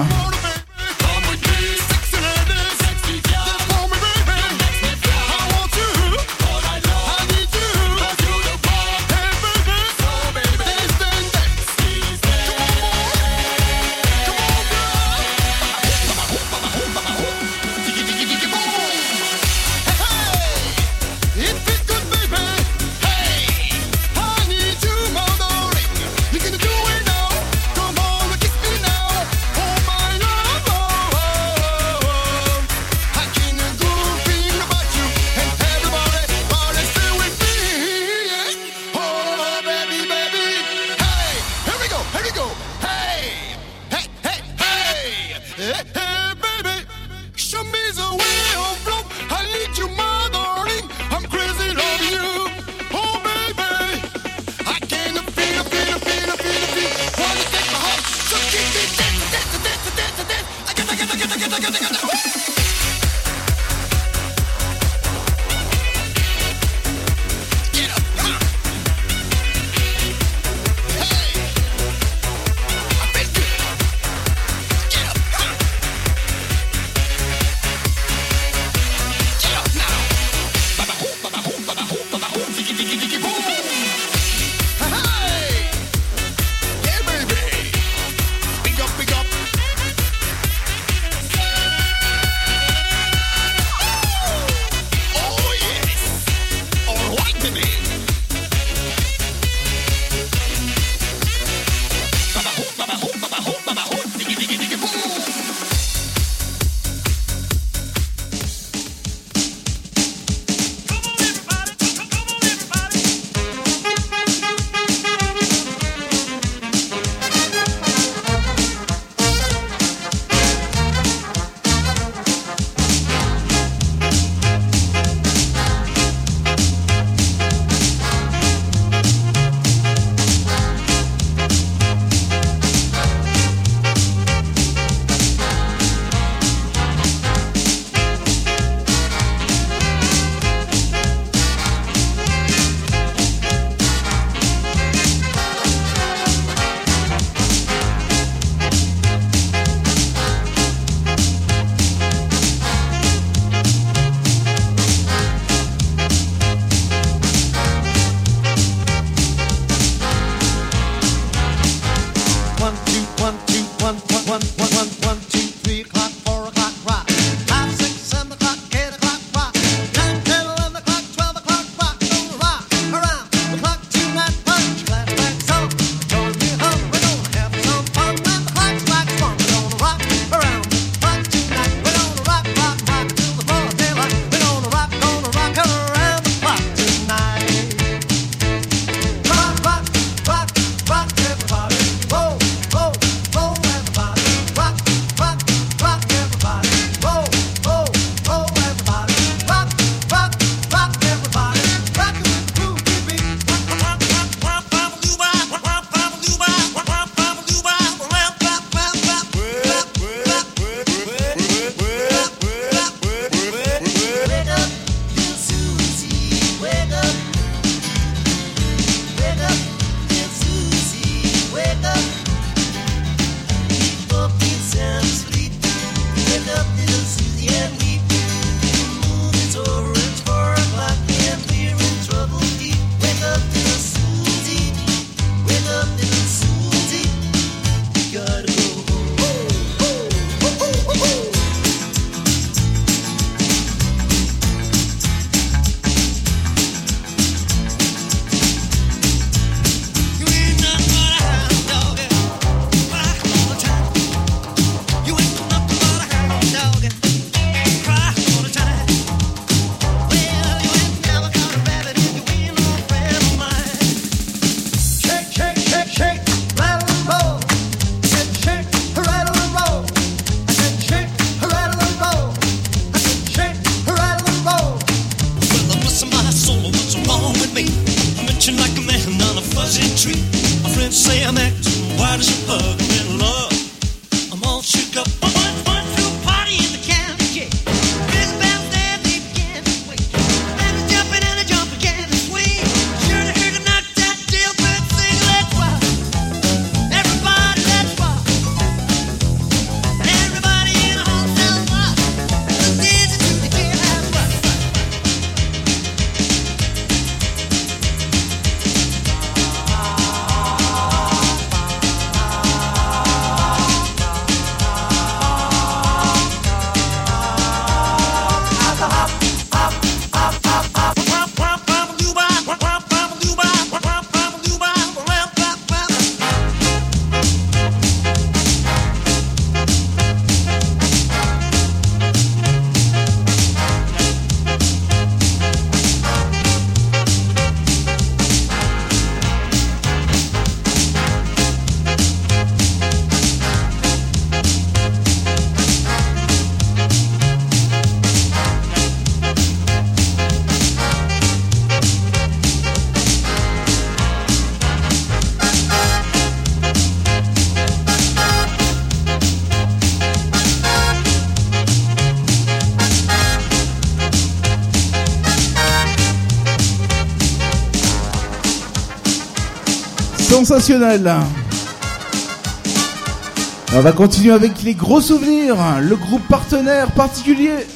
On va continuer avec les gros souvenirs, le groupe partenaire particulier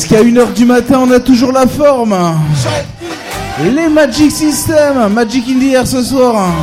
Parce qu'à 1h du matin, on a toujours la forme. Les Magic System, Magic in ce soir.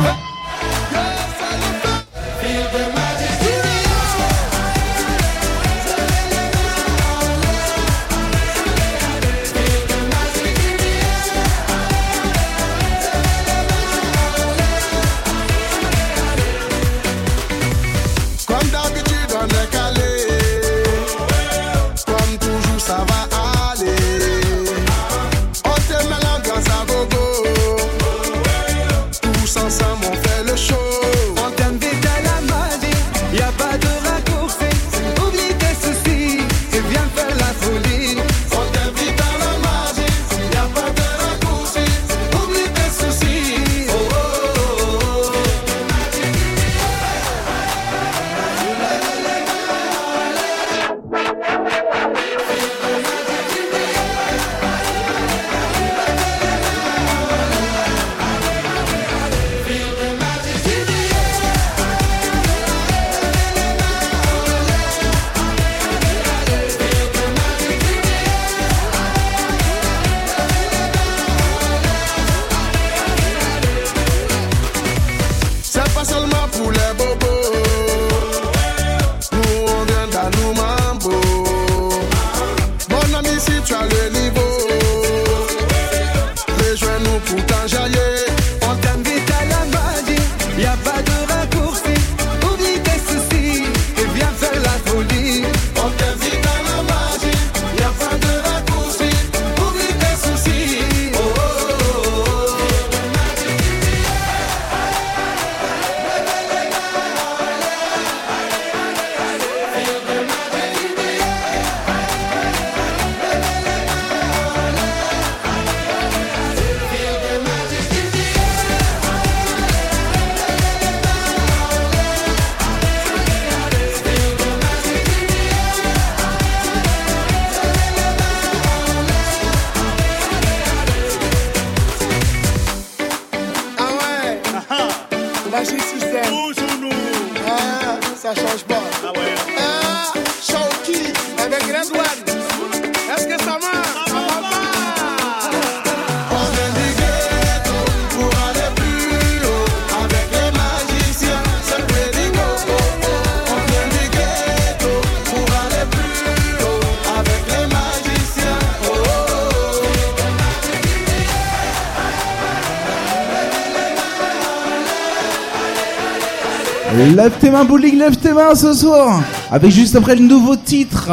tes mains, bowling, lève tes mains ce soir. Avec juste après le nouveau titre.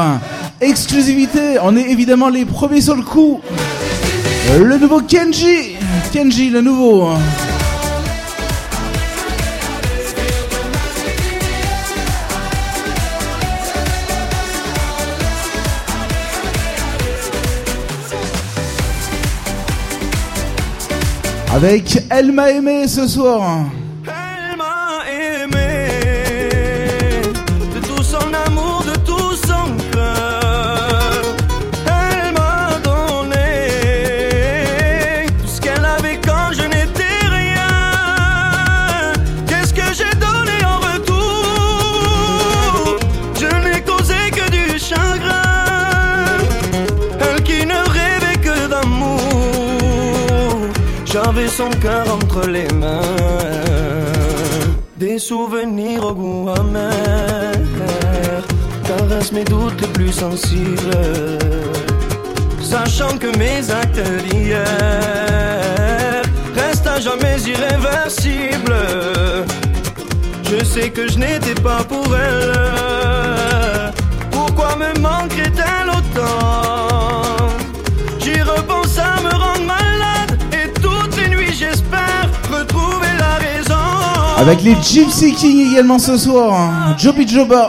Exclusivité, on est évidemment les premiers sur le coup. Le nouveau Kenji. Kenji, le nouveau. Avec Elle m'a aimé ce soir. son cœur entre les mains. Des souvenirs au goût amer caresse mes doutes les plus sensibles. Sachant que mes actes d'hier restent à jamais irréversibles. Je sais que je n'étais pas pour elle. Pourquoi me manquerait-elle autant? Avec les Gypsy King également ce soir. Hein. Joby Jobber.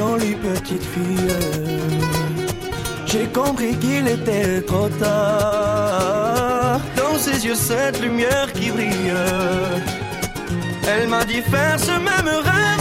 jolie petite fille. J'ai compris qu'il était trop tard. Dans ses yeux, cette lumière qui brille. Elle m'a dit faire ce même rêve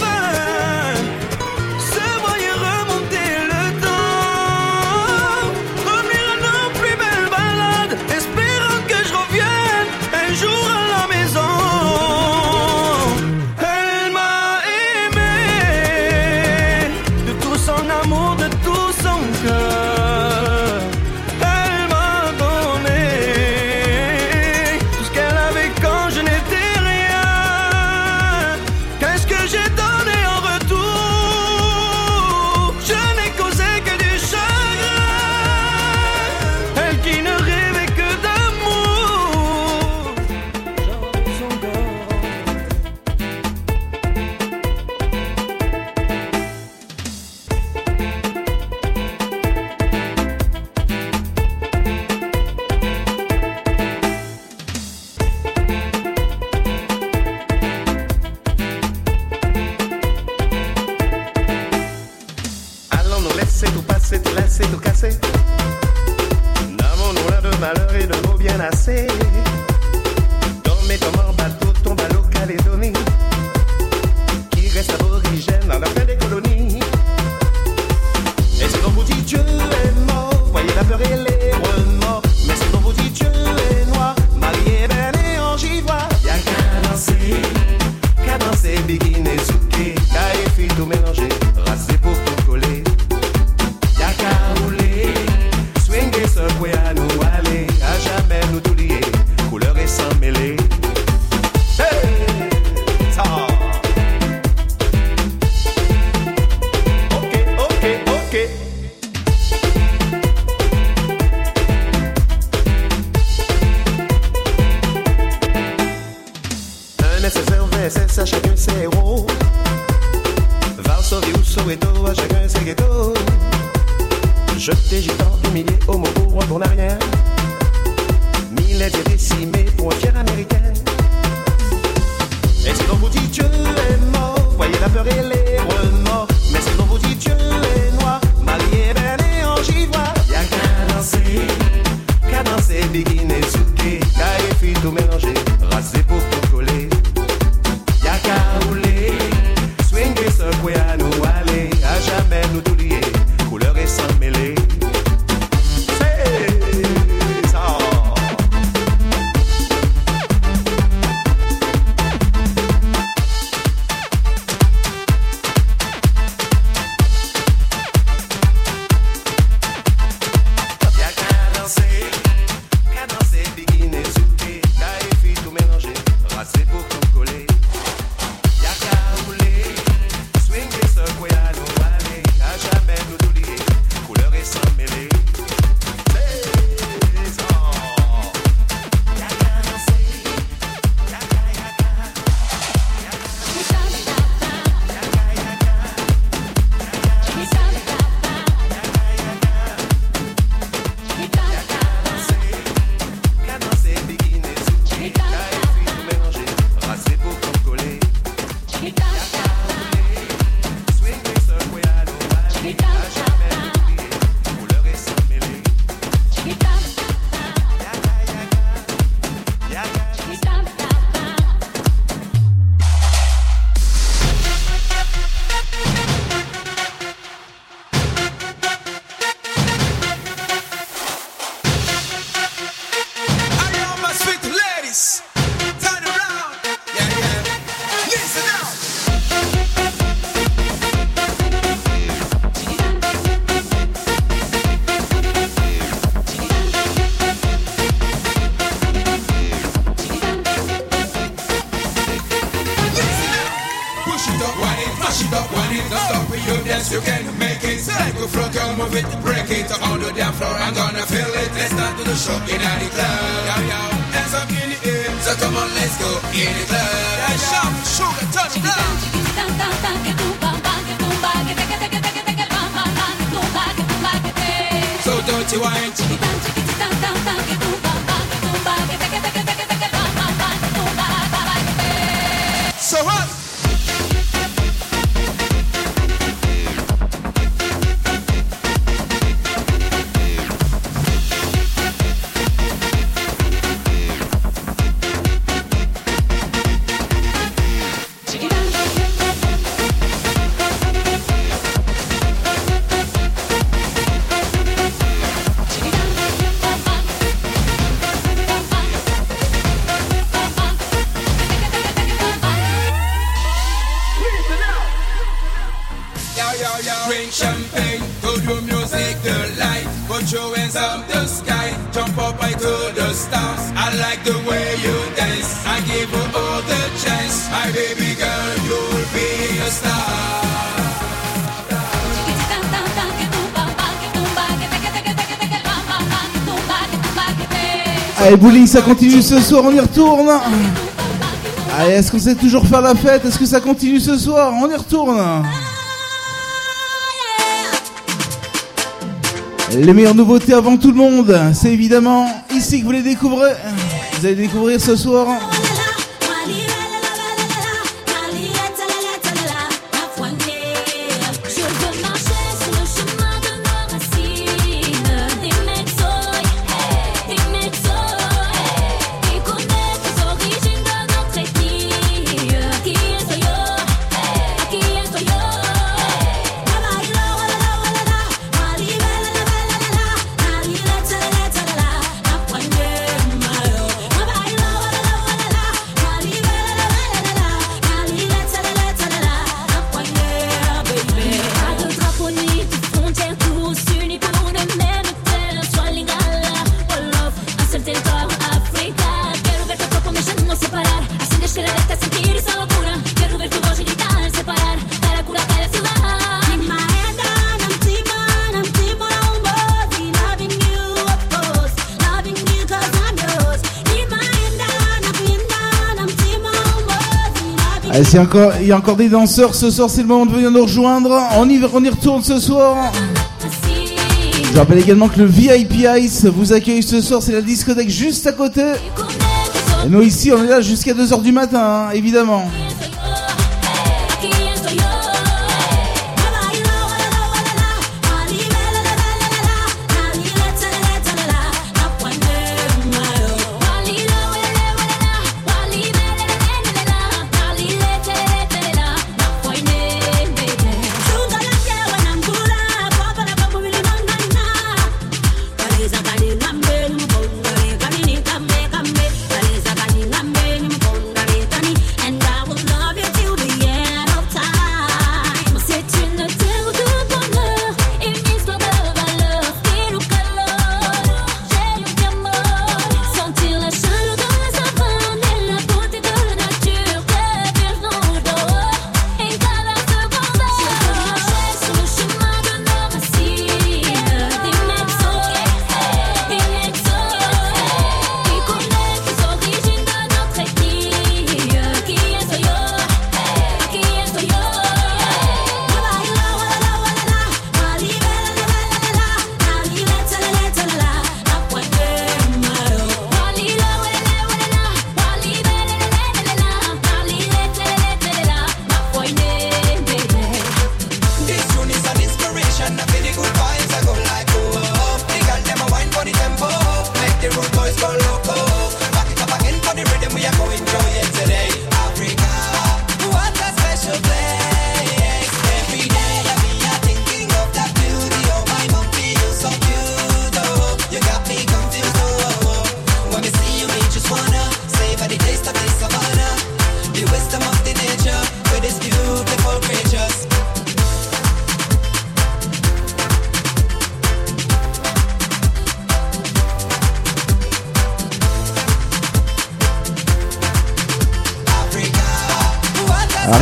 Allez, bowling, ça continue ce soir, on y retourne. Allez, est-ce qu'on sait toujours faire la fête? Est-ce que ça continue ce soir? On y retourne. Les meilleures nouveautés avant tout le monde, c'est évidemment ici que vous les découvrez. Vous allez découvrir ce soir. il y, a encore, des danseurs ce soir, c'est le moment de venir nous rejoindre. On y, on y retourne ce soir. Je rappelle également que le VIP Ice vous accueille ce soir, c'est la discothèque juste à côté. Et nous ici, on est là jusqu'à 2h du matin, hein, évidemment.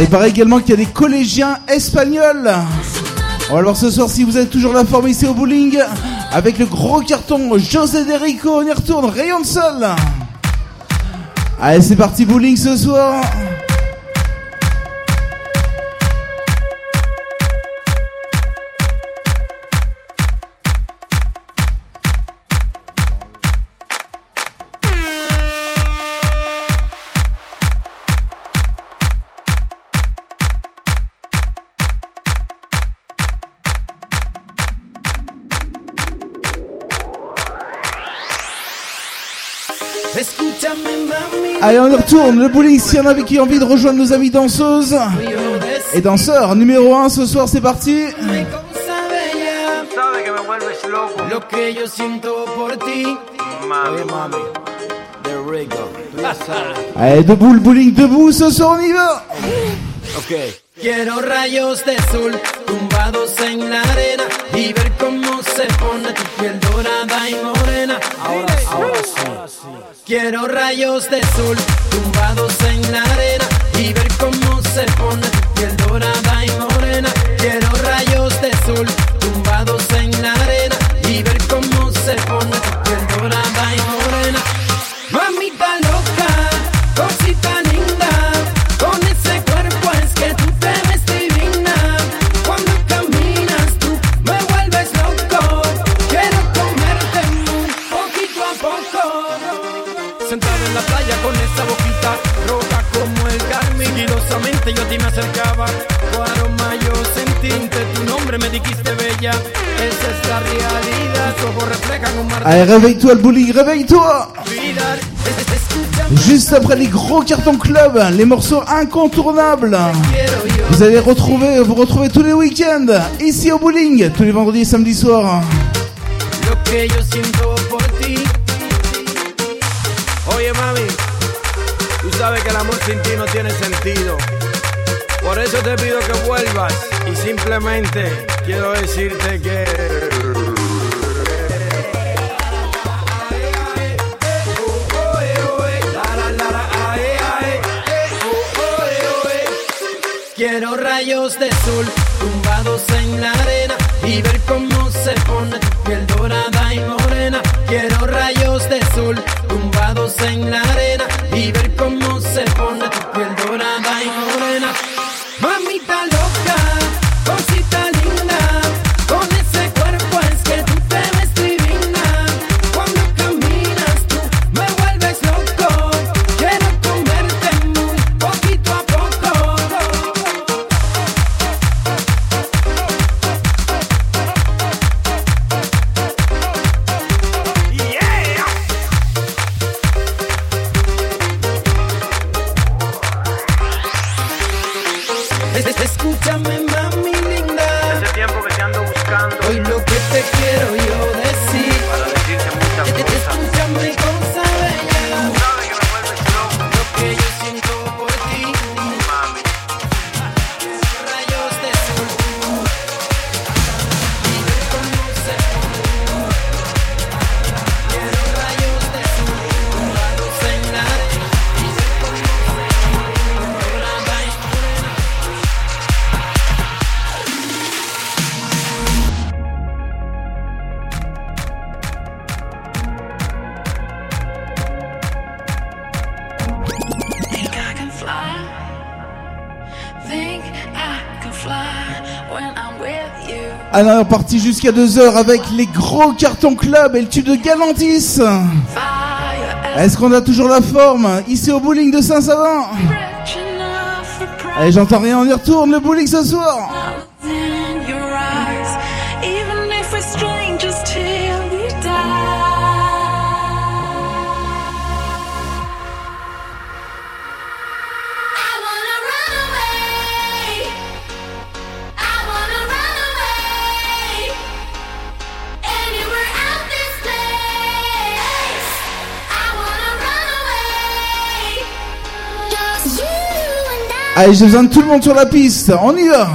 Il paraît également qu'il y a des collégiens espagnols. On va voir ce soir si vous êtes toujours la forme ici au bowling. Avec le gros carton José Derico, on y retourne, rayon de sol. Allez c'est parti bowling ce soir. Allez, on y retourne. Le bowling, s'il y en avait qui ont envie de rejoindre nos amis danseuses et danseurs. Numéro 1 ce soir, c'est parti. Lo que yo siento por ti. Mami, mami. Rico. Allez, debout le bowling, debout. Ce soir, on y va. Ok. Quiero rayos de sol tumbados en la arena y ver cómo se pone Quiero rayos de sol tumbados en la arena Allez, réveille-toi le bowling, réveille-toi. Juste après les gros cartons club, les morceaux incontournables. Vous allez retrouver, vous retrouvez tous les week-ends ici au bowling, tous les vendredis et samedis soirs. Oye, mami, que... Quiero rayos de sol tumbados en la arena y ver cómo se pone tu piel dorada y morena. Quiero rayos de sol tumbados en la arena y ver cómo se pone jusqu'à 2h avec les gros cartons club et le tube de Galantis. Est-ce qu'on a toujours la forme? Ici au bowling de Saint-Savin Allez, j'entends rien, on y retourne le bowling ce soir. Allez, j'ai besoin de tout le monde sur la piste, on y va.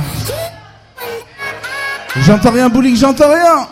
J'entends rien bowling, j'entends rien.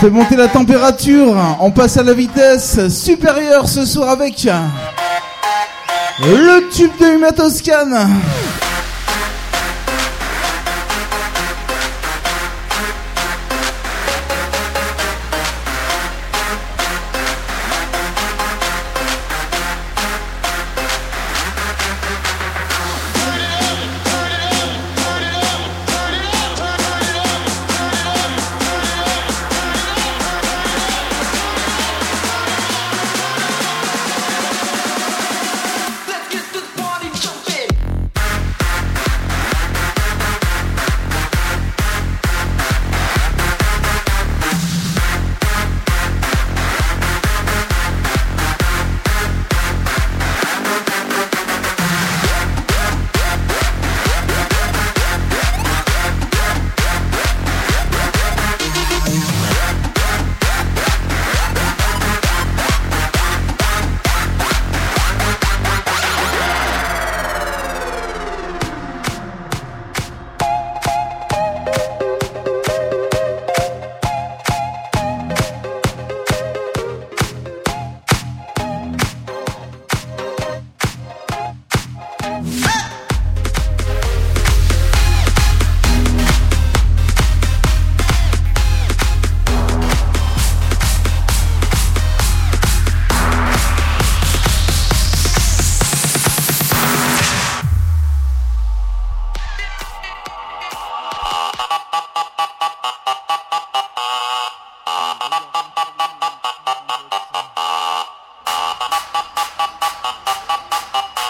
fait monter la température. On passe à la vitesse supérieure ce soir avec le tube de Humatoscan.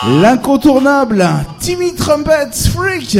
L'incontournable Timmy Trumpets Freak.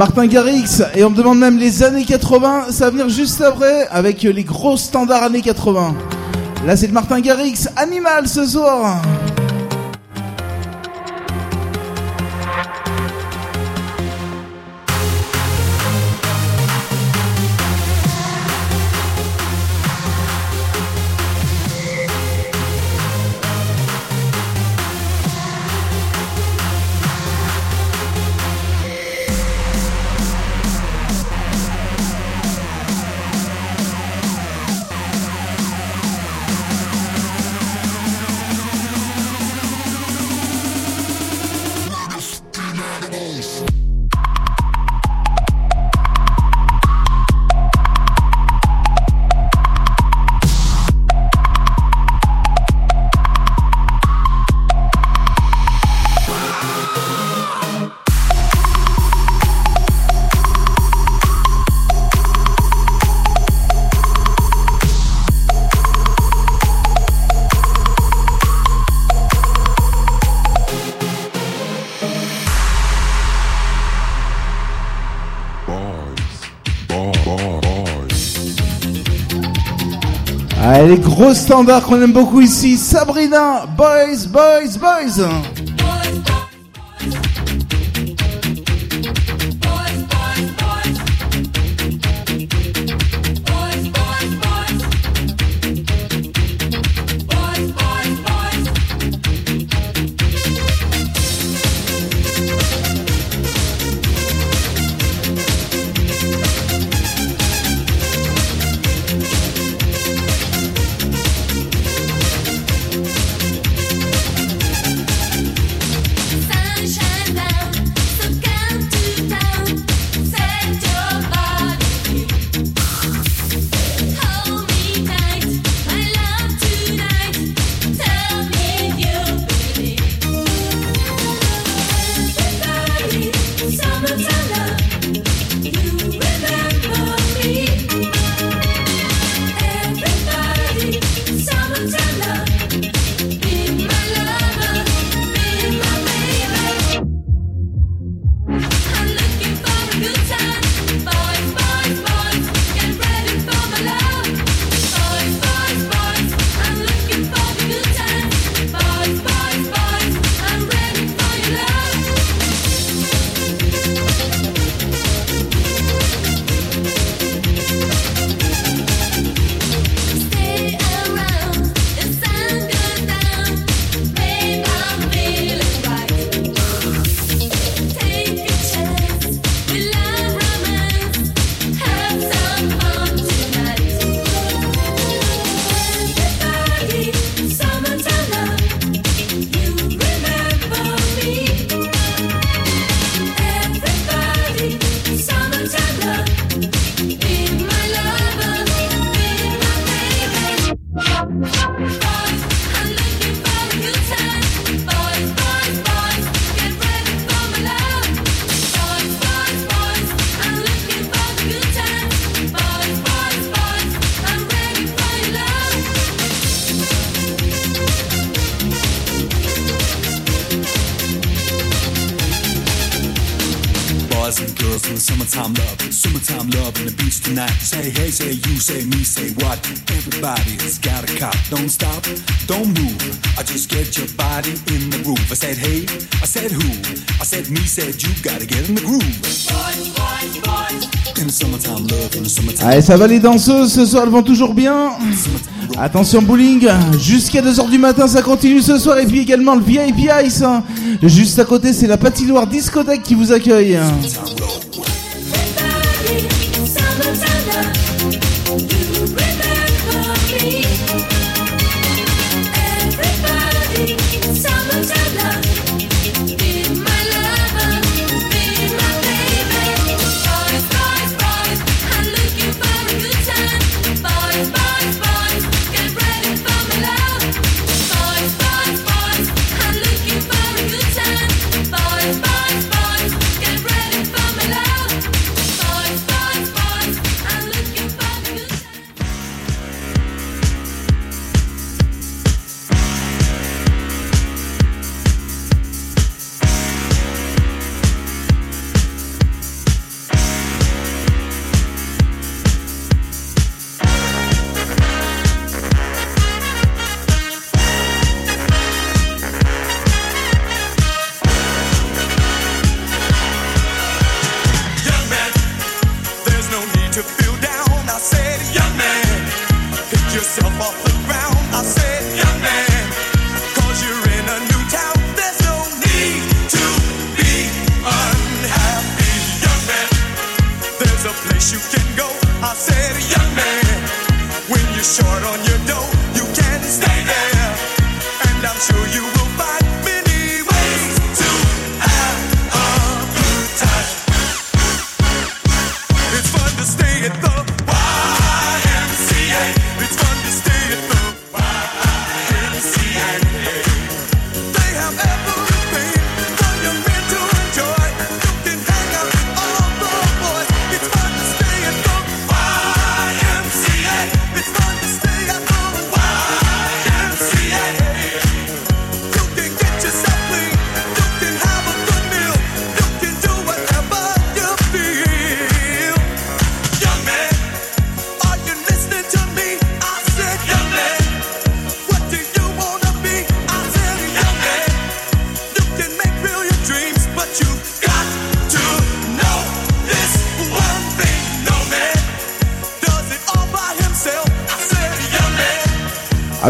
Martin Garrix, et on me demande même les années 80, ça va venir juste après avec les gros standards années 80. Là c'est le Martin Garrix, Animal ce soir. Allez, gros standard qu'on aime beaucoup ici, Sabrina, boys, boys, boys. Ah, Allez, ça va les danseuses, ce soir elles vont toujours bien. Attention bowling, jusqu'à 2h du matin ça continue ce soir et puis également le VIP Ice. Hein. Juste à côté c'est la patinoire discothèque qui vous accueille.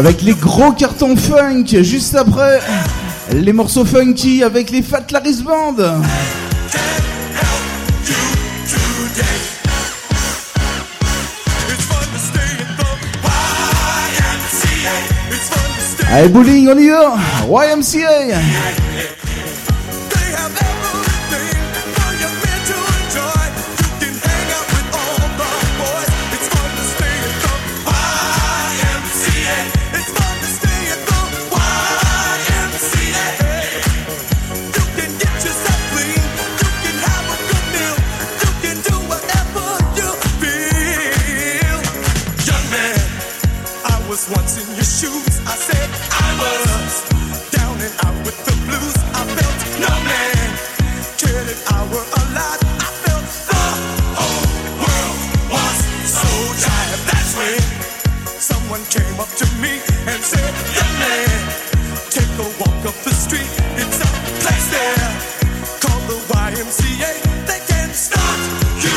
Avec les gros cartons funk, juste après, les morceaux funky avec les Fat Laris Band. Allez, bowling, on y va YMCA